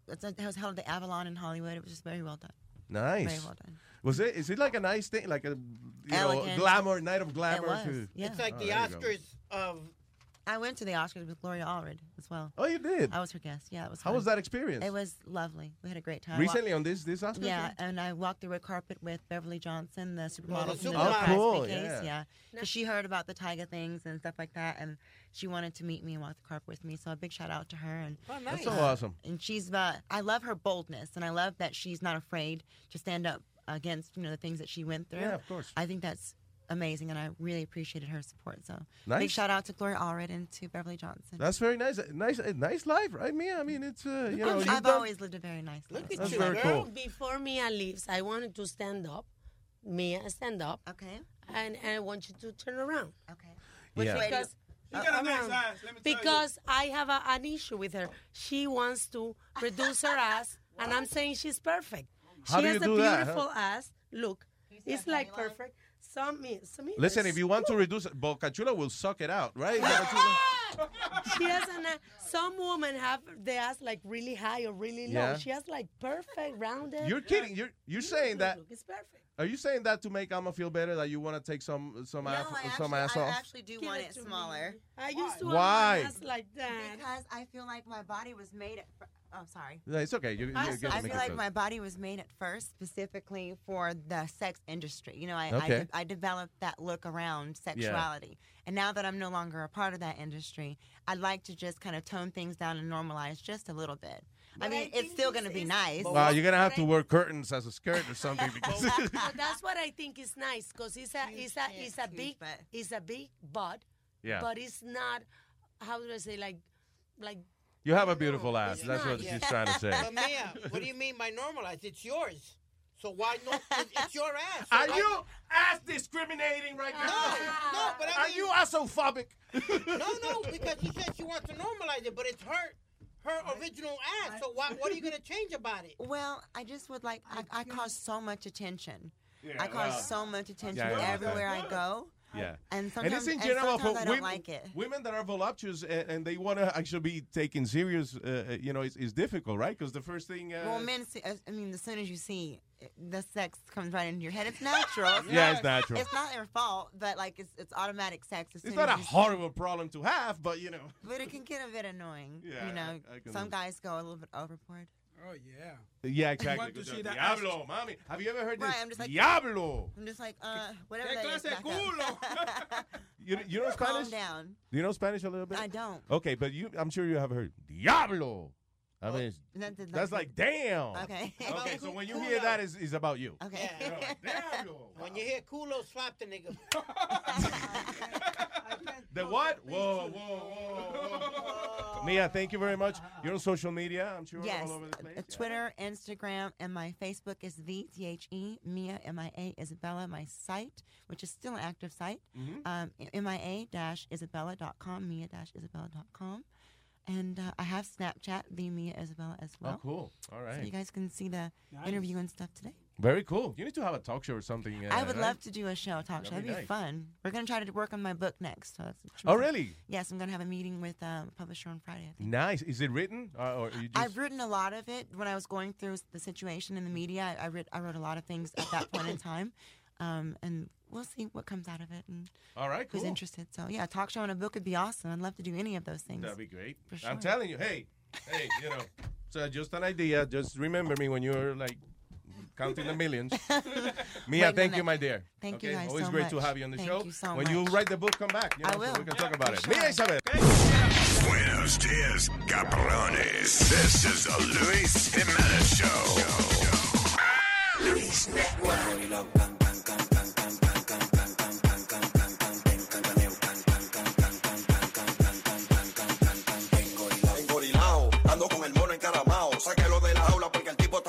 it's, it was held at the Avalon in Hollywood. It was just very well done.
nice.
Very well done.
Was it? Is it like a nice thing, like a you know glamour night of glamour?
It
was,
yeah.
It's like
Oh,
the
there.
Oscars of.
I went to the Oscars with Gloria Allred as well.
Oh, you did.
I was her guest. Yeah, it was.
How
fun.
was that experience?
It was lovely. We had a great time. I wa-
Recently on this this Oscar.
Yeah,
thing?
and I walked the red carpet with Beverly Johnson, the supermodel
the
from the
supermodel.
Bill
Oh, cool,
case.
yeah.
Yeah, because she heard about the Tyga things and stuff like that, and she wanted to meet me and walk the carpet with me. So a big shout out to her. And
Oh,
That's
nice.
so awesome.
and she's uh, I love her boldness, and I love that she's not afraid to stand up against you know the things that she went through.
Yeah, of course.
I think that's amazing, and I really appreciated her support. So
Nice.
big shout out to Gloria Allred and to Beverly Johnson.
That's very nice. Uh, nice, uh, nice life, right, Mia? I mean, it's uh, you know,
I'm-
you've
I've
done-
always lived a very nice life.
That's
so-
very cool.
Before Mia leaves, I wanted to stand up. Mia, stand up.
Okay.
And, and I want you to turn around.
Okay.
Yeah.
Because,
You got a nice
uh,
around. let me tell you.
because I have a, an issue with her. She wants to reduce her ass, and I'm saying she's perfect.
How
she
do
has
you
a
do that, huh?
beautiful ass. Look, it's like perfect. Some, me- some
Listen, if you want to reduce, it, Bocachula will suck it out, right?
She has an uh, some women have their ass like really high or really low.
Yeah.
She has like perfect rounded.
You're kidding. You're you're saying that.
Look, it's perfect.
Are you saying that to make Alma feel better? That you want to take some some ass, some ass
I
off?
I actually do want it smaller.
I used to
Why?
have an ass like that.
Because I feel like my body was made at. Fir- oh, sorry.
It's okay. You, you
I,
get
I feel like
better.
my body was made at first specifically for the sex industry. You know, I, I, de- I developed that look around sexuality. And now that I'm no longer a part of that industry, I'd like to just kind of tone things down and normalize just a little bit. I mean, it's still going to be nice.
Wow, you're gonna have to wear curtains as a skirt or something because.
But that's what I think is nice because it's a it's a it's a big it's a big butt.
Yeah.
But it's not how do I say like like
you have a beautiful ass.
It's
That's
not,
what
yeah.
she's trying to say.
But Mia, what do you mean by normalized? It's yours. So why no? it- It's your ass. So
Are
why-
you ass discriminating right now?
No, no, but I
Are
mean,
you assophobic?
no, no, because she said she wants to normalize it, but it's her, her original ass. So why, what are you gonna change about it?
Well, I just would like, I, I cause so much attention.
Yeah,
I cause
well.
so much attention
Yeah, yeah,
everywhere. I go.
Yeah.
And
it's
sometimes,
in
and
general
sometimes
for
I don't
women,
like it.
women that are voluptuous and, and they want to actually be taken serious. Uh, uh, you know, is, is difficult, right? Because the first thing. Uh,
Well, men, see, I mean, as soon as you see the sex comes right into your head, it's natural. It's
Yeah,
not-
it's natural.
It's not their fault, but like it's it's automatic sex.
It's not a
you see-
horrible problem to have, but you know.
But it can get a bit annoying.
Yeah,
you know, some guys go a little bit overboard.
Oh yeah.
Yeah, exactly.
want to see that
Diablo,
ass-
mommy. Have you ever heard
Right,
this?
I'm just like
Diablo.
I'm just like, uh, whatever
¿Qué
that is.
clase de
back.
You, you know Spanish?
Calm down.
Do you know Spanish a little bit?
I don't.
Okay, but you, I'm sure you have heard Diablo. I mean, it's-
That- that-
that's like damn.
Okay.
Okay, so when you hear that, it's, it's about you.
Okay.
When you hear culo, slap the nigga.
The what? Whoa, whoa, whoa, whoa. Mia, thank you very much. You're on social media, I'm sure,
Yes,
all over the place.
uh, Twitter, Instagram, and my Facebook is the T H E Mia M I A Isabella. My site, which is still an active site,
Mhm.
um, M I A dash Isabella.com, Mia dash Isabella.com. And uh, I have Snapchat, the Mia Isabella as well.
Oh, cool. All right.
So you guys can see the interview and stuff today.
Very cool. You need to have a talk show or something. Uh,
I would
right?
love to do a show talk show.
That'd
That'd
be
be
nice.
fun. We're gonna try to work on my book next. So
Oh, really?
Yes, I'm gonna have a meeting with um, a publisher on Friday. I think.
Nice. Is it written? Uh, or you just...
I've written a lot of it when I was going through the situation in the media. I, I, writ, I wrote a lot of things at that point in time, um, and we'll see what comes out of it and
All right,
who's
cool.
interested. So yeah, a talk show and a book would be awesome. I'd love to do any of those things.
That'd be great.
For
I'm telling you, hey, hey, you know, so just an idea. Just remember me when you're like counting the millions. Mia,
Waiting
thank
on
you, my dear.
Thank you guys
Always
so
great to have you on the
Thank
show.
you so
when you write the book, come back. You know,
I
so
will.
we can talk about it.
For
Mia
sure.
Isabel.
Buenos dias, cabrones. This is the Luis Jimenez Show. Luis
Engorilao,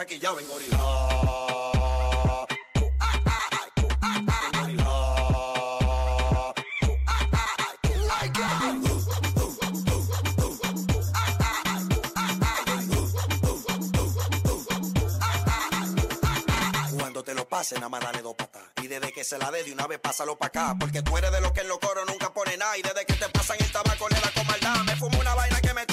porque el tipo está quillado engorilao. Cuando te lo pase, nada más dale dos patas. Y desde que se la dé de una vez, pásalo pa' acá. Porque tú eres de los que en los coros nunca pone nada. Y desde que te pasan el tabaco, le da con maldad. Me fumo una vaina que me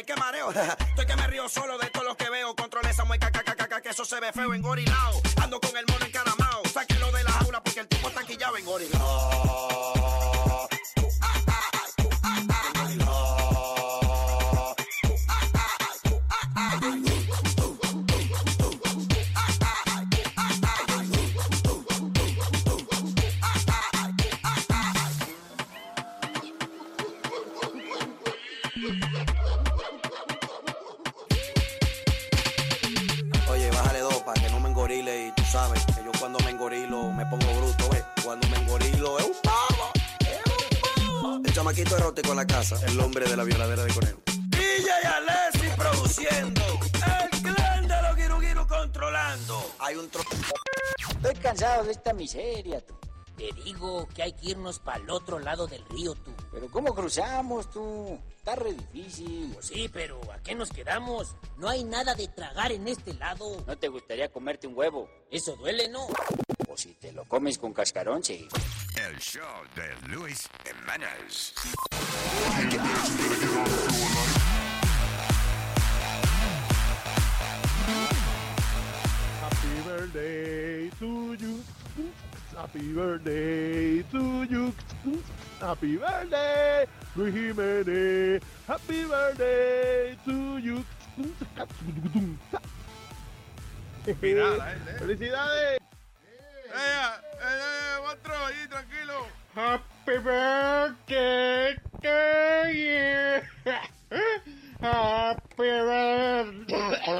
ay que mareo. Estoy que me río solo de todos los que veo. Control esa mueca, caca, caca, que eso se ve feo en gorilao. Ando con el mono encaramao. Sáquelo de la jaula porque el tipo está quillado en gorilao. Chamaquito erótico en la casa, el hombre de la violadera de conejo. DJ Alessi produciendo, el clan de los guiruguiru controlando. Hay un tro...
Estoy cansado de esta miseria, tú. Te digo que hay que irnos para el otro lado del río, tú. Pero ¿cómo cruzamos, tú? Está re difícil. Pues sí, pero ¿a qué nos quedamos? No hay nada de tragar en este lado. ¿No te gustaría comerte un huevo? Eso duele, ¿no? O si te lo comes con cascarón, sí.
El show de Luis Jimenez.
Happy birthday to you. Happy birthday to you. Happy birthday, Luis Jiménez. Happy birthday to you.
Inspirada, ¿eh?
¡Felicidades!
¡Eh, eh, otro ahí, tranquilo!
Happy birthday to you. Happy birthday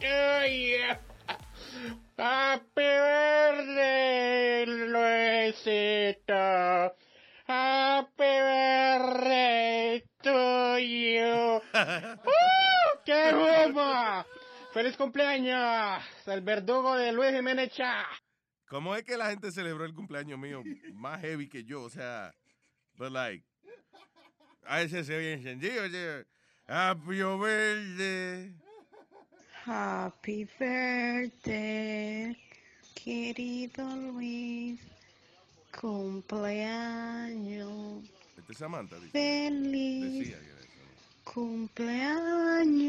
to you. Happy birthday, Luisito. Happy birthday to you. ¡Uh! ¡Qué broma! ¡Feliz cumpleaños! El verdugo de Luis Jiménez Cha.
¿Cómo es que la gente celebró el cumpleaños mío más heavy que yo? O sea, but like, a ese se había encendido. Happy birthday.
Happy birthday, querido Luis. Cumpleaños
Este es Samantha. dice.
feliz.
Decía que era eso.
Cumpleaños.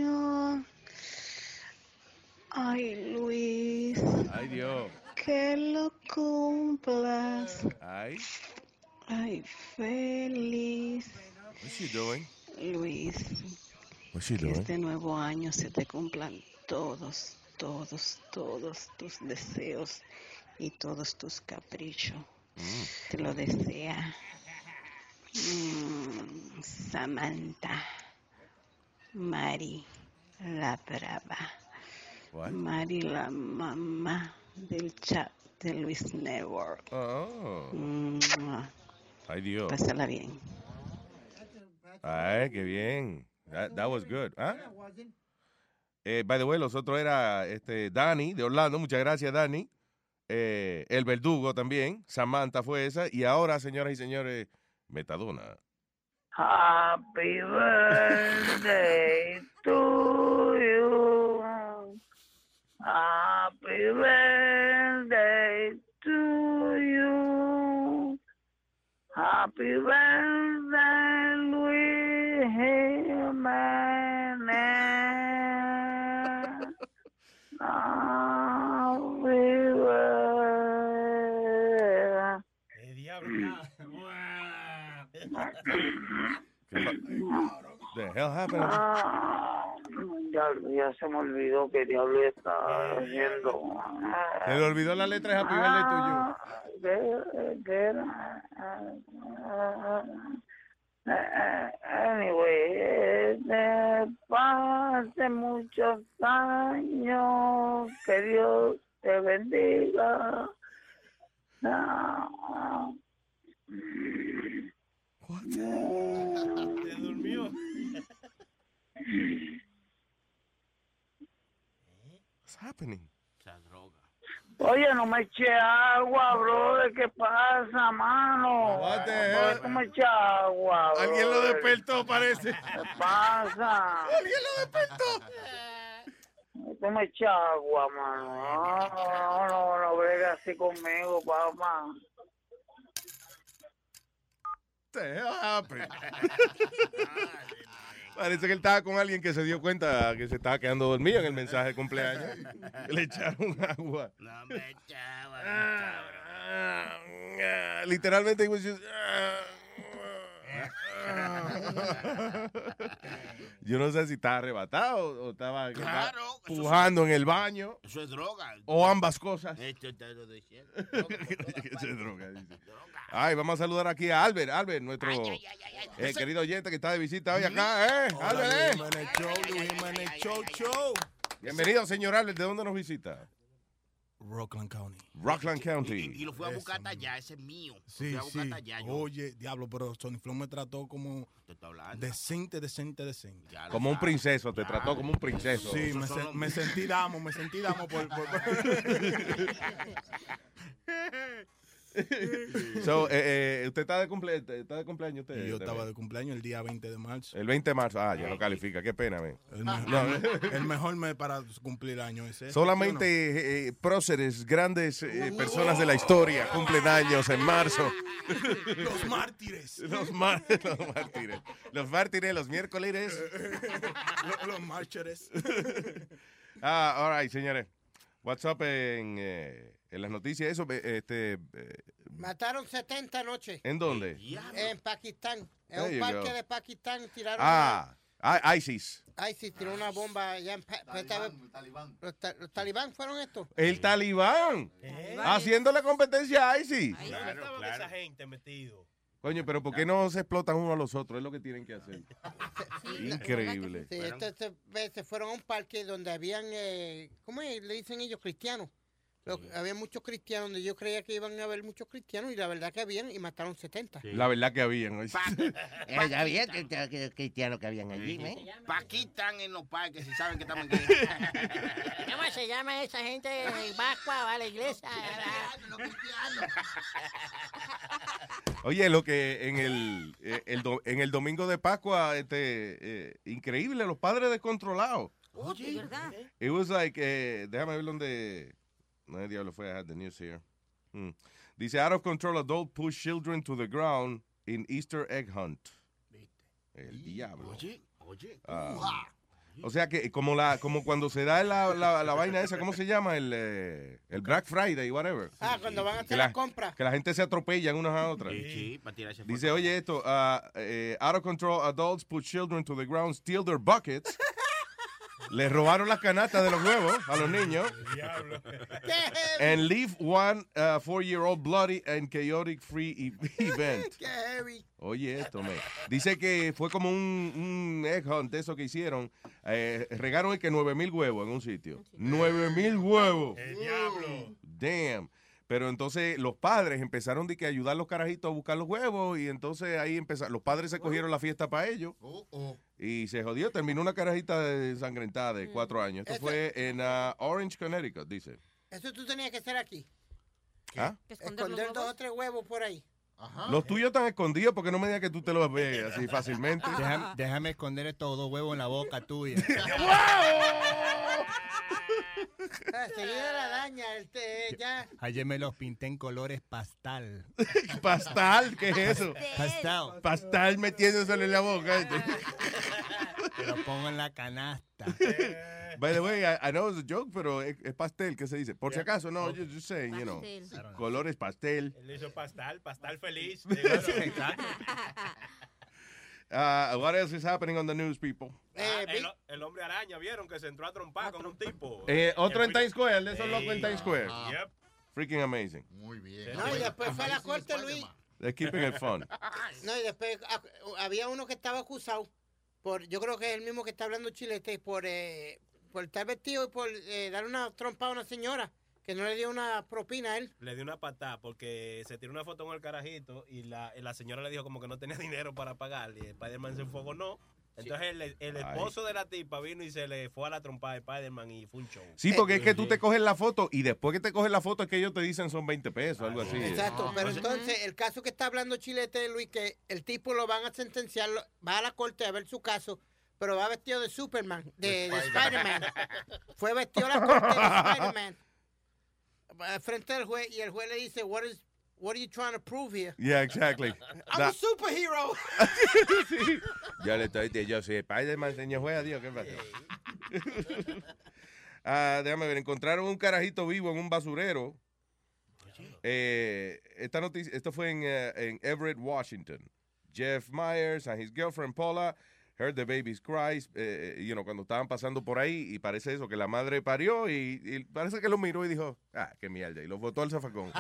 Ay, Luis.
Ay, Dios.
Que lo cumplas.
Ay,
Ay, feliz.
what's she doing?
Luis.
What's she
Que
doing?
este nuevo año se te cumplan todos, todos, todos tus deseos y todos tus caprichos. te lo desea. Mm, Samantha. Mari, la brava.
What?
Mari, la mamá del chat de Luis Network.
Oh.
Mua.
Ay, Dios.
Pásala bien.
Ay, qué bien. That, that was good. ¿Ah? Eh, by the way, los otros era este, Dani de Orlando. Muchas gracias, Dani. Eh, el Verdugo también. Samantha fue esa. Y ahora, señoras y señores, Metadona.
Happy birthday Happy birthday to you. Happy birthday, Luis Jiménez. Happy birthday.
The hell happened?
Ah. Ah, ya, ya se me olvidó qué diablo estaba haciendo.
Se le olvidó la letra de Happy Birthday tuyo.
Ah, eh, Anyway, pase muchos años, que Dios te bendiga. Ah,
Se durmió. What's happening?
Oye, no me eche agua, brother. ¿Qué pasa, mano?
What the
¿Por
hell?
qué no me eche agua,
Alguien lo despertó, parece.
¿Qué pasa?
Alguien lo despertó.
No me eche agua, mano. No, no, no, no brega así conmigo, papá.
the hell happened? Parece que él estaba con alguien que se dio cuenta que se estaba quedando dormido en el mensaje de cumpleaños. Le echaron agua. Ah, Literalmente, he was just, Yo no sé si estaba arrebatado o estaba
Claro, es-
pujando en el baño.
Eso es droga.
O ambas cosas.
Esto te lo decía.
Eso es droga, dice. Ay, vamos a saludar aquí a Albert. Albert, nuestro eh, querido oyente que está de visita hoy acá, ¿eh?
Hola,
Albert,
Luis
¿eh?
Show, Luis Jiménez Show, show.
Bienvenido, señor Albert. ¿De dónde nos visita?
Rockland County.
Rockland County.
Y lo fui a buscar hasta allá, ese es mío. Lo
Sí,
fui a buscar
sí.
hasta allá. yo.
Oye, diablo, pero Sony Flow me trató como
Te estoy hablando.
decente, decente, decente.
Como un princeso, te trató como un princeso.
Sí, me, se- me sentí damo, me sentí damo por... por-
So, eh, eh, usted está de, cumple está de cumpleaños. Usted,
yo
de-
estaba de cumpleaños el día 20 de marzo.
El 20 de marzo. Ah, ya lo califica. Qué pena.
El, me-
No.
el mejor mes para cumplir años es ese.
Solamente eh, eh, próceres, grandes eh, personas de la historia cumplen años en marzo.
Los mártires.
Los, mar- los mártires. Los mártires, los miércoles.
los, los mártires.
Ah, all right, señores. What's up en, eh, en las noticias? Eso, este, eh,
Mataron 70 anoche.
¿En dónde?
En Pakistán. En
There
un parque
go.
de Pakistán tiraron.
ah, ah, ISIS.
sí, tiró una bomba allá en Pa- esta vez- Los, ta- los talibán fueron estos.
El talibán. Haciéndole competencia a ISIS.
esa gente metido.
Coño, pero ¿por qué no se explotan uno a los otros? Es lo que tienen que hacer. Increíble.
Sí, esta esta vez se fueron a un parque donde habían, eh, ¿cómo es? le dicen ellos? Cristianos. Lo- Había muchos cristianos donde yo creía que iban a haber muchos cristianos y la verdad que habían y mataron 70.
La verdad que habían. ¿no?
Eh,
había cristianos que habían allí, ¿eh?
Paquistán en los parques, si saben que estamos en
¿Cómo se llama esa gente? Pascua, va a la iglesia.
Oye, lo que en el, eh, el do- en el domingo de Pascua, este, eh, increíble, los padres descontrolados.
Oye, ¿verdad?
It was like, eh, déjame ver dónde, no diablo fue, I had the news here. Hmm. Dice, out of control adult push children to the ground in Easter egg hunt. El diablo.
Oye, oye.
Ah, o sea que como la como cuando se da la, la, la vaina esa, ¿cómo se llama? El, eh, el Black Friday, whatever.
Ah, cuando van a hacer
la,
la compra.
que la gente se atropellan unas a otras.
Sí, para tirarse
Dice, oye esto, eh, out of control adults put children to the ground, steal their buckets, Le robaron las canastas de los huevos a los niños.
Diablo.
And leave one uh, four-year-old bloody and chaotic free e- event.
Qué heavy.
Oye, esto, me. Dice que fue como un, un egg hunt, eso que hicieron. Eh, regaron el que 9 mil huevos en un sitio. 9 mil huevos.
El diablo.
Damn. Pero entonces los padres empezaron de que ayudar a los carajitos a buscar los huevos y entonces ahí empezaron, los padres se cogieron la fiesta para ellos y se jodió, terminó una carajita ensangrentada de cuatro años. Esto
Eso-
fue en ah, Orange, Connecticut, dice.
Eso tú tenías que hacer aquí.
¿Ah?
Esconder dos o tres huevos por ahí.
Los tuyos están escondidos porque no me digas que tú te los ves así fácilmente.
Déjame, déjame esconder estos dos huevos en la boca tuya.
Ah, Seguida la daña, este, ya.
Ayer me los pinté en colores pastal.
Pastal, ¿qué es eso?
Pastel.
Pastal metiéndoselo en la boca.
Te lo pongo en la canasta.
By the way, I, I know it's a joke, pero es, es pastel, ¿qué se dice? Por si acaso, no, yo just saying, you know.
Pastel.
Colores pastel.
Él hizo pastal, pastal feliz.
Exacto.
Uh, what else is happening on the news, people?
Ah, el, el hombre araña, ¿vieron? Que se entró a trompar con un tipo.
Eh, otro en Times Square, de esos locos en. Times Square.
Yep.
Freaking amazing.
Muy bien.
No, y después fue a la corte, Luis.
They're keeping it fun.
No, y después ah, había uno que estaba acusado por, yo creo que es el mismo que está hablando chilete, por, eh, por estar vestido y por eh, dar una trompa a una señora que no le dio una propina a él.
Le dio una patada porque se tiró una foto con el carajito y la, la señora le dijo como que no tenía dinero para pagar y Spider-Man se enfogonó. Entonces el, el esposo de la tipa vino y se le fue a la trompa de Spider-Man y fue un show.
Sí, porque es que tú te coges la foto y después que te coges la foto es que ellos te dicen son 20 pesos, algo así.
Exacto, pero entonces el caso que está hablando Chilete, Luis, que el tipo lo van a sentenciar, va a la corte a ver su caso, pero va vestido de Superman, de, de Spider-Man. Fue vestido a la corte de Spider-Man eh, frente al juez y el juez le dice, what is what are you trying to prove here?
Yeah, exactly.
I'm a superhero.
Sí. Ya le estoy diciendo, yo soy Spider-Man, señor juez, adiós, ¿qué pasa? Ah, déjame ver, encontraron un carajito vivo en un basurero. Eh, esta noticia, esto fue en, eh, en Everett, Washington. Jeff Myers and his girlfriend Paula heard the baby's cries, eh, you know, cuando estaban pasando por ahí y parece eso, que la madre parió y, y parece que lo miró y dijo, ah, qué mierda, y lo botó al zafacón.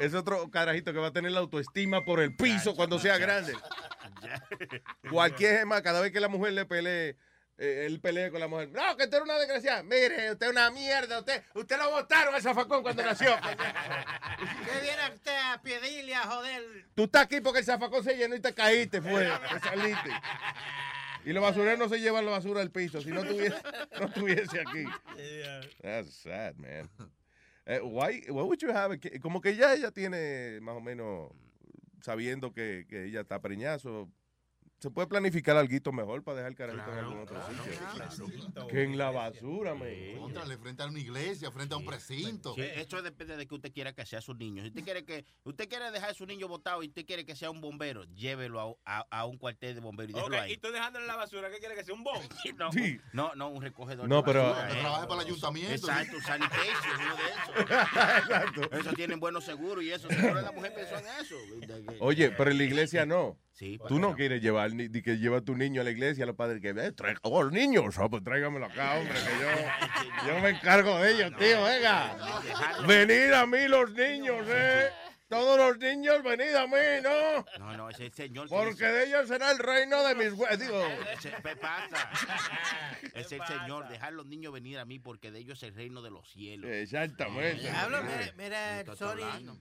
Es otro carajito que va a tener la autoestima por el piso cuando sea grande. Cualquier gema, cada vez que la mujer le pelee, eh, él pelee con la mujer. No, que usted era una desgraciada. Mire, usted es una mierda. Usted, usted lo botaron al zafacón cuando nació.
¿Qué viene usted a pedirle a joder?
Tú estás aquí porque el zafacón se llenó y te caíste, fue. Te saliste. Y los basureros no se llevan la basura al piso. Si no tuviese, no tuviese aquí. That's sad, man. Eh, why, why would you have? Como que ya ella tiene más o menos sabiendo que, que ella está preñazo. Se puede planificar algo mejor para dejar el carajito en algún otro sitio. Que en la basura, me.
Contrale frente a una iglesia, frente a un precinto.
Sí, eso depende de que usted quiera que sea su niño. Si usted quiere que usted quiere dejar a su niño botado y usted quiere que sea un bombero, llévelo a, a- a un cuartel de bomberos y déjelo
Ok,
ahí.
y tú dejándolo en la basura, ¿qué quiere que sea un bomb?
No,
Sí.
no, no, un recogedor.
No,
de
pero-
basura,
Que
eh.
trabaje para el ayuntamiento.
Exacto, sanitation, uno de esos.
Exacto.
Eso tienen buenos seguros y eso. Seguro la mujer pensó en eso.
Oye, pero en la iglesia no.
Sí,
Tú no quieres llevar ni, ni que lleva a tu niño a la iglesia, los padres que eh, traiga, oh, niños, oh, pues tráigamelo acá, hombre, que yo, yo me encargo de ellos, tío, venga. Venid a mí los niños, eh. Todos los niños, venid a mí, ¿no?
No, no, es el señor. que
Porque de ellos será el reino de mis hue- Digo,
Ese- ¿Qué pasa? Es el Señor, dejar los niños venir a mí porque de ellos es el reino de los cielos.
Exactamente.
Diablo, mira, mira,
Te estoy
sorry.
hablando,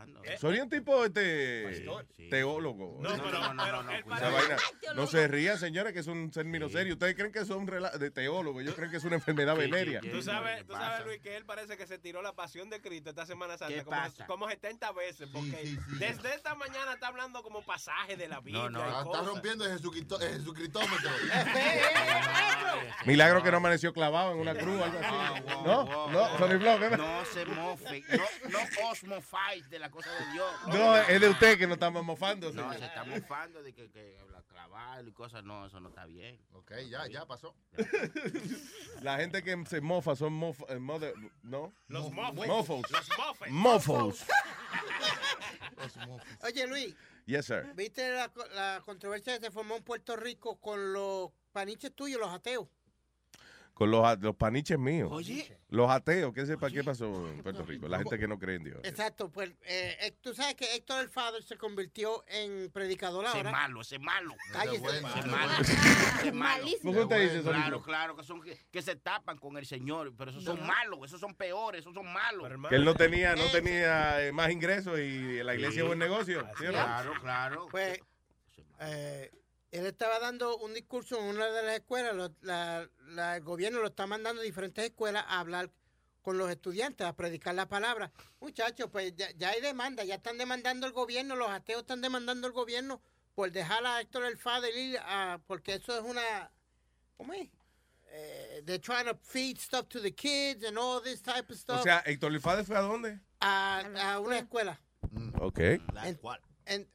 hablando.
soy un tipo este teólogo.
No, pero,
no, no, no.
No se rían, señores, que es un término serio. Ustedes creen que son rela- de teólogos, ellos creen que es una enfermedad venérea.
Tú sabes, tú sabes, Luis, que él parece que se tiró la pasión de Cristo esta Semana Santa
¿Qué
como,
pasa?
como 70 veces, porque desde esta mañana está hablando como pasaje de la Biblia.
no,
y
Ah, Está
cosas.
rompiendo el Jesucristómetro.
Milagro que no amaneció clavado en una cruz o algo así. No, no, Sony Flow, ¿qué me-
No se mofe, no, no os mofáis de la cosa de Dios.
No, es de usted que nos estamos mofando.
No,
señor.
se está mofando de que, que habla clavado y cosas, no, eso no está bien.
Ok, ya, ya pasó.
La gente que se mofa son mof, eh, mother- ¿no?
Los mofos.
Mofos.
Los mofes.
Mofos.
Oye, Luis,
Yes, sir.
¿viste la, la controversia que se formó en Puerto Rico con los paniches tuyos, los ateos?
Con los, los paniches míos.
Oye.
Los ateos, ¿qué, sepa, ¿qué pasó en Puerto Rico? La gente que no cree en Dios.
Exacto, pues eh, eh, tú sabes que Héctor el Father se convirtió en predicador
Ese
ahora.
es malo, ese es malo.
Cállese.
Ese es malo. Ese es malo.
Malísimo. ¿Por qué usted dice eso,
Claro, claro, que son que, que se tapan con el Señor, pero esos son
No.
malos, esos son peores, esos son malos.
Que él no tenía, no tenía eh, más ingresos y la iglesia es buen negocio. ¿sí o no?
Claro, claro.
Pues eh, él estaba dando un discurso en una de las escuelas, lo- la- la- el gobierno lo está mandando a diferentes escuelas a hablar con los estudiantes, a predicar la palabra. Muchachos, pues ya, ya hay demanda, ya están demandando el gobierno, los ateos están demandando el gobierno por dejar a Héctor el ir, a- porque eso es una... ¿Cómo es? Eh, they're trying to feed stuff to the kids and all this type of stuff.
O sea, Héctor Lifade fue a dónde?
a, a una escuela.
Ok.
La escuela.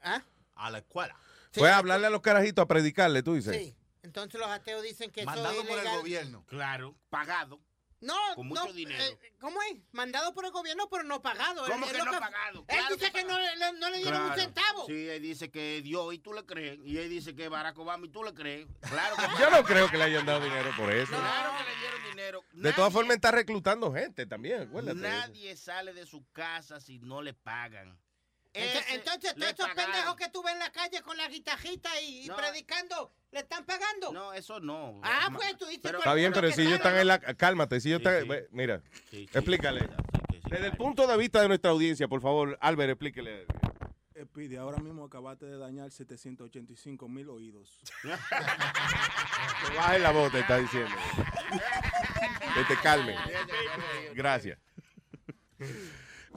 ¿ah?
A la escuela.
Fue a hablarle a los carajitos, a predicarle, tú dices.
Sí. Entonces los ateos dicen que
Mandado
eso es
por el gobierno.
Claro, pagado.
No,
Con
no,
mucho dinero.
eh, ¿Cómo es? Mandado por el gobierno, pero no pagado.
¿Cómo
Él-
que
él
no
lo
pagado?
Él
Claro
dice que, no, le, no le dieron un
Claro.
centavo.
Sí, él dice que Dios y tú le crees. Y él dice que Barack Obama y tú le crees. Claro que
Yo no creo que le hayan dado dinero por eso.
Claro que le dieron dinero.
De todas formas, está reclutando gente también, acuérdate.
Nadie sale de su casa si no le pagan.
Entonces,
Ese
entonces
le
todos esos pendejos que tú ves en la calle con la guitarrita y, y
No.
predicando, ¿le están pagando?
No, eso no.
Ah, pues tú dices...
Está bien, pero si ellos están en la... Cálmate, si ellos están...
sí.
ve, Mira,
Sí, sí,
explícale. Desde el punto de vista de nuestra audiencia, por favor, Albert, explíquele.
Eh, Pide, ahora mismo acabaste de dañar 785 mil oídos.
Que baje la voz, te está diciendo. Que te calme. Gracias.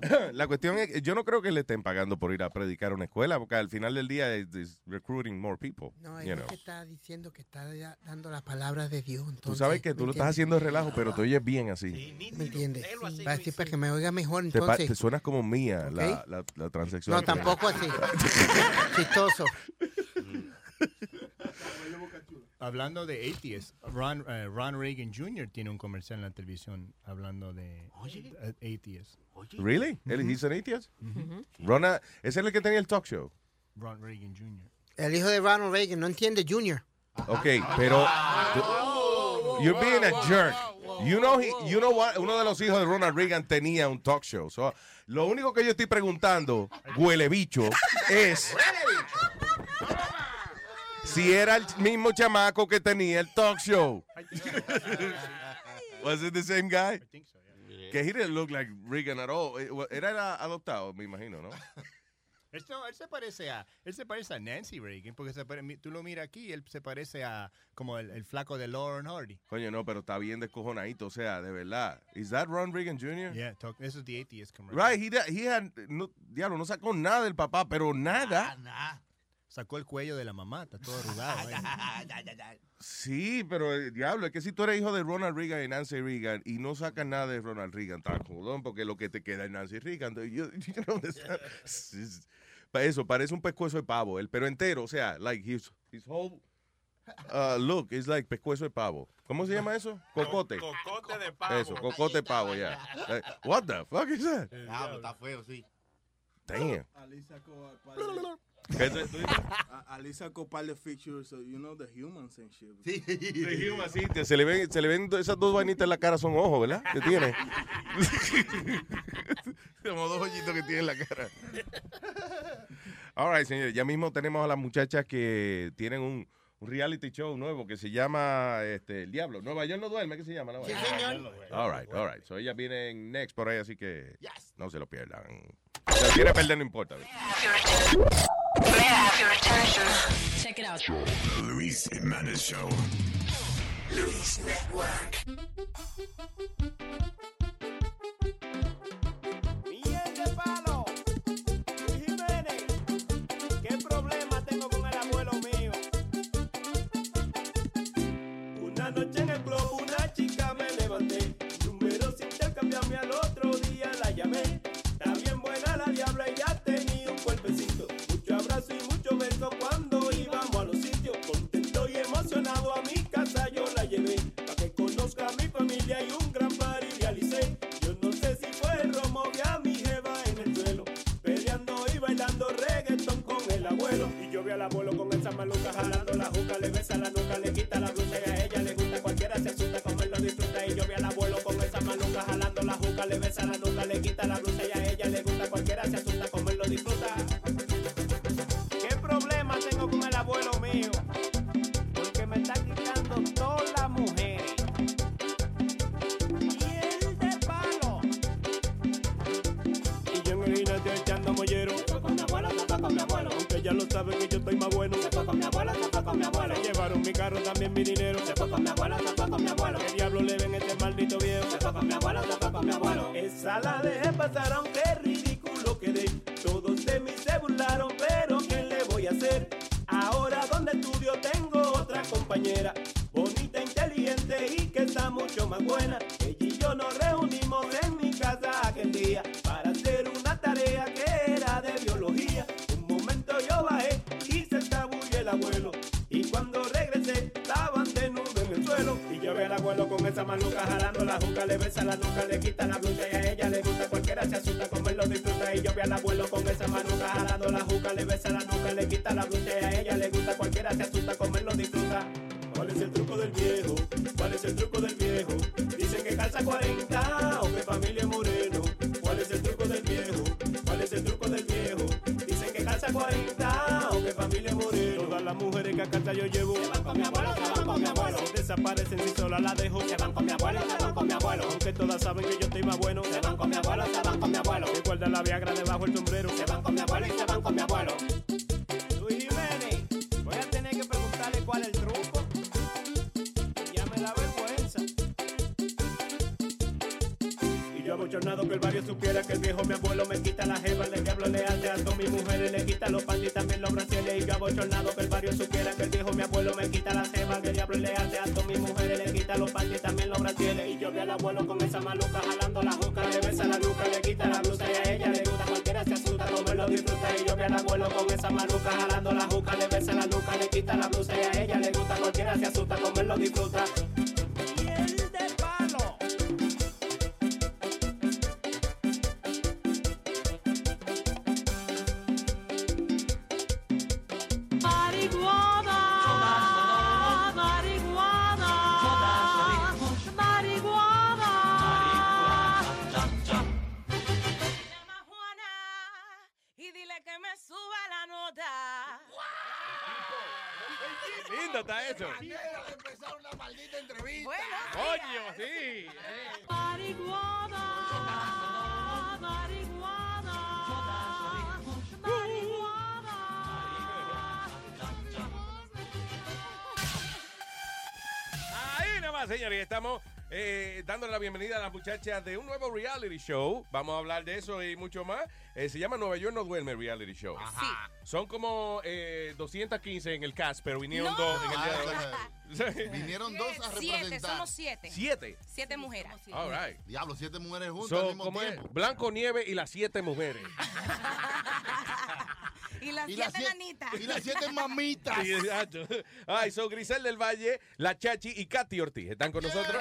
La cuestión es que yo no creo que le estén pagando por ir a predicar a una escuela, porque al final del día es recruiting more people.
No,
you
es
know.
que está diciendo que está ya dando la palabra de Dios.
Tú sabes que tú
¿me
lo estás
entiendes?
haciendo de relajo, pero te oyes bien así.
¿Me entiendes? Va a decir para que me oiga mejor, entonces.
te suenas como mía la, la, la transexual.
No, tampoco así. Chistoso.
Hablando de atheists, Ron, eh, Ron Reagan Jr. tiene un comercial en la televisión hablando de atheists.
Really? Él he's an atheist? Rona, es el que tenía el talk show.
Ron Reagan Jr.
El hijo de Ronald Reagan no entiende Junior.
Ok, pero you're being a jerk. You know, he, you know what? Uno de los hijos de Ronald Reagan tenía un talk show. So, lo único que yo estoy preguntando, huele bicho, es si era el mismo chamaco que tenía el talk show. Was it the same guy? Que he didn't look like Reagan at all. Eh, Era era adoptado, me imagino, ¿no?
Esto, él se parece a él se parece a Nancy Reagan porque se pare- tú lo miras aquí él se parece a como el, el flaco de Lauren Hardy.
Coño, no, pero está bien descojonadito, o sea, de verdad. Is that Ron Reagan Jr.?
Yeah, talk, this is the atheist commercial.
Right, he, he had, no, diablo, no sacó nada del papá, pero nada.
Sacó el cuello de la mamá, está todo arrugado.
Sí, pero eh, diablo, es que si tú eres hijo de Ronald Reagan y Nancy Reagan y no sacas nada de Ronald Reagan, está jodón, porque lo que te queda es Nancy Reagan. You- you know, this- es- pa- eso, parece un pescuezo de pavo, el pero entero, o sea, like his, his whole uh, look is like pescuezo de pavo. ¿Cómo se llama eso? Cocote.
Cocote de pavo.
Eso, cocote de pavo, ya. Like, what the fuck is that?
Diablo, está feo, sí.
Damn. ¿Qué tú
a- Ali sacó par de features, so you know, the humans and shit.
The human, sí, se le ven, se le ven esas dos vainitas en la cara, son ojos, ¿verdad? Que tiene. Como dos hoyitos que tiene en la cara. All right, señores, ya mismo tenemos a las muchachas que tienen un, un reality show nuevo que se llama este, El Diablo. Nueva York no duerme, ¿qué se llama? Nueva
Sí, señor.
All right, all right. So ellas vienen next por ahí, así que no se lo pierdan. Si lo quiere perder, no importa.
Check it out. Luis Jimenez Show. Luis Network.
Abuelo. Esa la
bienvenida a las muchachas de un nuevo reality show. Vamos a hablar de eso y mucho más. Eh, se llama Nueva York No Duerme Reality Show. Son como eh, 215 en el cast, pero vinieron
No.
dos en el día de hoy.
Vinieron dos a
Siete,
representar.
somos siete.
Siete.
Siete mujeres.
All right.
Diablo, siete mujeres juntas
So,
al mismo
¿cómo es?
tiempo.
Blanco Nieve y las siete mujeres.
Y las
Y
siete
siete-
nanitas.
y las siete mamitas.
Ay, son Grisel del Valle, La Chachi y Katy Ortiz. ¿Están con nosotros?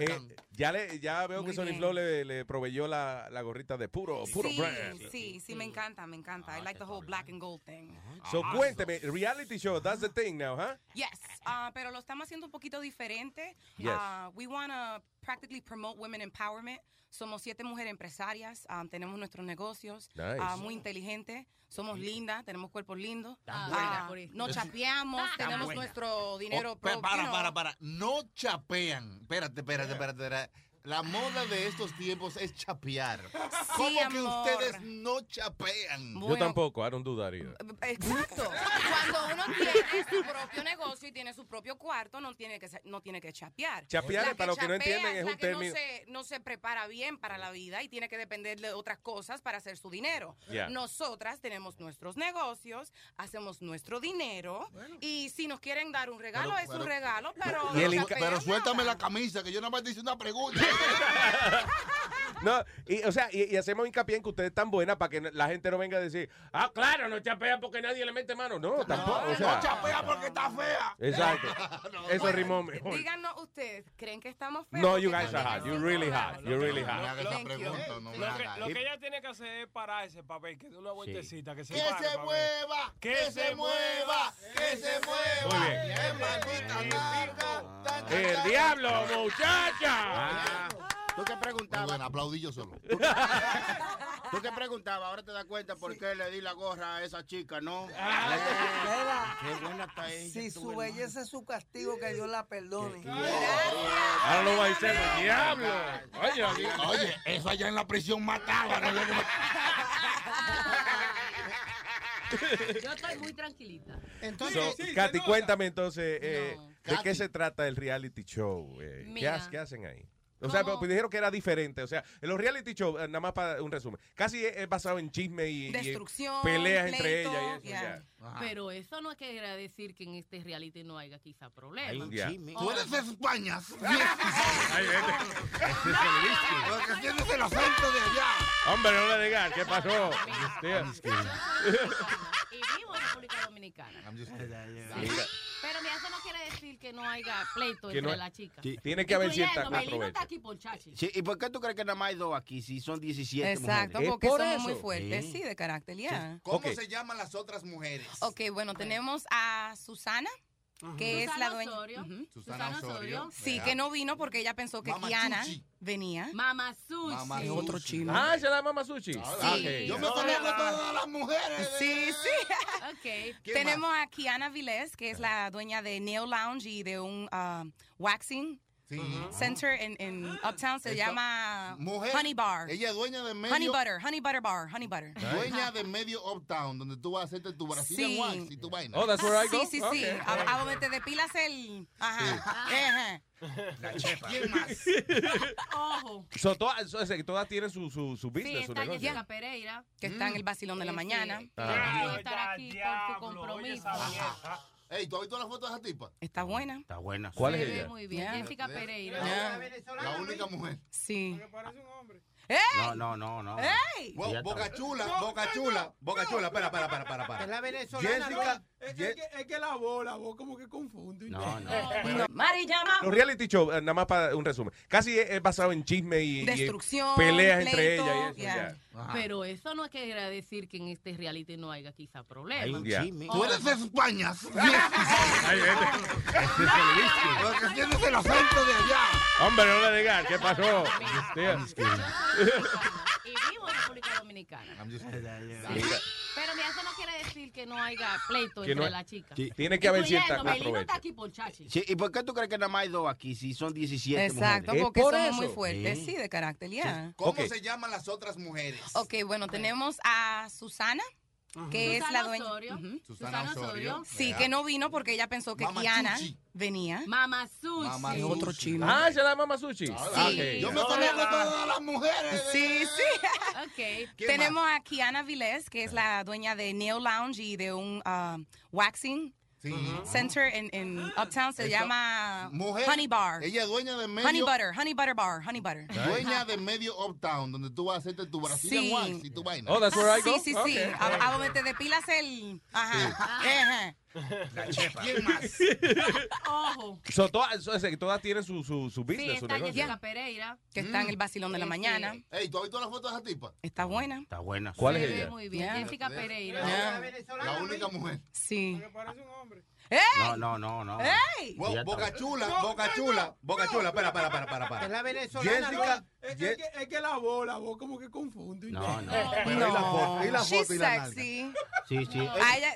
Eh, ya, le, ya veo
Muy
que Sony
bien.
Flow le, le proveyó la, la gorrita de puro, puro
sí,
brand.
sí, sí, me encanta, me encanta. I like the whole black and gold thing.
So, cuénteme, reality show, that's the thing now, huh?
Yes, uh, pero lo estamos haciendo un poquito diferente.
Yes.
Uh, we want to practically promote women empowerment. Somos siete mujeres empresarias, um, tenemos nuestros negocios,
Nice.
uh, muy inteligentes, somos lindas, tenemos cuerpos lindos, uh,
buena.
no chapeamos,
Tan
tenemos
buena.
nuestro dinero
Oh, pero
propio.
para, para, para. No chapean. Espérate, espérate, espérate. espérate. La moda de estos tiempos es chapear. ¿Cómo que
amor.
ustedes no chapean?
Yo tampoco, don't do that either.
Exacto. Cuando uno tiene su propio negocio y tiene su propio cuarto, no tiene que, no tiene que chapear.
Chapear,
La
para los que no
chapea
entienden, es
la
un
que
término-
No se, no se prepara bien para la vida y tiene que depender de otras cosas para hacer su dinero.
Yeah.
Nosotras tenemos nuestros negocios, hacemos nuestro dinero y si nos quieren dar un regalo,
Pero-
es
pero-
un regalo, pero.
Pero,
no
suéltame
nada.
la camisa, que yo nada más te hice una pregunta.
No, y, o sea, y, y hacemos hincapié en que ustedes están buenas para que no- la gente no venga a decir, ah, claro, no chapean porque nadie le mete mano. No, tampoco. o sea,
no chapea porque está fea.
Exacto. Eso rimó mejor.
Díganos ustedes, ¿creen que estamos feos?
No, you guys are hot. You're really hot. You're really hot.
You.
Lo que, ella tiene que hacer es pararse para ver que dé una vueltecita. Que se,
Que
pare
se
pa' ver.
mueva, que se mueva, que se mueva.
Muy bien. El diablo, muchacha.
Ah, ¿Tú qué preguntabas?
Bueno, aplaudí yo solo.
¿Tú qué preguntabas? Ahora te das cuenta por qué le di la gorra a esa chica, ¿no?
Mira,
Qué buena está ella.
si su
hermano.
belleza es su castigo, que Dios la perdone.
Ahora lo va a decir el diablo. Oye,
Oye, eso allá en la prisión mataba. ¿no?
Yo estoy muy tranquilita.
So, Katy, cuéntame entonces, eh, ¿de qué se trata el reality show? Eh, ¿qué,
Mira.
ha- qué hacen ahí? O sea, pues dijeron que era diferente. O sea, en los reality shows, eh, nada más para un resumen, casi es, es basado en chisme y,
Destrucción,
peleas entre ellas y eso.
Pero eso no quiere decir que en este reality no haya quizá problemas.
Hay un Ya. chisme.
Oh.
Tú eres de España.
Ay,
Porque tienes el acento de allá.
Hombre, no le digas, ¿qué pasó?
y vivo en República Dominicana. Pero mira, eso no quiere decir que no haya pleito
Que
entre las chicas.
Tiene que haber cierta controversia.
Está aquí por chachi.
Sí, ¿Y por qué tú crees que nada más hay dos aquí si son 17
Exacto,
mujeres?
porque somos muy fuertes, sí, de carácter, ya.
¿Cómo
Ok.
se llaman las otras mujeres?
Ok, bueno, tenemos a Susana, que es la dueña.
Osorio.
Susana Osorio.
Sí, que no vino porque ella pensó que
Mama
Kiana
Chuchi.
venía.
Mama Sushi.
Mamá
Es otro chino.
Ah, se llama Mama Sushi.
Sí.
Yo me conozco a todas las mujeres.
Sí, sí.
Ok.
¿Quién
Tenemos a Kiana Vilés, que es la dueña de Nail Lounge y de un ah, waxing center en, en Uptown. Se
Eso-
llama
Mujer.
Honey Bar.
Ella es dueña de medio.
Honey Butter, Honey Butter Bar, Honey Butter.
Dueña de medio Uptown, donde tú vas a hacerte tu Brazilian
Sí.
wax y tu vaina.
Oh, that's where I
Sí,
go?
sí, sí.
Okay.
A, a donde te depilas el... Ajá. Ajá.
La chefa. ¿Quién más?
Ojo.
So, todas, so, todas tienen su, su, su
Sí,
business, su
está
negocio.
Jessica Pereira.
Que está en el vacilón de la mañana.
sí.
Ah.
Estar aquí por su compromiso.
Ey, ¿tú has visto la foto de esa tipa?
Está buena.
Está buena.
¿Cuál es ella?
Muy bien.
Ya.
Jessica Pereira.
Ya.
La única mujer.
Sí.
No, no, no, no.
¡Ey!
Bo- boca chula, boca chula, boca chula. Espera, espera, espera, espera. espera.
Es la venezolana.
Jessica.
Es, que, es que la voz, la voz como que confunde.
No, no.
No. Mari llama.
Los reality shows, eh, nada más para un resumen, casi es, basado en chisme y,
Destrucción,
peleas entre ellas y eso.
Pero eso no quiere decir que en este reality no haya quizá
Hay
problemas.
Tú eres de España. Porque tienes el acento de allá.
Hombre, no le digas, ¿qué pasó?
Y vivo en República Dominicana. Pero mira, eso no quiere decir que no haya pleito
Que
entre
no-
las chicas.
Sí.
Tiene que haber cierta
está
controversia.
aquí por chachi.
Sí, ¿Y por qué tú crees que nada más hay dos aquí si son 17
Exacto,
mujeres?
Porque
por eso.
muy fuertes,
Sí.
sí, de carácter, ya.
¿Cómo se llaman las otras mujeres?
Ok, bueno, tenemos a Susana, que es
Susana
la dueña.
Osorio.
Ujú.
Susana
Susana
Osorio.
Osorio.
Sí, que no vino porque ella pensó que
Mama
Kiana
Chuchi.
venía.
Mama Sushi.
Mamá
Es otro chino.
Ah, se llama Mama Sushi.
Sí.
Ok.
Yo me conozco a todas las mujeres.
Sí, sí.
Ok.
¿Quién
Tenemos a Kiana Vilés, que es la dueña de Nail Lounge y de un ah, waxing
Sí.
center en, en Uptown. Se
Eso-
llama
Mujer.
Honey Bar.
Ella es dueña de medio.
Honey Butter, Honey Butter Bar, Honey Butter.
Dueña de medio Uptown, donde tú vas a hacerte tu Brazilian
Sí.
wax y tu vaina.
Oh, that's where I
Sí,
go?
sí, sí.
Okay.
A, a donde te depilas el... Ajá. Ajá.
La chefa. ¿Quién más?
Ojo.
So, todas, todas tienen su, su, su
Sí,
business, su
está
negocio.
Jessica Pereira.
Que está en el vacilón de la
Sí,
mañana.
sí.
Ey, ¿tú has visto la foto de esa tipa?
Está buena.
Está buena.
¿Cuál es ella?
Muy bien. Jessica Pereira.
La única mujer.
Sí.
Parece un hombre.
No, no, no, no.
¡Ey!
Bo-
Ya está.
boca chula, boca chula, boca chula. Espera, espera, espera, espera.
Es
espera.
la venezolana.
Jessica.
Es, que, es que la voz, la voz como que confunde.
No, no.
Pero ¿y la foto? ¿Y la
She's
foto y la nalga?
sexy.
Sí, sí.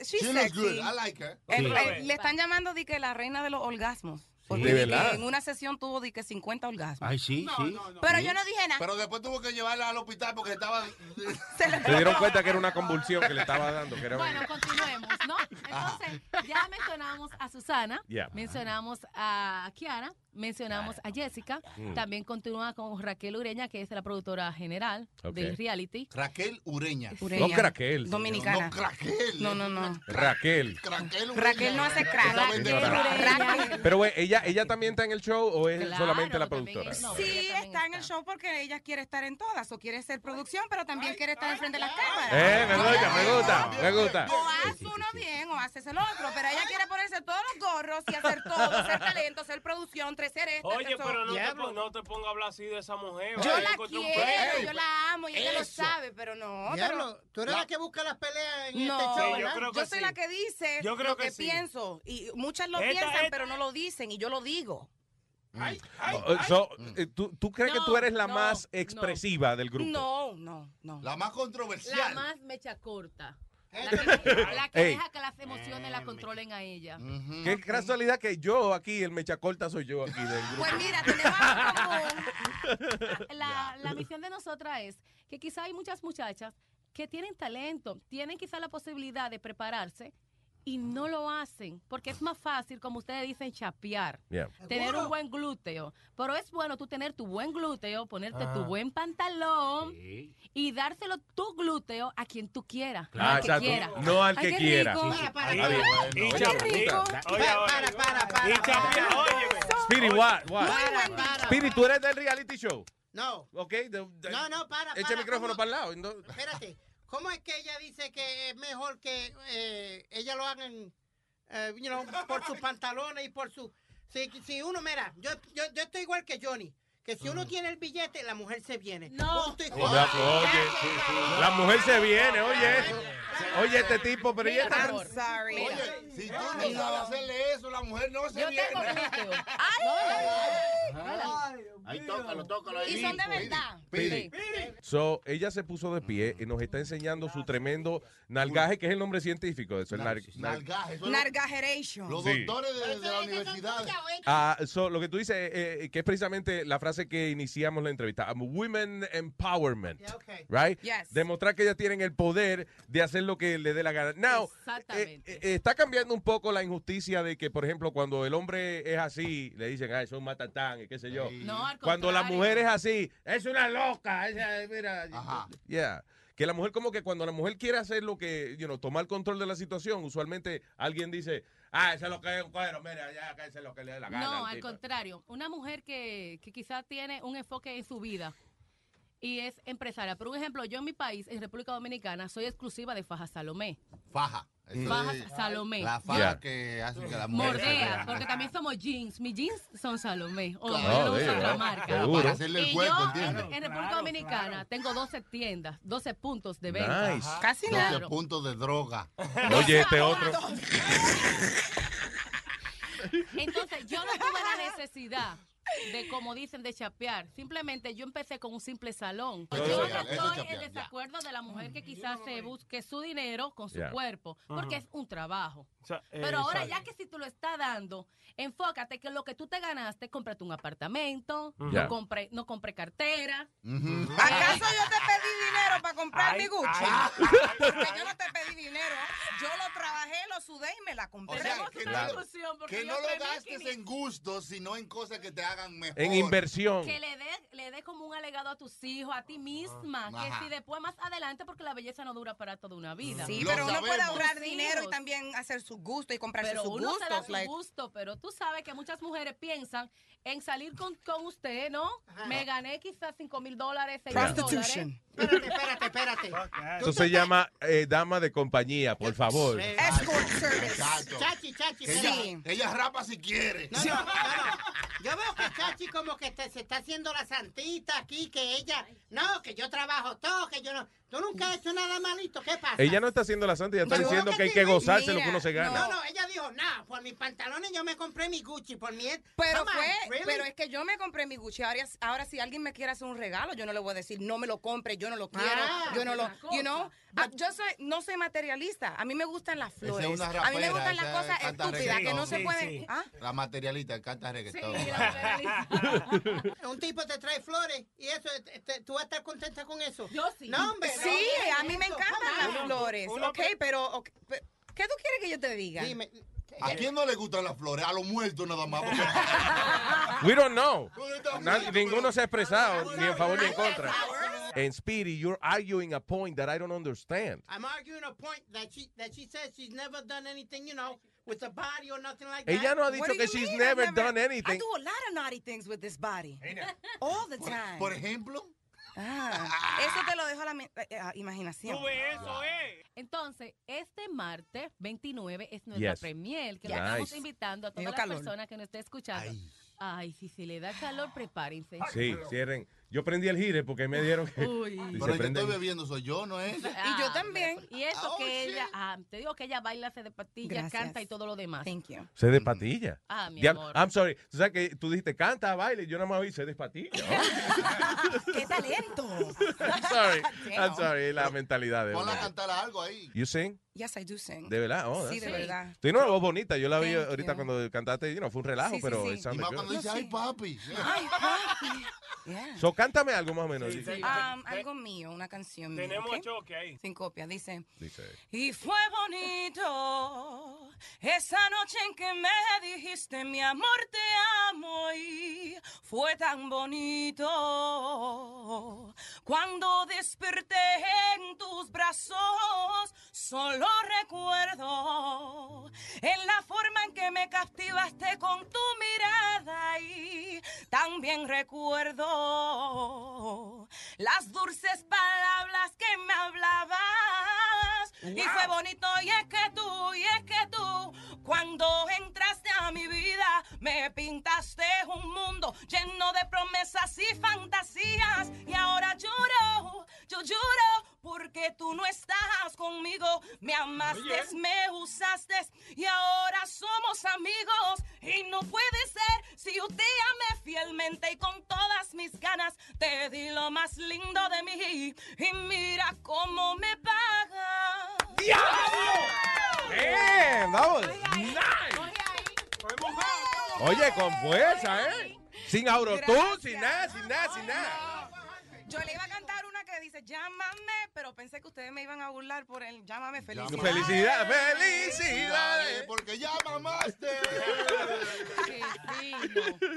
She's
She looks good.
sexy.
I like her.
El-
Sí.
el- le están llamando de que la reina de los orgasmos. Porque
¿De verdad?
en una sesión tuvo de que 50 orgasmos.
Ay, sí, sí.
Pero yo no dije nada.
Pero después tuvo que llevarla al hospital porque estaba.
Se le-
Se dieron cuenta que era una convulsión que le estaba dando. Que era
Bueno, continuemos, ¿no? Entonces, ya mencionamos a Susana,
Ya.
mencionamos a Kiara, mencionamos a Jessica,
Mm.
también continúa con Raquel Ureña, que es la productora general
Ok.
del reality.
Raquel Ureña.
Ureña.
No Raquel.
Dominicana.
No, Raquel.
No, no, no.
Raquel.
Raquel Ureña.
Raquel no hace crack.
Raquel. Ureña.
Pero, güey, ¿ella, ¿ella también está en el show o es
Claro,
solamente la productora?
es- no.
Sí,
ella
está en el show porque ella quiere estar en todas. O quiere ser producción, pero también quiere estar enfrente de las cámaras.
Eh, me gusta, me gusta, me gusta.
O hace uno bien o haces el otro. Pero ella quiere ponerse todos los gorros y hacer todo. Ser talento, ser producción, tres ser esto.
Oye, pero no te, no te pongas a hablar así de esa mujer.
Yo
vaya,
la quiero, yo la amo y ella lo sabe, pero no.
Diablo, tú eres
La-
la que busca las peleas en
No,
este show,
Sí, yo
¿verdad?
creo que
yo soy la que dice
Yo creo
lo
que
que,
sí.
pienso. Y muchas lo
Esta-
piensan,
esta-
pero no lo dicen. Y yo lo digo.
Ay, ay,
Oh,
ay.
so, eh, ¿tú, tú crees que tú eres la
no,
más
no.
expresiva del grupo?
No, no, no.
La más
La
controversial.
más mecha corta. La que, la que deja que las emociones la controlen a ella.
Qué casualidad que yo aquí, el mecha corta soy yo aquí del grupo.
Pues mira, tenemos común.
La, la misión de nosotras es que quizá hay muchas muchachas que tienen talento, tienen quizá la posibilidad de prepararse y no lo hacen porque es más fácil, como ustedes dicen, chapear.
Yeah.
Tener un buen glúteo. Pero es bueno tú tener tu buen glúteo, ponerte tu
Ah.
buen pantalón y dárselo tu glúteo a quien tú quieras.
Ah,
al que
exacto.
quiera.
No al
Ay,
que quiera. Sí, sí.
Para, para, rico.
Oye,
Para, para, para.
Y chapea,
Speedy, what? what?
Para, para.
Speedy, tú eres del reality show.
No.
Ok, de- de-
No, no, para.
echa
para,
el micrófono
¿cómo?
para el lado. no-
Espérate. ¿Cómo es que ella dice que es mejor que eh, ella lo hagan, eh, you know, por sus pantalones y por su... Si, si uno, mira, yo, yo, yo estoy igual que Johnny, que si uno tiene el billete, la mujer se viene. No. Punto y
Oye, oye, la mujer se viene, oye. Oye, este tipo, pero ella está...
I'm sorry.
Oye, si tú no sabes hacerle eso, la mujer no se
Yo
viene.
tengo glúteo.
Ahí tócalo, tócalo ahí.
Y son de verdad.
Speedy. So, ella se puso de pie y nos está enseñando su tremendo nalgaje, que es el nombre científico de eso. el nar- nar-
Nalgaje.
Nargajeration.
Los
Sí.
doctores de, de la universidad.
Ah, so, lo que tú dices, eh, eh, que es precisamente la frase que iniciamos la entrevista. Um, women empowerment. Right?
Yes.
Demostrar que ellas tienen el poder de hacer lo que le dé la gana. Now, eh, eh, está cambiando un poco la injusticia de que, por ejemplo, cuando el hombre es así, le dicen, ah, eso es un matatán, y qué sé yo.
No, al
Cuando la mujer es así, es una loca. esa- mira, yeah. Que la mujer, como que cuando la mujer quiere hacer lo que, you know, tomar control de la situación, usualmente alguien dice, ah, eso es lo que es un cuero, mira, ya, eso es lo que le dé la gana.
No,
al
al
tipo".
contrario. Una mujer que, que quizás tiene un enfoque en su vida y es empresaria. Por un ejemplo, yo en mi país, en República Dominicana, soy exclusiva de Faja Salomé.
Faja.
Faja
es
Salomé.
La faja
Yeah.
que hace que la mujer
Mordea, porque también somos jeans. Mis jeans son Salomé. O
Claro.
yo no marca.
Para
hacerle el
y
cuerpo,
yo
¿entiendes?
en, República Dominicana tengo 12 tiendas, 12 puntos de venta.
Nice.
Casi
12
nada.
puntos de droga.
Oye, este otro.
Entonces, yo no tuve la necesidad de, como dicen, de chapear. Simplemente yo empecé con un simple salón. Yo no estoy en desacuerdo de la mujer que quizás se busque su dinero con su cuerpo, porque es un trabajo.
Eh,
Pero ahora, ya que si tú lo estás dando, enfócate que lo que tú te ganaste, cómprate un apartamento, no compre, no compre cartera.
¿Acaso yo te pedí dinero para comprar mi Gucci? Porque yo no te pedí dinero. Yo lo trabajé, lo sudé y me la compré.
Que no, lo
3.500.
gastes en gustos, sino en cosas que te hagan mejor.
En inversión.
Que le dé le dé como un alegado a tus hijos, a ti misma. Que
Ajá.
si después más adelante, porque la belleza no dura para toda una vida.
Sí, pero uno puede ahorrar dinero y también hacer su gusto y comprarse
Pero
sus
uno se da su
like-
gusto, pero tú sabes que muchas mujeres piensan en salir con, con usted, ¿no? Me gané quizás 5 mil dólares, 6 mil dólares.
Espérate, espérate, espérate.
Eso se llama eh, dama de compañía, por favor.
Eh,
Escort service.
Chachi, Chachi,
Que
espérate.
ella, ella rapa si quiere.
No, no, no, no. Yo veo que Chachi como que te- se está haciendo la santita aquí, que ella, no, que yo trabajo todo, que yo no, tú nunca has hecho nada malito, ¿qué pasa?
Ella no está haciendo la santa, ella está diciendo
que
que hay
sí,
que gozarse lo que
Mira,
uno se gana.
No, no, ella dijo, nah, por mis pantalones yo me compré mi Gucci, por mi...
Pero
Come on,
fue,
really?
pero es que yo me compré mi Gucci. Ahora, ahora si alguien me quiere hacer un regalo, yo no le voy a decir, no me lo compre, yo no lo quiero,
Ah,
yo no lo, you know. Ah, yo soy, no soy materialista. A mí me gustan las
es
flores. a mí me gustan las cosas estúpidas que no se
Sí,
pueden.
sí.
¿Ah?
La materialista canta
Sí,
reggaetón.
la
Un tipo te trae flores y eso, te- te- tú vas a estar contenta con eso.
Yo sí.
No, hombre.
Sí,
no,
a mí me encantan las flores, ok, pero, ¿qué tú quieres que yo te diga?
Dime,
¿A quién no le gustan las flores? A los muertos nada más. porque-
We don't know. Nadie- ninguno se ha expresado, ni en favor ni en
I
contra. And Speedy, you're arguing a point that I don't understand.
I'm arguing a point that she that she says she's never done anything, you know, with a body or nothing like that.
Ella no ha
What
dicho que she's never
never-
done
I
anything.
do a lot of naughty things with this body. All the
Por,
time.
por ejemplo,
Ah, eso te lo dejo a la mi- eh, a imaginación.
Tú ves eso, eh.
Entonces, este martes 29 es nuestra
Yes.
premier, que le estamos invitando a todas las personas que nos estén escuchando.
Ay.
Ay, si se le da calor, prepárense.
Sí, cierren. Yo prendí el gire porque me dieron que.
Uy.
pero el que estoy bebiendo soy yo, ¿no es?
Y yo
Ah,
también.
Y eso
Oh,
que
shit.
ella, ah, te digo que ella baila, se de patillas,
Gracias.
canta y todo lo demás.
Thank you.
Se de patilla.
Ah, mi amor.
I'm sorry. Tú sabes que tú dijiste canta, baile. Yo nada más oí se de patilla.
¡Qué talento!
I'm sorry. I'm sorry. La mentalidad de
Ponla a cantar algo ahí.
You sing?
Yes, I do sing.
De verdad. Oh,
Sí, de verdad.
Tiene una voz bonita. Yo la vi
Thank
ahorita
you.
cuando cantaste. You know, fue un relajo,
Sí, sí,
pero
sí.
it
Y más cuando dice, ay,
sí.
papi.
Ay, papi. Yeah.
So, cántame algo más o menos.
Sí, sí.
Um, algo mío, una canción mía.
Tenemos
¿ok?
choque ahí.
Sin copia, dice.
Dice.
Y fue bonito esa noche en que me dijiste mi amor te amo y fue tan bonito cuando desperté en tus brazos solo recuerdo en la forma en que me captivaste con tu mirada y también recuerdo las dulces palabras que me hablabas y fue bonito y es que tú, y es que tú, cuando entraste a mi vida, me pintaste un mundo lleno de promesas y fantasías. Y ahora lloro, yo lloro, porque tú no estás conmigo. Me amaste,
Oye.
me usaste, y ahora somos amigos. Y no puede ser si yo te amé fielmente y con todas mis ganas te di lo más lindo de mí. Y mira cómo me pagas.
That was nice. Oye, con fuerza, ¿eh? Sin autotune, sin nada, sin nada, sin nada.
Yo le iba a cantar una que dice llámame, pero pensé que ustedes me iban a burlar por el llámame feliz.
Felicidad, felicidades.
Porque ya mamaste.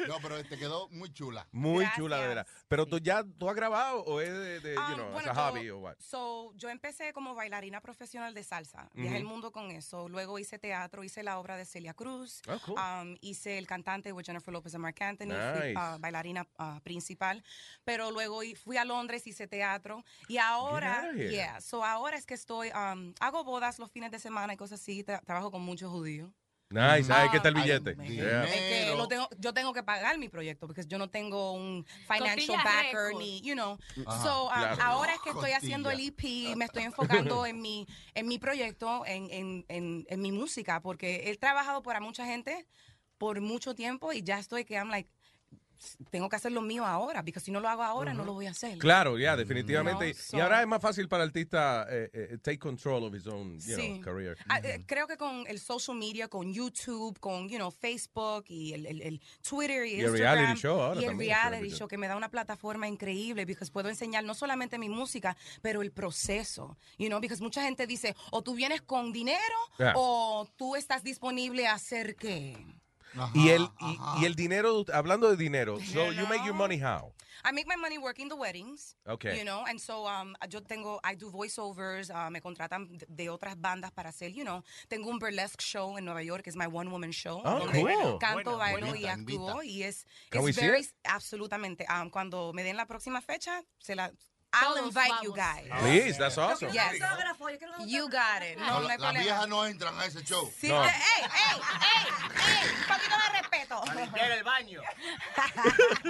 No, pero te quedó muy chula.
Muy chula, de verdad. Pero tú ya, ¿tú has grabado o es de, de, you know,
bueno,
as a
yo-
hobby o what?
So, yo empecé como bailarina profesional de salsa. Viajé el
Ujú.
mundo con eso. Luego hice teatro, hice la obra de Celia Cruz.
Oh, cool.
Um, hice el cantante with Jennifer Lopez y Mark Anthony. Fui
Nice.
ah, bailarina ah, principal. Pero luego i- fui a Londres, hice teatro. Y ahora,
here.
yeah, so ahora es que estoy, um, hago bodas los fines de semana y cosas así. tra- trabajo con muchos judíos.
Nice, ahí que está el billete. Yeah.
Es que lo tengo, yo tengo que pagar mi proyecto porque yo no tengo un financial
Costilla
backer
récord.
ni, you know.
Ajá,
so, um,
claro.
ahora es que estoy haciendo el. EP, me estoy enfocando en mi, en mi proyecto, en, en, en, en mi música, porque he trabajado para mucha gente por mucho tiempo y ya estoy que I'm like, tengo que hacer lo mío ahora, porque si no lo hago ahora no lo voy a hacer.
Claro, ya, definitivamente.
You
y
know, so-
ahora es más fácil para el artista eh, eh, take control of his own, you
Sí.
know, career.
Eh, creo que con el social media, con YouTube, con you know, Facebook y el, el- el Twitter y,
Y el
Instagram
reality show ahora
y el reality show que me da una plataforma increíble porque puedo enseñar no solamente mi música, pero el proceso, you know, because mucha gente dice, o tú vienes con dinero
Yeah.
o tú estás disponible a hacer qué.
Y, el, y, y el dinero, hablando de dinero, so you make your money how?
I make my money working the weddings.
Okay.
You know, and so um, yo tengo, I do voiceovers, uh, me contratan de, otras bandas para hacer, you know, tengo un burlesque show en Nueva York, que es my one woman show,
Oh, cool.
canto,
Buena,
bailo y actúo y es,
Can we
it's
see
very,
it?
absolutamente. Um, cuando me den la próxima fecha, se la, I'll
Todos
invite you
vamos.
guys.
Please, that's awesome.
Yes. You got it. No,
No,
no
la-
hay
las
problema.
viejas no entran a ese show.
Sí,
No.
eh, ey, ey, ey, ey, un poquito de respeto.
el baño.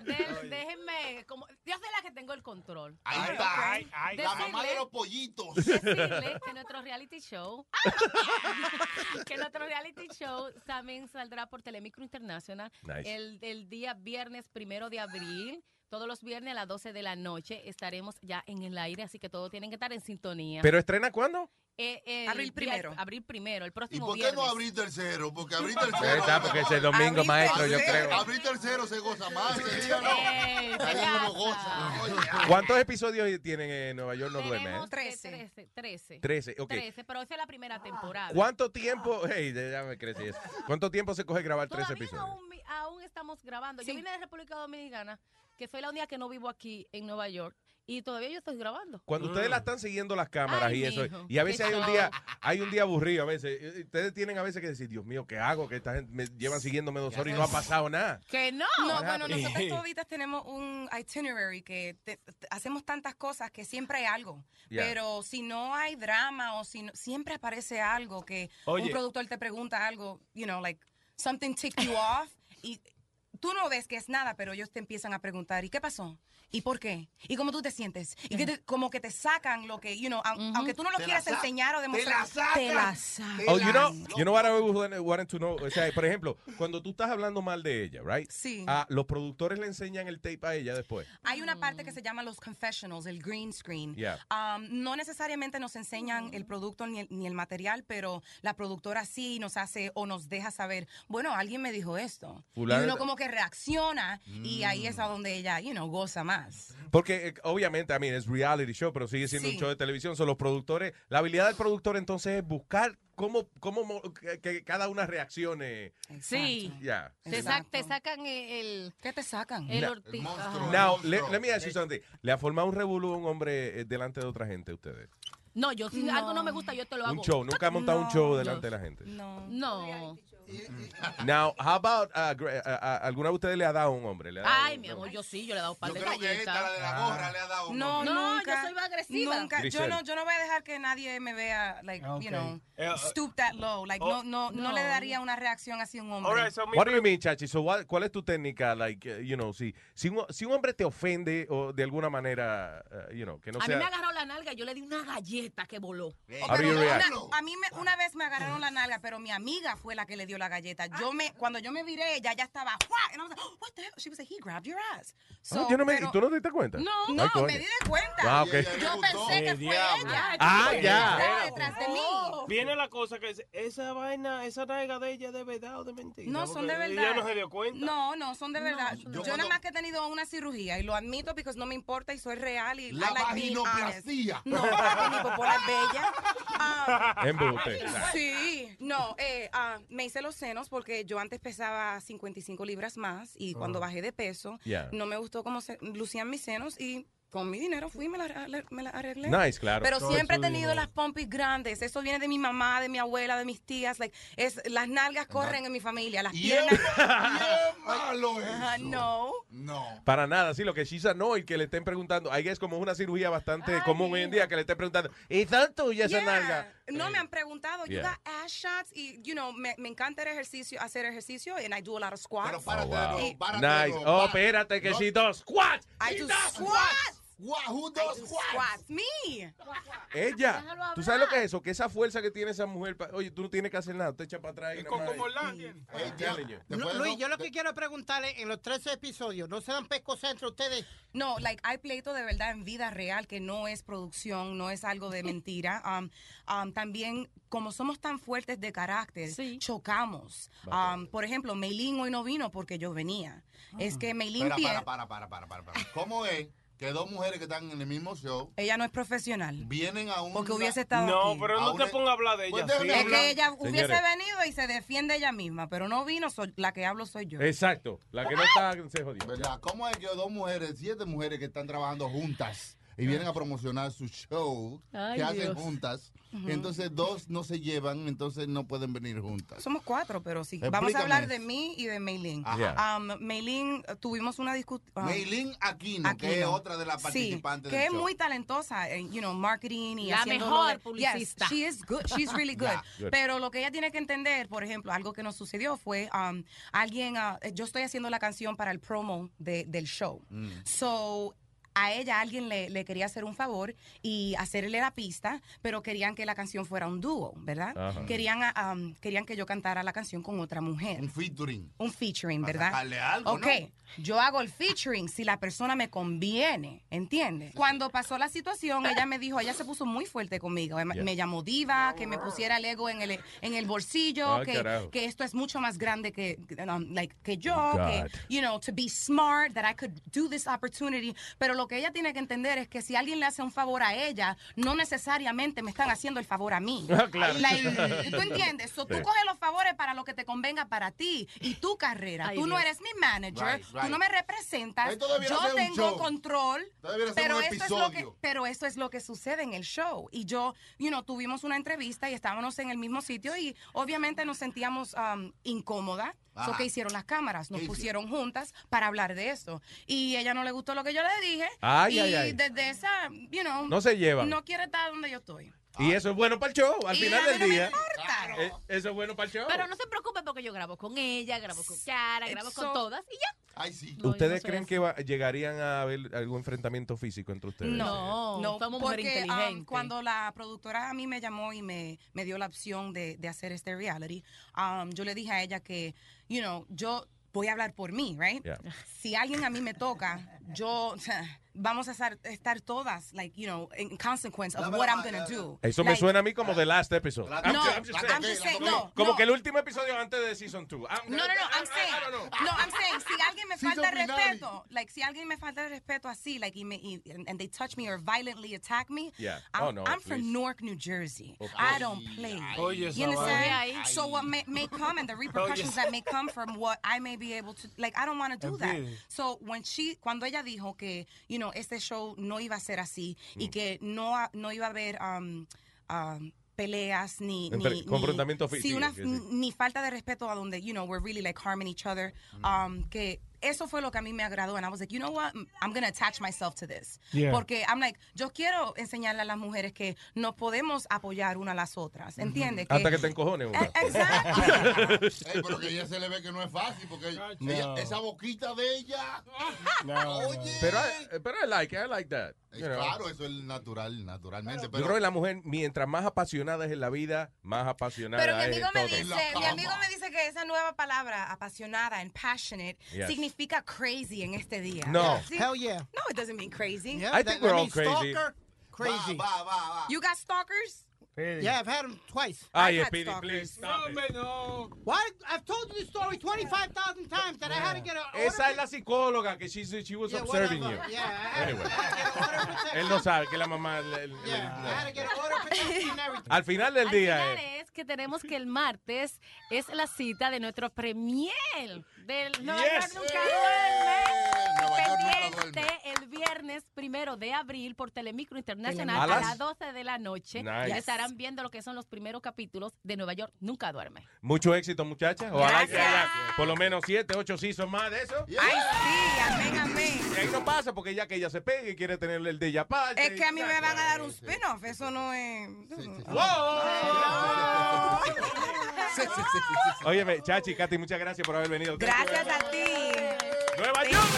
De- déjenme, como, yo soy la que tengo el control.
Ahí está. Ay, ay, la mamá de los pollitos.
Decirle que nuestro reality show, que nuestro reality show también saldrá por Telemicro International
Nice.
el, el día viernes primero de abril. Todos los viernes a las 12 de la noche estaremos ya en el aire, así que todos tienen que estar en sintonía.
¿Pero estrena cuándo?
Eh, el
Abril
día-
primero.
abril primero, el
¿Y
próximo
por qué
viernes.
no abrir tercero? Porque abrir tercero.
Ahí está, porque ese domingo, maestro, yo creo.
Abrir tercero se goza más. ese día no.
Ey, se
Ahí uno
gasta.
goza. Oye,
¿Cuántos episodios tienen en Nueva York No Duerme?
Tenemos
eh?
13. 13. 13.
13, ok.
13, pero esa es la primera temporada.
¿Cuánto tiempo? Hey, ya me crecí eso. ¿Cuánto tiempo se coge grabar 13
Todavía
episodios?
aún, aún estamos grabando.
Sí.
Yo vine de República Dominicana, que soy la única que no vivo aquí en Nueva York, y todavía yo estoy grabando.
Cuando ustedes la están siguiendo las cámaras
Ay,
y eso,
mijo,
y a veces hay un día, hay un día aburrido a veces. Ustedes tienen a veces que decir, Dios mío, ¿qué hago? Que esta gente me llevan siguiéndome dos horas y no ha pasado nada.
Que no.
No, bueno, nosotros toditas tenemos un itinerary que te- te- hacemos tantas cosas que siempre hay algo.
Yeah.
Pero si no hay drama o si no- siempre aparece algo que
Oye.
un productor te pregunta algo, you know, like something ticked you off y tú no ves que es nada, pero ellos te empiezan a preguntar, ¿y qué pasó? ¿Y por qué? ¿Y cómo tú te sientes? Y que te- como que te sacan lo que, you know, aun- aunque tú no lo
Te
quieras enseñar o
te
demostrar,
la sacan.
te la sacan.
Oh, you know, you know what I wanted- wanted to know? O sea, por ejemplo, cuando tú estás hablando mal de ella, right?
Sí.
Ah, los productores le enseñan el tape a ella después.
Hay una parte que se llama los confessionals, el green screen.
Yeah.
Um, no necesariamente nos enseñan el producto ni el, ni el material, pero la productora sí nos hace o nos deja saber, bueno, alguien me dijo esto.
Fulano-
y uno como que reacciona y ahí es a donde ella, you know, goza más.
Porque eh, obviamente, a mí es reality show, pero sigue siendo
Sí.
un show de televisión. Son los productores. La habilidad del productor entonces es buscar cómo, cómo mo- que, que cada una reaccione.
Sí.
Ya.
Te, sa- te sacan el...
¿Qué te sacan?
El
Na-
ortiz.
Now, let, let me ask you something. ¿Le ha formado un revolú a un hombre eh, delante de otra gente a ustedes?
No, yo si algo no me gusta, yo te lo hago.
Un show. Nunca ha montado un show delante de la gente.
No.
No.
Now, how about, uh, uh, uh, ¿alguna de ustedes le ha dado a un hombre? ¿Le ha dado
Ay,
un-
mi amor, yo sí, yo le he dado un par
Yo
de
creo que
galletas.
esta, la de la gorra, le ha dado
No,
No,
nunca.
yo soy agresiva.
Nunca. Yo no, yo no voy a dejar que nadie me vea, like, you know,
Eh,
stoop that low. Like,
oh,
no, no, no,
no.
le daría una reacción así a un hombre.
Right, so
What do you mean, Chachi? So, what- ¿Cuál es tu técnica? Like, uh, you know, si, si, un, si un hombre te ofende o de alguna manera, uh, you know, que no
a mí me
sea...
agarró la nalga, yo le di una galleta que voló.
Pero una- a mí me- una vez me agarraron la nalga, pero mi amiga fue la que le dio la galleta. Yo me, cuando yo me viré, ella ya estaba, ¡Fua! and I was like, "Oh, what the hell? She was like, he grabbed your ass.
Ah,
So,
yo no me,
pero-
¿y ¿Tú no te diste cuenta?
No,
Ay,
no,
coño.
me di de cuenta.
Ah, ok.
Yo pensé que fue ella.
Ah, ya.
Estaba detrás de mí.
Viene la cosa que es, esa vaina, esa nalga de ella es de verdad o de mentira.
No, son de
Porque
verdad.
Ella no se dio cuenta.
No, no, son de verdad. yo
verdad.
nada más que he tenido una cirugía y lo admito porque no me importa y soy real y
La
I like being
vaginoplastia.
No, porque mi popola es bella. Ah,
Embuste.
Sí, no, eh, ah, me hice los senos porque yo antes pesaba 55 libras más y cuando bajé de peso
Yeah.
no me gustó cómo se lucían mis senos y con mi dinero fui y me la, me la arreglé.
Nice, claro.
Pero
Todo
siempre he tenido
dinero.
las pompis grandes. Eso viene de mi mamá, de mi abuela, de mis tías. Like, es, las nalgas corren en mi familia. Las piernas.
bien malo eso.
no.
No.
Para nada, sí, lo que Shisa no, y que le estén preguntando, ahí es como una cirugía bastante común hoy en día, que le estén preguntando, ¿y son tuyas esa
Yeah.
nalga?
No, me han preguntado, you
Yeah.
got ass shots y, you know, me, me encanta el ejercicio, hacer ejercicio and I do a lot of squats.
Pero párate
Oh, wow.
de nuevo, párate
Nice.
de nuevo,
Oh, espérate, que
No.
si dos squats.
I do
does
squats.
What? Who does squats.
Me.
Ella. ¿Tú sabes lo que es eso? Que esa fuerza que tiene esa mujer, pa- oye, tú no tienes que hacer nada, te echa para atrás y nada más. I'm telling you.
No, Luis, yo lo que quiero preguntarle, en los 13 episodios, ¿no se dan pescos entre ustedes?
No, like, hay pleito de verdad en vida real que no es producción, no es algo de mentira. Um, um, también, como somos tan fuertes de carácter, chocamos. Um, por ejemplo, Meilín hoy no vino porque yo venía. Es que Meilín
Espera, para, para, para, para, para, para. ¿Cómo es que dos mujeres que están en el mismo show
ella no es profesional.
vienen a un...
Porque hubiese estado
No,
aquí.
pero no te pongas a hablar de ella.
Pues déjame
Es que ella hubiese
Señores.
venido y se defiende ella misma, pero no vino, soy- la que hablo soy yo.
Exacto, la que no está se jodió.
¿Verdad? ¿Cómo es que dos mujeres, siete mujeres que están trabajando juntas y vienen a promocionar su show
Ay,
que hacen juntas? Entonces dos no se llevan, entonces no pueden venir juntas.
Somos cuatro, pero sí.
Explícame
Vamos a hablar de mí y de Meilín.
Ajá.
Um, Meilín, uh, tuvimos una discusión.
Meilín Aquino, que es otra de las participantes
Sí, que
del
es
show.
muy talentosa en, you know, marketing y
La
haciendo
mejor
de-
publicista.
Yes, she is good. She's really good.
Yeah. Good.
Pero lo que ella tiene que entender, por ejemplo, algo que nos sucedió fue um, alguien, uh, yo estoy haciendo la canción para el promo de- del show.
Mm.
So, a ella alguien le, le quería hacer un favor y hacerle la pista, pero querían que la canción fuera un dúo, ¿verdad?
Ajá.
Querían, um, querían que yo cantara la canción con otra mujer.
Un featuring.
Un featuring,
Para
¿verdad?
sacarle algo,
ok, yo hago el featuring si la persona me conviene, ¿entiendes? Cuando pasó la situación, ella me dijo, ella se puso muy fuerte conmigo, me,
Yeah.
me llamó diva, que me pusiera el ego en el, en el bolsillo,
Ay,
que, que esto es mucho más grande que, um, like, que yo,
God.
que, you know, to be smart, that I could do this opportunity. Pero lo que ella tiene que entender es que si alguien le hace un favor a ella, no necesariamente me están haciendo el favor a mí.
Ah, claro.
Like, ¿Tú entiendes? So, tú
Sí.
coges los favores para lo que te convenga para ti y tu carrera.
Ay,
tú no eres mi manager,
Right,
tú
right.
no me representas, yo tengo control. Pero esto, es lo que, pero esto es lo que sucede en el show. Y yo, you know, tuvimos una entrevista y estábamos en el mismo sitio y obviamente nos sentíamos um, incómodas. So,
Ajá.
¿Qué hicieron las cámaras? Nos
¿Qué
pusieron juntas para hablar de eso. Y ella no le gustó lo que yo le dije.
Ay,
y
ay, ay.
desde esa, you know.
No se llevan.
No quiere estar donde yo estoy.
Y eso es bueno para el show, al
Y
final del
no me
día.
importa.
Eh, Eso es bueno para el show.
Pero no se preocupe porque yo grabo con ella, grabo con Cara, grabo con todas y ya.
Ay, sí.
No,
¿Ustedes
no
creen
así.
que va- llegarían a haber algún enfrentamiento físico entre ustedes?
No,
No,
somos mujeres
porque um,
inteligentes.
cuando la productora a mí me llamó y me, me dio la opción de, de hacer este reality, um, yo le dije a ella que, you know, yo voy a hablar por mí, right?
Yeah.
Si alguien a mí me toca, yo, vamos a estar, estar todas, like, you know, in consequence of what I'm gonna do.
Eso me
Like,
suena a mí como the last episode.
No,
I'm I'm just
I'm
saying.
just saying, no,
Como
no.
que el último episodio antes de season 2.
No, no, no, I'm saying, no, I'm saying, si alguien me falta respeto, like, si alguien me falta respeto así, like, y me, y, and, and they touch me or violently attack me,
Yeah.
I'm,
Oh, no,
I'm from. Newark, New Jersey.
Of
I don't play. You understand? So what may, may come and the repercussions that may come from what I may be able to, like, I don't want to do that. So when she, cuando ella dijo que, you know, este show no iba a ser así
Mm.
y que no, no iba a haber um, um, peleas ni, ni,
confrontamiento
ni, sí, una, ni falta de respeto a donde, you know, we're really like harming each other. Um, que eso fue lo que a mí me agradó. And I was like, you know what? I'm going to attach myself to this.
Yeah.
Porque I'm like, yo quiero enseñarle a las mujeres que nos podemos apoyar una a las otras. ¿Entiendes?
Hasta que te encojones. una.
Ey, pero que ella se le ve que no es fácil porque
No.
ella- esa boquita de ella. Oye.
Pero, I, pero I like it, I like that.
Es
you know.
claro, eso es natural, naturalmente.
Yo
Pero
creo que la mujer, mientras más apasionada es en la vida, más apasionada
Pero mi
es
amigo
en
me
todo.
dice, mi amigo me dice que esa nueva palabra, apasionada and passionate,
Yes.
significa crazy en este día.
No.
¿Sí?
Hell yeah.
No, it doesn't mean crazy.
Yeah,
I
that-
think we're all
means
crazy.
Stalker, crazy.
You got stalkers?
Yeah, I've had them twice.
Speedy,
stalkers.
please stop it.
Why? I've told you the story 25,000 times that I had to get a.
Esa es la psicóloga que she, she was
Yeah,
observing
whatever.
you.
Yeah, I had,
Anyway.
Order.
Él no sabe que la mamá... le- le-
Yeah, I had to get order of protection and everything.
Al final del
Al
día...
final
eh,
es que tenemos que el martes es la cita de nuestro premier del Nueva
Yes.
York Nunca Duerme.
Nunca
Pendiente el viernes primero de abril por Telemicro Internacional
¿A las?
las 12 de la noche.
Nice.
Y estarán viendo lo que son los primeros capítulos de Nueva York Nunca Duerme.
Mucho éxito, muchachas. Ojalá que haya por lo menos siete, ocho seasons más de eso.
Ay, sí, amén, amén.
Y ahí no pasa porque ya que ella se pegue y quiere tener el de ella aparte.
Es que a mí me van a dar un spin-off, eso no es...
Óyeme, Chachi, Katy, muchas gracias por haber venido.
Gracias a ti.
Nueva York.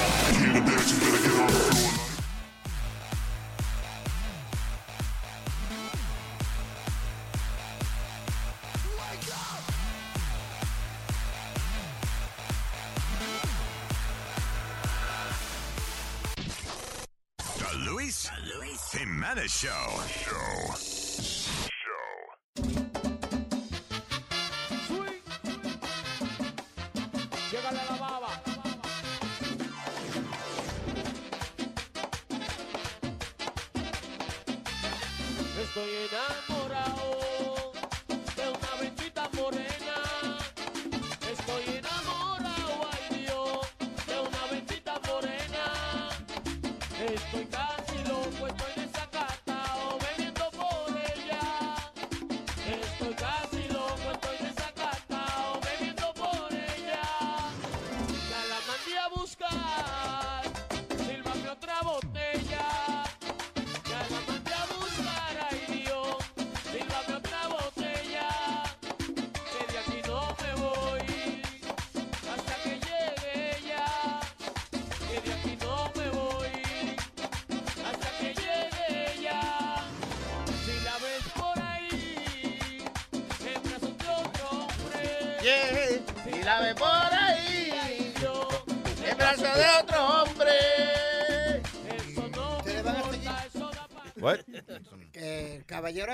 The Luis, Jimenez Show. Show.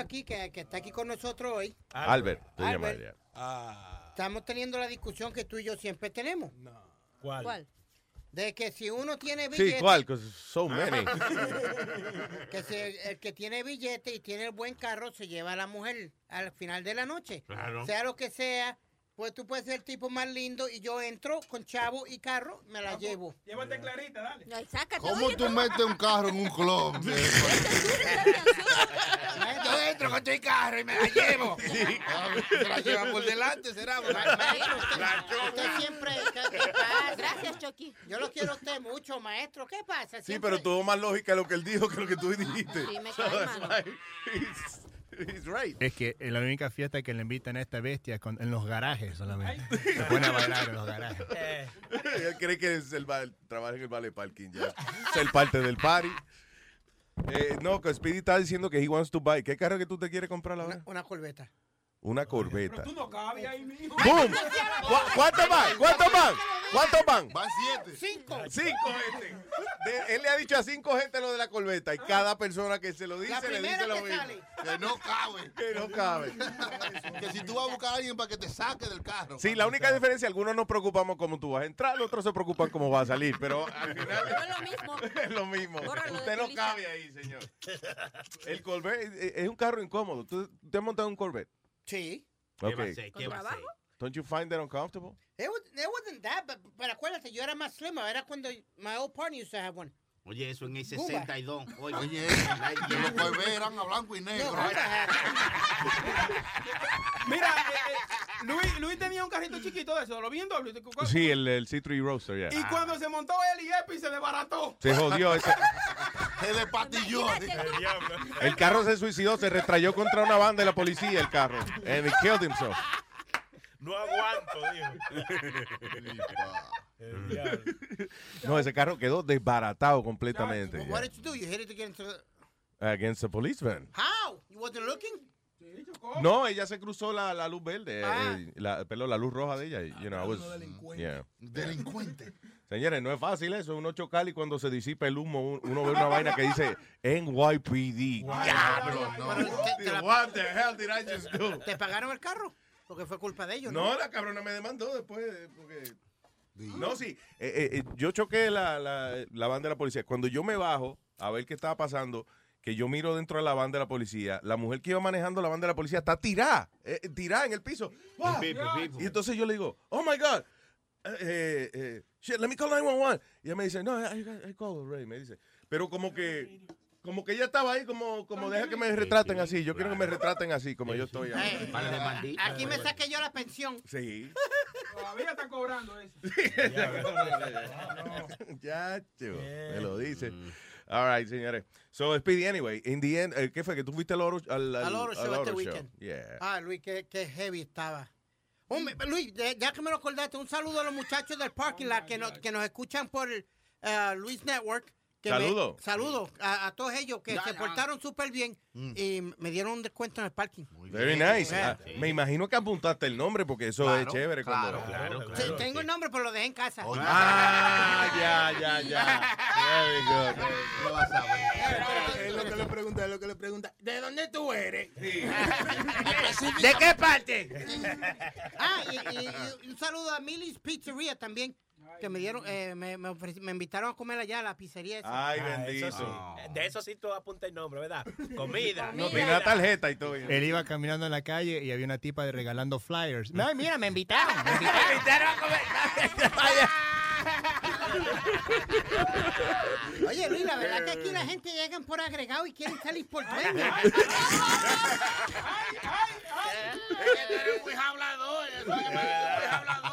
Aquí, que, que
está aquí con nosotros hoy,
Albert, te
Albert.
llamaría.
estamos teniendo la discusión que tú y yo siempre tenemos.
¿Cuál?
De que si uno tiene billete.
Sí, ¿cuál? Because so many.
que si el, el que tiene billete y tiene el buen carro se lleva a la mujer al final de la noche.
Claro.
Sea lo que sea, pues tú puedes ser el tipo más lindo y yo entro con chavo y carro, me la llevo.
Llévate clarita, dale.
¿Cómo tú metes un carro en un club?
Yo entro con tu carro y me la llevo.
Se la llevan por delante, será.
Maestro, usted, usted siempre. ¿qué, qué pasa? Gracias, Chucky. Yo lo quiero a usted mucho, maestro. ¿Qué pasa?
Sí, pero tuvo más lógica lo que él dijo que lo que tú dijiste.
Sí, me cae,
he's- right.
Es que la única fiesta que le invitan a esta bestia es con- en los garajes solamente. Se pone a bailar en los garajes.
Él cree que es el, ba- trabaja en el vale parking ya. Ser parte del party. Eh, no, que Speedy está diciendo que he wants to buy. ¿Qué carro que tú te quieres comprar ahora?
Una corbeta.
Una corbeta.
Tú no cabes ahí, mijo.
¡Boom! ¿Cu- ¿Cuánto más? ¿Cuánto más? ¿Cuántos van?
Van siete.
Cinco.
Cinco gente. De- él le ha dicho a cinco gente lo de la corbeta y cada persona que se lo dice le
primera
dice lo
que
mismo.
sale.
Que no cabe.
Que no cabe.
que si tú vas a buscar a alguien para que te saque del carro.
Sí, la única diferencia, algunos nos preocupamos cómo tú vas a entrar, otros se preocupan cómo vas a salir, pero al final
No es lo mismo.
es lo mismo. Usted no cabe ahí, señor. El Corvette es un carro incómodo. ¿Tú te has montado un Corvette?
Sí.
¿Qué va a
Okay.
ser? ¿Qué va a ser?
Don't you find that uncomfortable?
It, was, it wasn't that, but, pero acuérdate, yo era más slim. Era cuando my old partner used to have one.
Oye, eso en el
Cuba.
62. Oye,
Oye, los Corvette eran a blanco y negro.
Mira, eh, eh, Luis, Luis tenía un carrito chiquito de eso, lo vi en doble.
Sí, el, el C3 Roadster, ya.
Y cuando se montó él y Epi se desbarató.
Se jodió ese.
Se despatilló.
El carro se suicidó, se retrayó contra una banda de la policía, el carro. And he killed himself.
No aguanto, dijo. El diablo.
No, ese carro quedó desbaratado completamente.
What did you do? You hit it into the...
Against the police van.
How? You wasn't looking?
No, ella se cruzó la, la luz verde,
Ah.
eh, la, perdón, la luz roja de ella. You know, I was, yeah.
Delincuente.
Señores, no es fácil eso, uno chocar y cuando se disipa el humo, un- uno ve una vaina que dice NYPD. Diablo, no.
Pero te- te la-
What the hell did I just do?
¿Te pagaron el carro? Porque fue culpa de ellos, ¿no?
No, la cabrona me demandó después. eh, Porque... No, sí. eh, eh, yo choqué la, la, la van de la policía. Cuando yo me bajo a ver qué estaba pasando, que yo miro dentro de la van de la policía, la mujer que iba manejando la van de la policía está tirada, eh, tirada en el piso. ¡Wow!
pipo, pipo.
Y entonces yo le digo, oh my God. eh, eh, eh, shit, let me call 911. Y ella me dice, no, I, I, I call Ray. Me dice, pero como que, como que ella estaba ahí, como, como deja que me retraten así. Yo quiero que me retraten así, como yo estoy ahí.
Eh,
bandita.
Aquí me saqué yo la pensión.
Sí.
Todavía está cobrando eso.
Ya, me lo dice. All right, señores. So, Speedy, anyway, in the end, eh, ¿qué fue? ¿Que tú fuiste al oro, al,
Al Oro Show este
Show?
weekend.
Yeah.
Ah, Luis, qué, qué heavy estaba. Hombre, Luis, ya ya que me lo acordaste, un saludo a los muchachos del parking lot que nos, que nos escuchan por el eh, Luis Network. Que me-
Saludo.
saludo a, a todos ellos que
Ya,
se
ya.
portaron súper bien y me dieron un descuento en el parking.
Very nice.
Yeah.
Ah, Me imagino que apuntaste el nombre porque eso es
Claro,
chévere. cuando-
claro,
Claro,
Sí,
claro.
tengo el nombre, pero lo dejé en casa.
Ah, ya, ya, ya. Very good.
¿Qué vas a ver?
Es lo que le pregunta, es lo que le pregunta. ¿De dónde tú eres?
¿De qué parte? ah, y, y- y un saludo a Millie's Pizzeria también. Que me dieron, eh, me, me, ofreci- me invitaron a comer allá a la pizzería esa.
Ay,
Ah,
bendito.
eso sí. De eso sí tú apunta el nombre, ¿verdad? Comida.
No, tiene una tarjeta y todo.
Él iba caminando en la calle y había una tipa de regalando flyers. Ay, mira, me invitaron. Me invitaron.
Me invitaron a comer.
Oye, Luis, la verdad que aquí la gente llegan por agregado y quieren salir por dueño.
Es que tú eres muy hablador. eso es que tú eres muy hablador.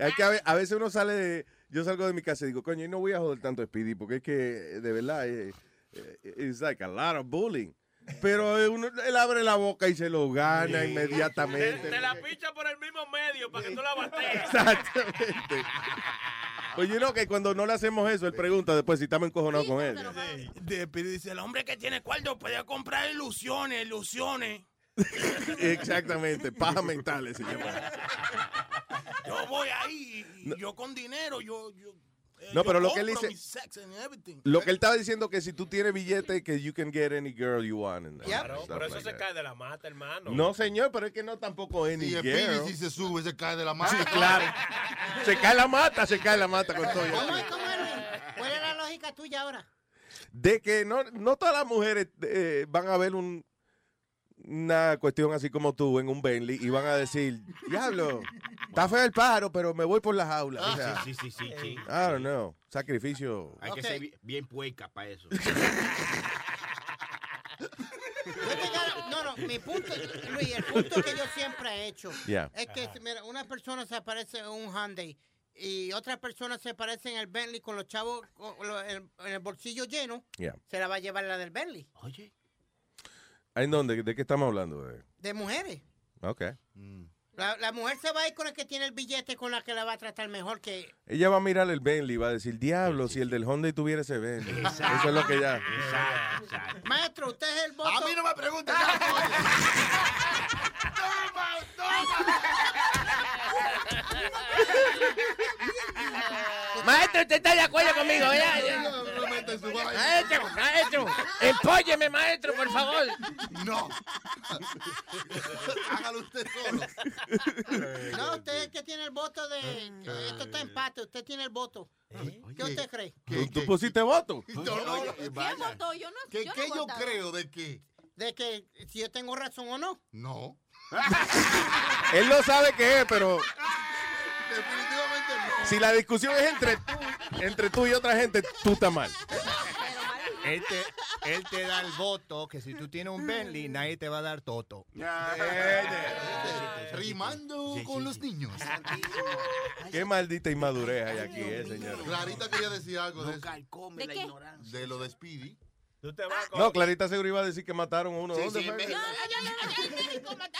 Hay que a, ve- a veces uno sale de. Yo salgo de mi casa y digo, coño, yo no voy a joder tanto a Speedy porque es que de verdad es it's like a lot of bullying. Pero eh, uno, él abre la boca y se lo gana
Te,
inmediatamente.
te la picha por el mismo medio para que tú la batees.
Exactamente. Pues yo know que cuando no le hacemos eso, él pregunta después si estamos encojonados con él.
Dice, el hombre que tiene cuarto puede comprar ilusiones, ilusiones.
Exactamente, paja mentales se llama.
Yo voy ahí y yo con dinero, yo... yo eh,
No,
yo
pero lo que él dice-
mi sex and everything.
Lo que él estaba diciendo que si tú tienes billete, que you can get any girl you want. and
Claro, pero eso
like
se
that.
cae de la mata, hermano.
No, señor, pero es que no tampoco any
Y el
girl.
Si se sube, se cae de la mano.
Sí, claro. Se cae la mata, se cae la mata con todo.
¿Cómo es, cómo? ¿Cuál es la lógica tuya ahora?
De que no, no todas las mujeres eh, van a ver un, una cuestión así como tú en un Bentley y van a decir, diablo, está feo el pájaro, pero me voy por la jaula. O sea,
Sí, sí, sí, sí, sí.
I don't know. Sacrificio.
Hay que ser bi- bien puerca para eso.
No, no, mi punto, Luis, el punto que yo siempre he hecho
Yeah.
es que mira, una persona se aparece en un Hyundai y otra persona se aparece en el Bentley con los chavos con lo- el- en el bolsillo lleno,
Yeah.
se la va a llevar la del Bentley.
Oye.
¿En dónde? ¿De qué estamos hablando? De?
De mujeres.
Ok.
La, la mujer se va a ir con el que tiene el billete con la que la va a tratar mejor que...
Ella va a mirar el Bentley y va a decir, diablo, si el del Honda tuviera ese Bentley. Eso es lo que ya.
Exacto, exacto.
Maestro, usted es el voto...
A mí no me preguntes.
Toma, toma.
Maestro, ¿usted está de acuerdo conmigo? ¿verdad? Maestro, maestro, empóyeme, maestro, por favor.
No. Hágalo usted solo.
No, usted es que tiene el voto de... que Esto está empate, usted tiene el voto. ¿Qué usted cree?
¿Tú, tú pusiste voto?
¿Quién votó? Yo no,
¿Qué,
yo no
qué yo creo de qué?
De que si yo tengo razón o no.
No.
Él no sabe qué es, pero
Definitivamente no.
si la discusión es entre tú, entre tú y otra gente, tú estás mal.
Él te, él te da el voto que si tú tienes un Bentley, nadie te va a dar toto.
Rimando con los niños.
Qué maldita inmadurez hay aquí, eh, señor.
Clarita quería decir algo de eso.
¿De qué?
De lo de Speedy.
Tú te vas con...
No, Clarita seguro iba a decir que mataron a uno.
Sí,
¿Dónde
sí,
fue?
en México.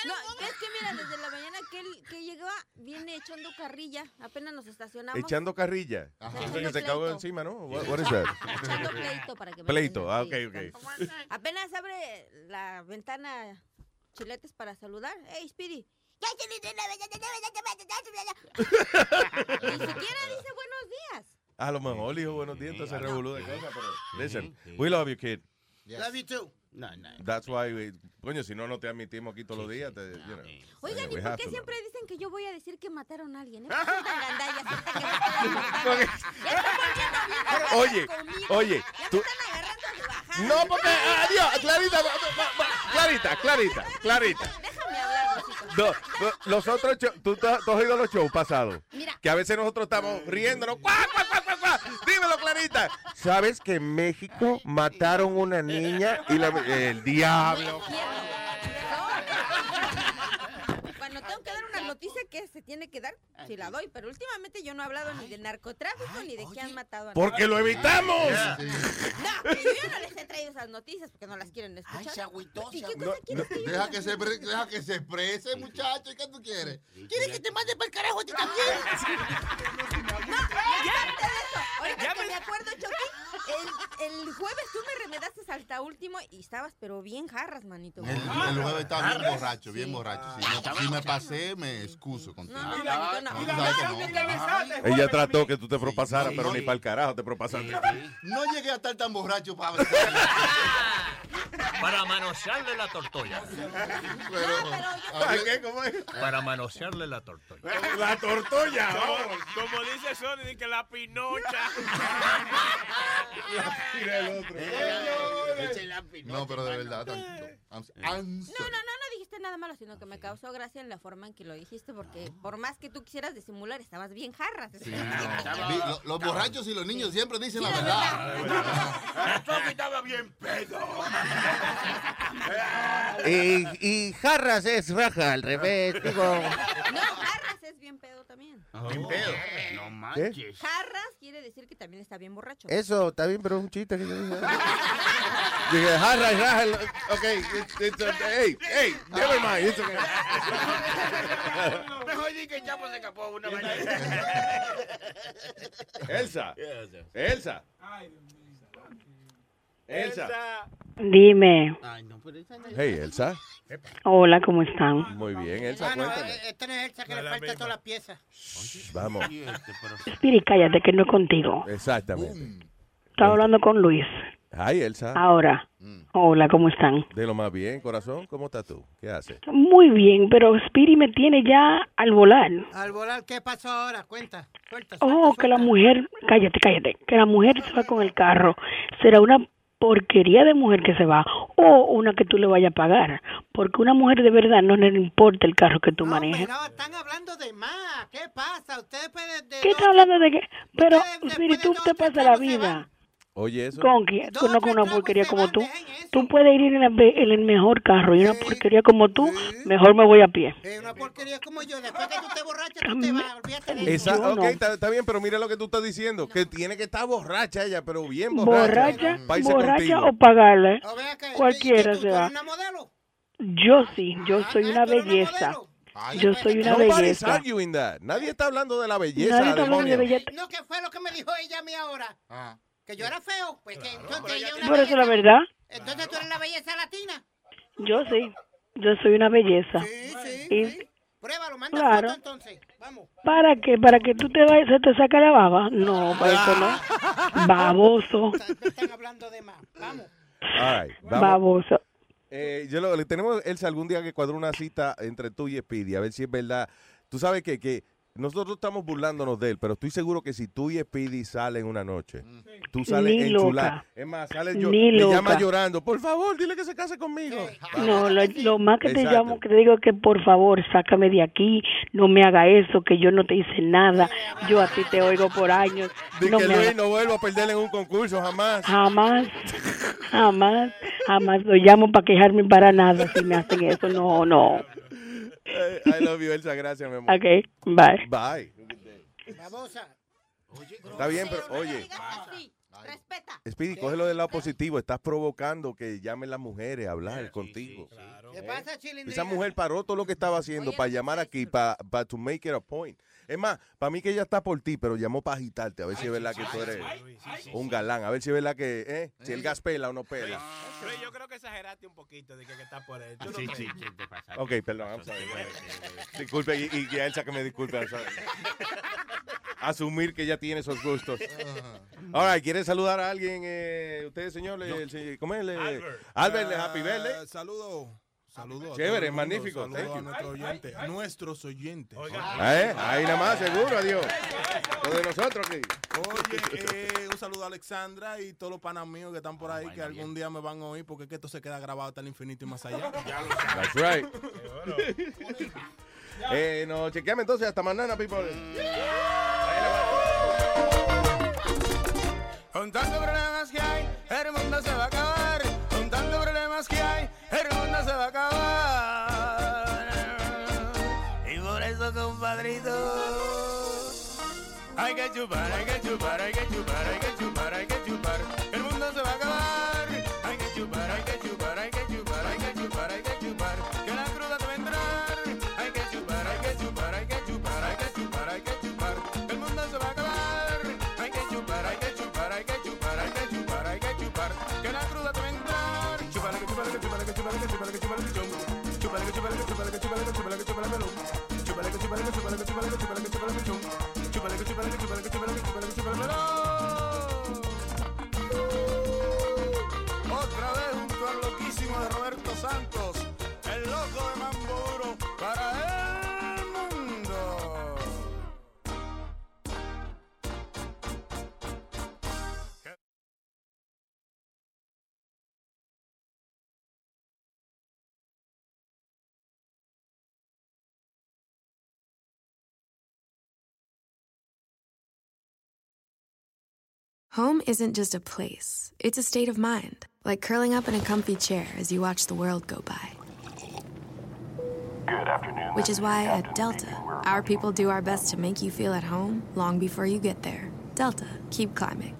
No, es que mira, desde la mañana que él que llegaba, viene echando carrilla. Apenas nos estacionamos.
Echando carrilla.
Ajá.
Eso
Echando
que se cagó
pleito.
encima, ¿no? What, what is that?
Echando pleito para que me
Pleito, ah, ok, ok.
Apenas abre la ventana chiletes para saludar. Hey, Speedy. Ni siquiera dice buenos días.
A lo mejor dijo buenos días, entonces se revolú de cosas, pero listen, we love you, kid.
Love you too.
No, no.
That's why, we, coño, si no, no te admitimos aquí todos los días. Te, you know,
Oigan, ¿y por qué siempre dicen que yo voy a decir que mataron a alguien? ¿eh?
Oye, oye,
Ya
tú-
me están agarrando de bajada.
No, porque, adiós, Clarita, Clarita, Clarita, Clarita.
Déjame hablar.
No, no, los otros shows, tú has oído los shows pasados.
Mira.
Que a veces nosotros estamos riéndonos. ¡Cuá, cuá, cuá, ¿Sabes que en México mataron una niña y la, el diablo?
Cuando tengo que dar una noticia que se tiene que dar, sí la doy. Pero últimamente yo no he hablado ni de narcotráfico ni de que han matado a
Porque lo
nadie.
evitamos.
No, pero yo ya no les he traído esas noticias porque no las quieren escuchar.
se agüitó,
¿Y
se
qué cosa quieres que yo
Deja que se, pre- deja que se exprese, muchacho. ¿Qué tú quieres?
¿Quieres que te mande para el carajo a ti también?
No, y aparte de eso, ahorita el, el jueves tú me remedaste hasta último y estabas pero bien jarras, manito.
El, el jueves estaba bien borracho, bien borracho. Si, no- si me pasé, me excuso contigo.
No, no, manito, no.
Tú sabes que no.
Ella trató que tú te propasaras, pero ni para el carajo te propasaste.
No llegué a estar tan borracho para
Para manosearle la tortolla.
¿Para qué? ¿Cómo es?
Para manosearle la tortolla.
La tortolla.
Como, como dice Sony, que la pinocha.
No, pero de verdad, I'm
No, no, no, no dijiste nada malo, sino que me causó gracia en la forma en que lo dijiste, porque por más que tú quisieras disimular, estabas bien jarras.
Sí, no. Vi- lo- Los borrachos y los niños siempre dicen la verdad.
Chucky estaba bien pedo.
Y, y jarras es raja al revés, digo.
No, jarras es bien pedo también.
Bien pedo.
No
manches.
Jarras quiere decir que también está bien borracho.
Eso, está bien, pero es un chiste que yo dije.
Dije, jarra, jarra. Ok, it's, it's a- hey, hey, never mind. It's okay.
Mejor di que Chapo se escapó una mañana.
Elsa. Elsa. Elsa.
Dime.
Hey, Elsa.
Hola, ¿cómo están?
Muy bien, Elsa,
Ah, no,
cuéntame.
eh, esta no es Elsa que le falta todas las piezas.
Shh, Vamos.
Spiri, cállate, que no es contigo.
Exactamente.
Estaba hablando con Luis.
Hi, Elsa.
Ahora. Hola, ¿cómo están?
De lo más bien, corazón. ¿Cómo estás tú? ¿Qué haces?
Muy bien, pero Spiri me tiene ya al volar.
Al volar, ¿qué pasó ahora? Cuenta, suelta.
Oh, que la mujer, cállate, cállate, que la mujer se va con el carro. Será una porquería de mujer que se va o una que tú le vayas a pagar. Porque una mujer de verdad no le importa el carro que tú manejes.
No, están hablando de más. ¿Qué pasa? Ustedes pueden... De
¿Qué estás hablando de qué? Pero, Spiri, tú te pasas la vida.
Oye, eso.
¿Con quién? Tú no con una porquería como tú. Tú puedes ir en el, be- en el mejor carro y una porquería como tú, mejor me voy a pie.
Una porquería como yo. Después que tú te borrachas, tú te vas. Olvídate de
Esa, ok, está, está bien, pero mira lo que tú estás diciendo. Que tiene que estar borracha ella, pero bien borracha.
Borracha, borracha
contigo.
o pagarle. Cualquiera se va.
una modelo?
Yo sí, yo soy una belleza. Yo soy una belleza.
Nadie está hablando de la belleza,
Nadie está hablando de belleza.
No, ¿qué fue lo que me dijo ella a mí ahora? Que yo era feo. Pues que entonces ella una
Por eso la
belleza-
verdad,
Entonces tú eres la belleza latina.
yo sí, yo soy una belleza.
Sí,
Y
Pruébalo, manda
Claro.
foto entonces. Vamos.
¿Para qué? ¿Para que tú te vayas, se te saca la baba? No, para eso no. Baboso.
Están hablando de más. Vamos.
All right, vamos.
Baboso.
Eh, yo lo, le tenemos, Elsa, algún día que cuadrar una cita entre tú y Speedy, a ver si es verdad. Tú sabes que, que nosotros estamos burlándonos de él, pero estoy seguro que si tú y Speedy salen una noche, tú sales
Ni
enchulada.
loca.
Es más, sales yo,
Ni
me llama llorando, por favor, dile que se case conmigo.
No, lo, lo más que te
Exacto.
llamo, que te digo es que por favor, sácame de aquí, no me haga eso, que yo no te hice nada, yo a ti te oigo por años. No
que
me
Luis
haga-
no vuelva a perder en un concurso jamás.
Jamás, jamás, jamás lo llamo para quejarme para nada si me hacen eso, no, no.
I love you, Elsa, gracias, mi amor.
Ok, bye.
Bye.
Babosa.
Está bien, pero oye,
Respeta.
Speedy, cógelo del lado positivo. Estás provocando que llamen las mujeres a hablar contigo.
¿Qué pasa, Chilindrina?
Esa mujer paró todo lo que estaba haciendo para llamar aquí, para to make it a point. Es más, para mí que ella está por ti, pero llamó para agitarte, a ver si es verdad que tú eres un galán, a ver si es verdad que, eh, si el gas pela o no pela.
Luis, yo creo que exageraste un poquito de que, que está por él. ¿Tú no
Sí, sí, sí, te pasa.
Ok, perdón, I'm sorry. Disculpe, y, y a Elsa que me disculpe. I'm sorry. Asumir que ella tiene esos gustos. Ahora, ¿quiere saludar a alguien? Eh, usted, señor, le- el ¿cómo es? Le- Albert, happy birthday.
Eh, Saludos. Saludos.
Chévere,
mundo,
magnífico,
Saludos
thank
a
you.
nuestros oyentes. Nuestros oyentes.
¿Eh? Ahí nada más, seguro, adiós. Lo de nosotros aquí.
Oye, eh, un saludo a Alexandra y todos los panas míos que están por ahí que algún día me van a oír porque es que esto se queda grabado hasta el infinito y más allá.
That's right. Eh, no, chequeame entonces hasta mañana, people.
Con tantos problemas que hay, el mundo se va a acabar. Con tantos problemas que hay, el mundo se va a acabar. Y por eso, compadrito, hay que chupar, hay que chupar, hay que chupar, hay que chupar. Que chupar, que chupar, melón. Chupar, que chupar, que chupar, que chupar, que
Home isn't just a place, it's a state of mind, like curling up in a comfy chair as you watch the world go by.
Good afternoon.
Which is why at Delta, our people do our best to make you feel at home long before you get there. Delta, keep climbing.